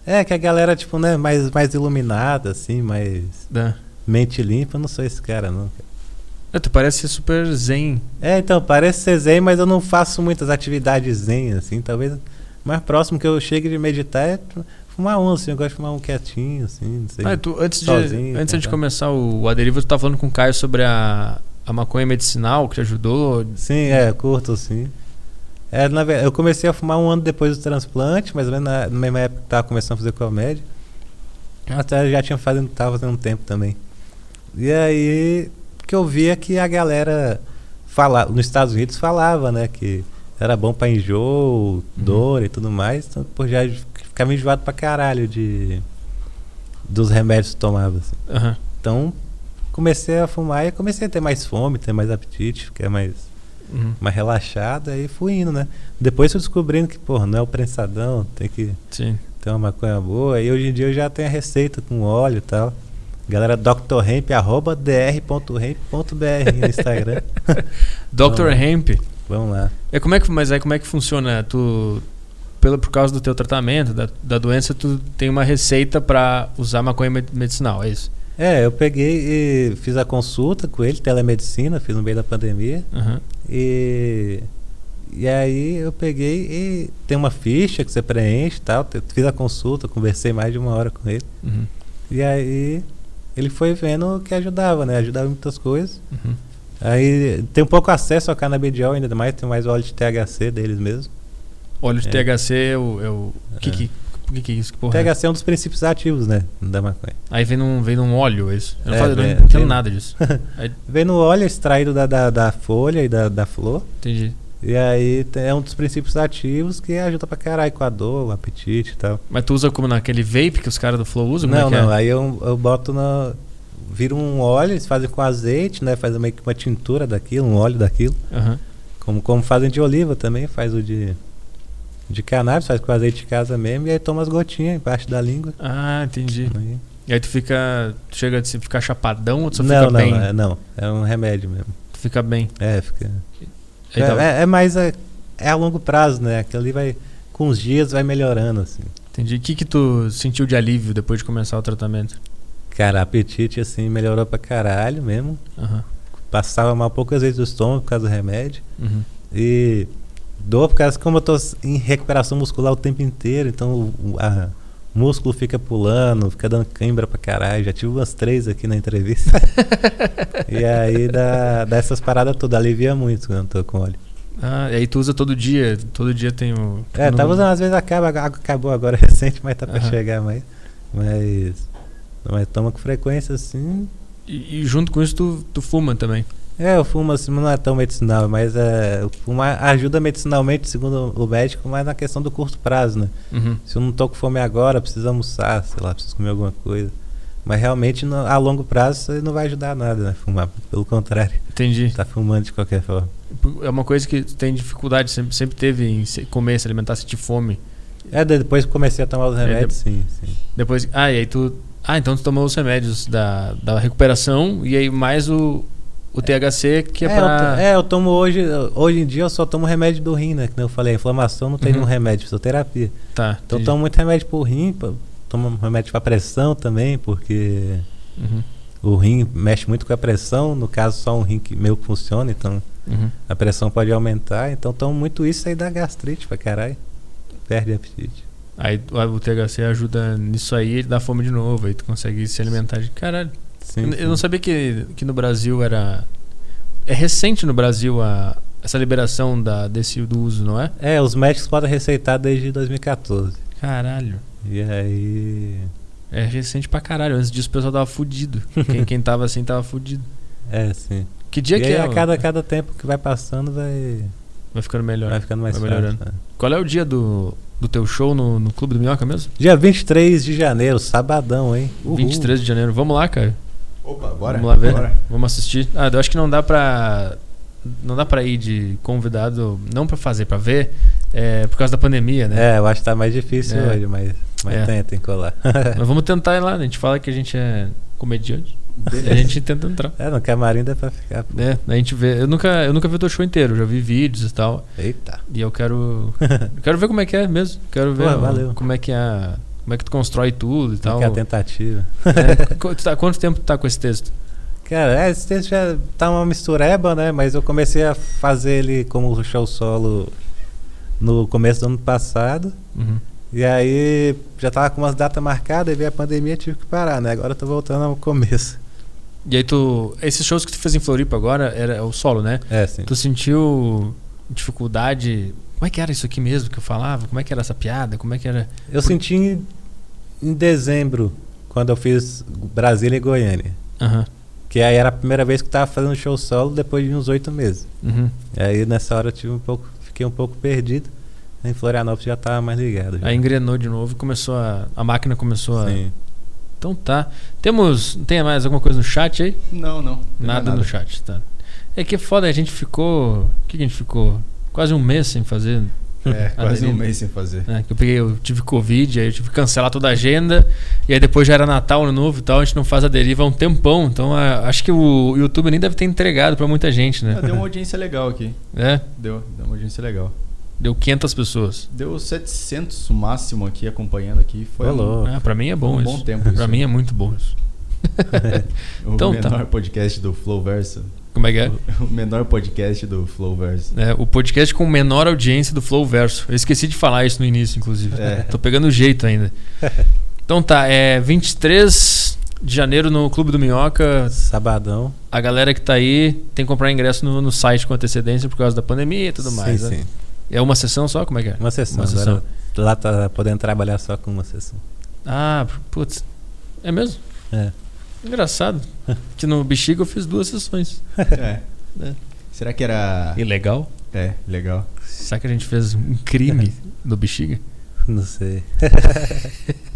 é, que a galera, tipo, né, mais, mais iluminada, assim, mais. Da- Mente limpa, eu não sou esse cara, não. É, tu parece ser super zen. É, então, parece ser zen, mas eu não faço muitas atividades zen, assim. Talvez mais próximo que eu chegue de meditar é fumar um, assim. Eu gosto de fumar um quietinho, assim, não sei. Ah, tu, antes de, sozinho, antes de tá. começar o, Aderiva, tu tá falando com o Caio sobre a, a maconha medicinal que te ajudou. Sim, é, curto, sim. É, na eu comecei a fumar um ano depois do transplante, mais ou menos na, na mesma época que tava começando a fazer comédia. Até já tinha fazendo, tava fazendo um tempo também. E aí que eu via que a galera fala, nos Estados Unidos falava, né, que era bom pra enjoo, dor e tudo mais. Então, pô, já ficava enjoado pra caralho de dos remédios que tomava. assim. Aham. Então, comecei a fumar e comecei a ter mais fome, ter mais apetite, ficar mais Uhum. mais relaxado, aí fui indo, né? Depois fui descobrindo que, porra, não é o prensadão, tem que Sim. ter uma maconha boa. E hoje em dia eu já tenho a receita com óleo e tal. Galera, drhemp, arroba dr.hemp.br no Instagram. Dr. Lá. Hemp. Vamos lá. É como é que, mas aí como é que funciona? Tu, pelo, por causa do teu tratamento, da, da doença, tu tem uma receita pra usar maconha med- medicinal, é isso? É, eu peguei e fiz a consulta com ele, telemedicina, fiz no meio da pandemia. Aham. E, e aí eu peguei e tem uma ficha que você preenche e tal. Fiz a consulta, conversei mais de uma hora com ele. Uhum. E aí ele foi vendo que ajudava, né? Ajudava em muitas coisas. Uhum. Aí tem um pouco acesso ao canabidiol ainda mais, tem mais óleo de THC deles mesmo. Óleo de É. THC é o. É o que, É. que, que, que é isso? Que porra é? THC é um dos princípios ativos, né? Da maconha. Aí vem num, vem num óleo, é isso? Eu não, É, eu não entendo nada disso. Aí, Vem no óleo extraído da, da, da folha e da, da flor. entendi. E aí é um dos princípios ativos que ajuda pra caralho com a dor, o apetite e tal. Mas tu usa como naquele vape que os caras do Flow usam? Como não, é não, é? aí eu, eu boto na. Vira um óleo, eles fazem com azeite, né? Faz meio que uma tintura daquilo, um óleo daquilo. Aham. Como, como fazem de oliva também, faz o de. de cannabis, faz com azeite de casa mesmo, e aí toma as gotinhas embaixo da língua. Ah, entendi. Aí- E aí tu fica. Tu chega a ficar chapadão ou tu só Não, fica não, bem? é, não. É um remédio mesmo. Tu fica bem. É, fica. Aí tá- É, é, é mais a, é a longo prazo, né? Aquilo ali vai. Com os dias vai melhorando, assim. Entendi. O que, que tu sentiu de alívio depois de começar o tratamento? Cara, apetite, assim, melhorou pra caralho mesmo. Aham. Passava mal poucas vezes do estômago por causa do remédio. Uhum. E dor por causa como eu tô em recuperação muscular o tempo inteiro, então o o músculo fica pulando, fica dando cãibra pra caralho. Já tive umas três aqui na entrevista. e aí dá, dá essas paradas todas, alivia muito quando eu tô com óleo. Ah, e aí tu usa todo dia. Todo dia tem o. É, no- tava usando, às vezes acaba, acabou agora recente, mas tá pra Aham. chegar mais. Mas. Mas toma com frequência assim. E, e junto com isso tu, tu fuma também. É, eu fumo assim, não é tão medicinal, mas é, o fumo ajuda medicinalmente, segundo o médico, mas na questão do curto prazo, né? Uhum. Se eu não tô com fome agora, preciso almoçar, sei lá, preciso comer alguma coisa. Mas realmente a longo prazo isso não vai ajudar nada, né? Fumar. Pelo contrário, Entendi. tá fumando de qualquer forma. É uma coisa que tu tem dificuldade, sempre, sempre teve em comer, se alimentar, sentir fome. É, de- depois que comecei a tomar os É, remédios, sim, sim. Depois. Ah, e aí tu. Ah, então tu tomou os remédios da, da recuperação e aí mais o, o THC que é, é, pra. eu, é, eu tomo hoje, hoje em dia eu só tomo remédio do rim, né? Que eu falei, a inflamação não tem Uhum. nenhum remédio, fisioterapia. Tá. Então eu entendi. tomo muito remédio pro rim, pra- tomo remédio pra pressão também, porque Uhum, o rim mexe muito com a pressão, no caso só um rim que meio que funciona, então uhum. a pressão pode aumentar, então tomo muito isso aí dá gastrite pra caralho. Perde apetite. Aí o THC ajuda nisso aí, ele dá fome de novo, aí tu consegue se alimentar de. Caralho. Sim, eu, sim. eu não sabia que, que no Brasil era. É recente no Brasil a, essa liberação da, desse do uso, não é? É, os médicos podem receitar desde 2014. Caralho. E aí. É recente pra caralho. Antes disso o pessoal tava fudido. Quem, quem tava assim tava fudido. É, sim. Que dia e que aí, é? a cada, cada tempo que vai passando vai, Vai ficando melhor. vai ficando mais vai fácil. melhorando. né? Qual é o dia do, do teu show no, no Clube do Minhoca mesmo? Dia 23 de janeiro, sabadão, hein? Uhul. 23 de janeiro. Vamos lá, cara. Opa, bora? Vamos lá ver. Bora. Vamos assistir. Ah, eu acho que não dá pra. Não dá pra ir de convidado, não pra fazer, pra ver, é, por causa da pandemia, né? É, eu acho que tá mais difícil É. hoje, mas, mas É. tentem colar. Mas vamos tentar ir lá, né? A gente fala que a gente é comediante. Beleza. A gente tenta entrar. é, no camarim dá pra ficar. pô. né? A gente vê. Eu nunca, eu nunca vi o teu show inteiro, já vi vídeos e tal. Eita. E eu quero. eu quero ver como é que é mesmo. Quero ver Pô, valeu. como é que é. Como é que tu constrói tudo e tal. Fica a tentativa. É, qu- tá- quanto tempo tu tá com esse texto? Cara, é, esse texto já tá uma mistureba, né? Mas eu comecei a fazer ele como show solo no começo do ano passado. Uhum. E aí já tava com umas datas marcadas, e veio a pandemia tive que parar, né? Agora eu tô voltando ao começo. E aí tu. Esses shows que tu fez em Floripa agora era o solo, né? É, sim. Tu sentiu dificuldade? Como é que era isso aqui mesmo que eu falava? Como é que era essa piada? Como é que era. Eu senti em, em dezembro, quando eu fiz Brasília e Goiânia. Aham. Que aí era a primeira vez que eu tava fazendo show solo depois de uns oito meses. Uhum. E aí nessa hora eu tive um pouco, fiquei um pouco perdido. Em Florianópolis já tava mais ligado. Já. Aí engrenou de novo e começou a. A máquina começou a. Então tá. Temos. Tem mais alguma coisa no chat aí? Não, não. É Nada, no chat, tá. É que foda, a gente ficou. O que, que a gente ficou? Quase um mês sem fazer. É, quase um mês sem fazer. Que eu peguei, eu tive Covid, aí eu tive que cancelar toda a agenda. E aí depois já era Natal, Ano Novo e tal, a gente não faz a deriva há um tempão. Então ah, acho que o YouTube nem deve ter entregado pra muita gente, né? Ah, deu uma audiência legal aqui. É, Deu, deu uma audiência legal. Deu 500 pessoas. Deu 700 o máximo aqui acompanhando aqui. Foi um, Falou. Ah, pra mim é bom um isso. bom tempo Pra mim é muito bom isso. o Então tá. menor podcast do Flowverso. Como é que é? O menor podcast do Flowverso. É, o podcast com menor audiência do Flow Verso. Eu esqueci de falar isso no início, inclusive. É. Tô pegando o jeito ainda. Então tá, é 23 de janeiro no Clube do Minhoca. Sabadão. A galera que tá aí tem que comprar ingresso no, no site com antecedência por causa da pandemia e tudo mais. Sim, né? sim. É uma sessão só? Como é que é? Uma sessão. Uma sessão. Agora lá tá podendo trabalhar só com uma sessão. Ah, putz. É mesmo? É. Engraçado. que no Bexiga eu fiz duas sessões. É. É. Será que era. Ilegal? É, legal. Será que a gente fez um crime no Bexiga? Não sei.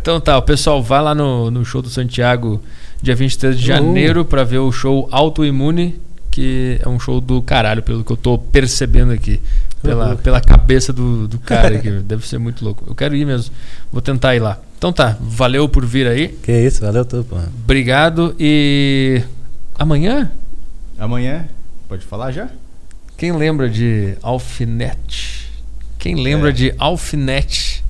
Então tá, o pessoal vai lá no, no show do Santiago, dia 23 de Uhul. janeiro, pra ver o show Autoimune, que é um show do caralho, pelo que eu tô percebendo aqui. Pela, Uhum. pela cabeça do, do cara aqui. Deve ser muito louco. Eu quero ir mesmo. Vou tentar ir lá. Então tá, valeu por vir aí. Que isso, valeu tu, pô. Obrigado e. Amanhã? Amanhã, pode falar já? Quem lembra de Alfinete? Quem lembra É. de Alfinete?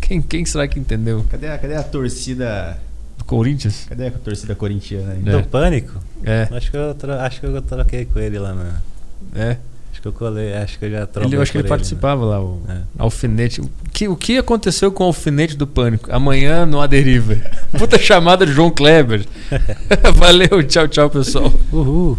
Quem, quem será que entendeu? Cadê a, cadê a torcida. Do Corinthians? Cadê a torcida corintiana? É. Do Pânico? É, Acho que, eu acho que eu troquei com ele lá na. é. Acho que eu colei, acho que eu já troquei. Ele, eu acho que ele participava lá, o É. Alfinete. O que, o que aconteceu com o Alfinete do Pânico? Amanhã no A Deriva. Puta chamada de João Kleber. Valeu, tchau, tchau, pessoal. Uhul.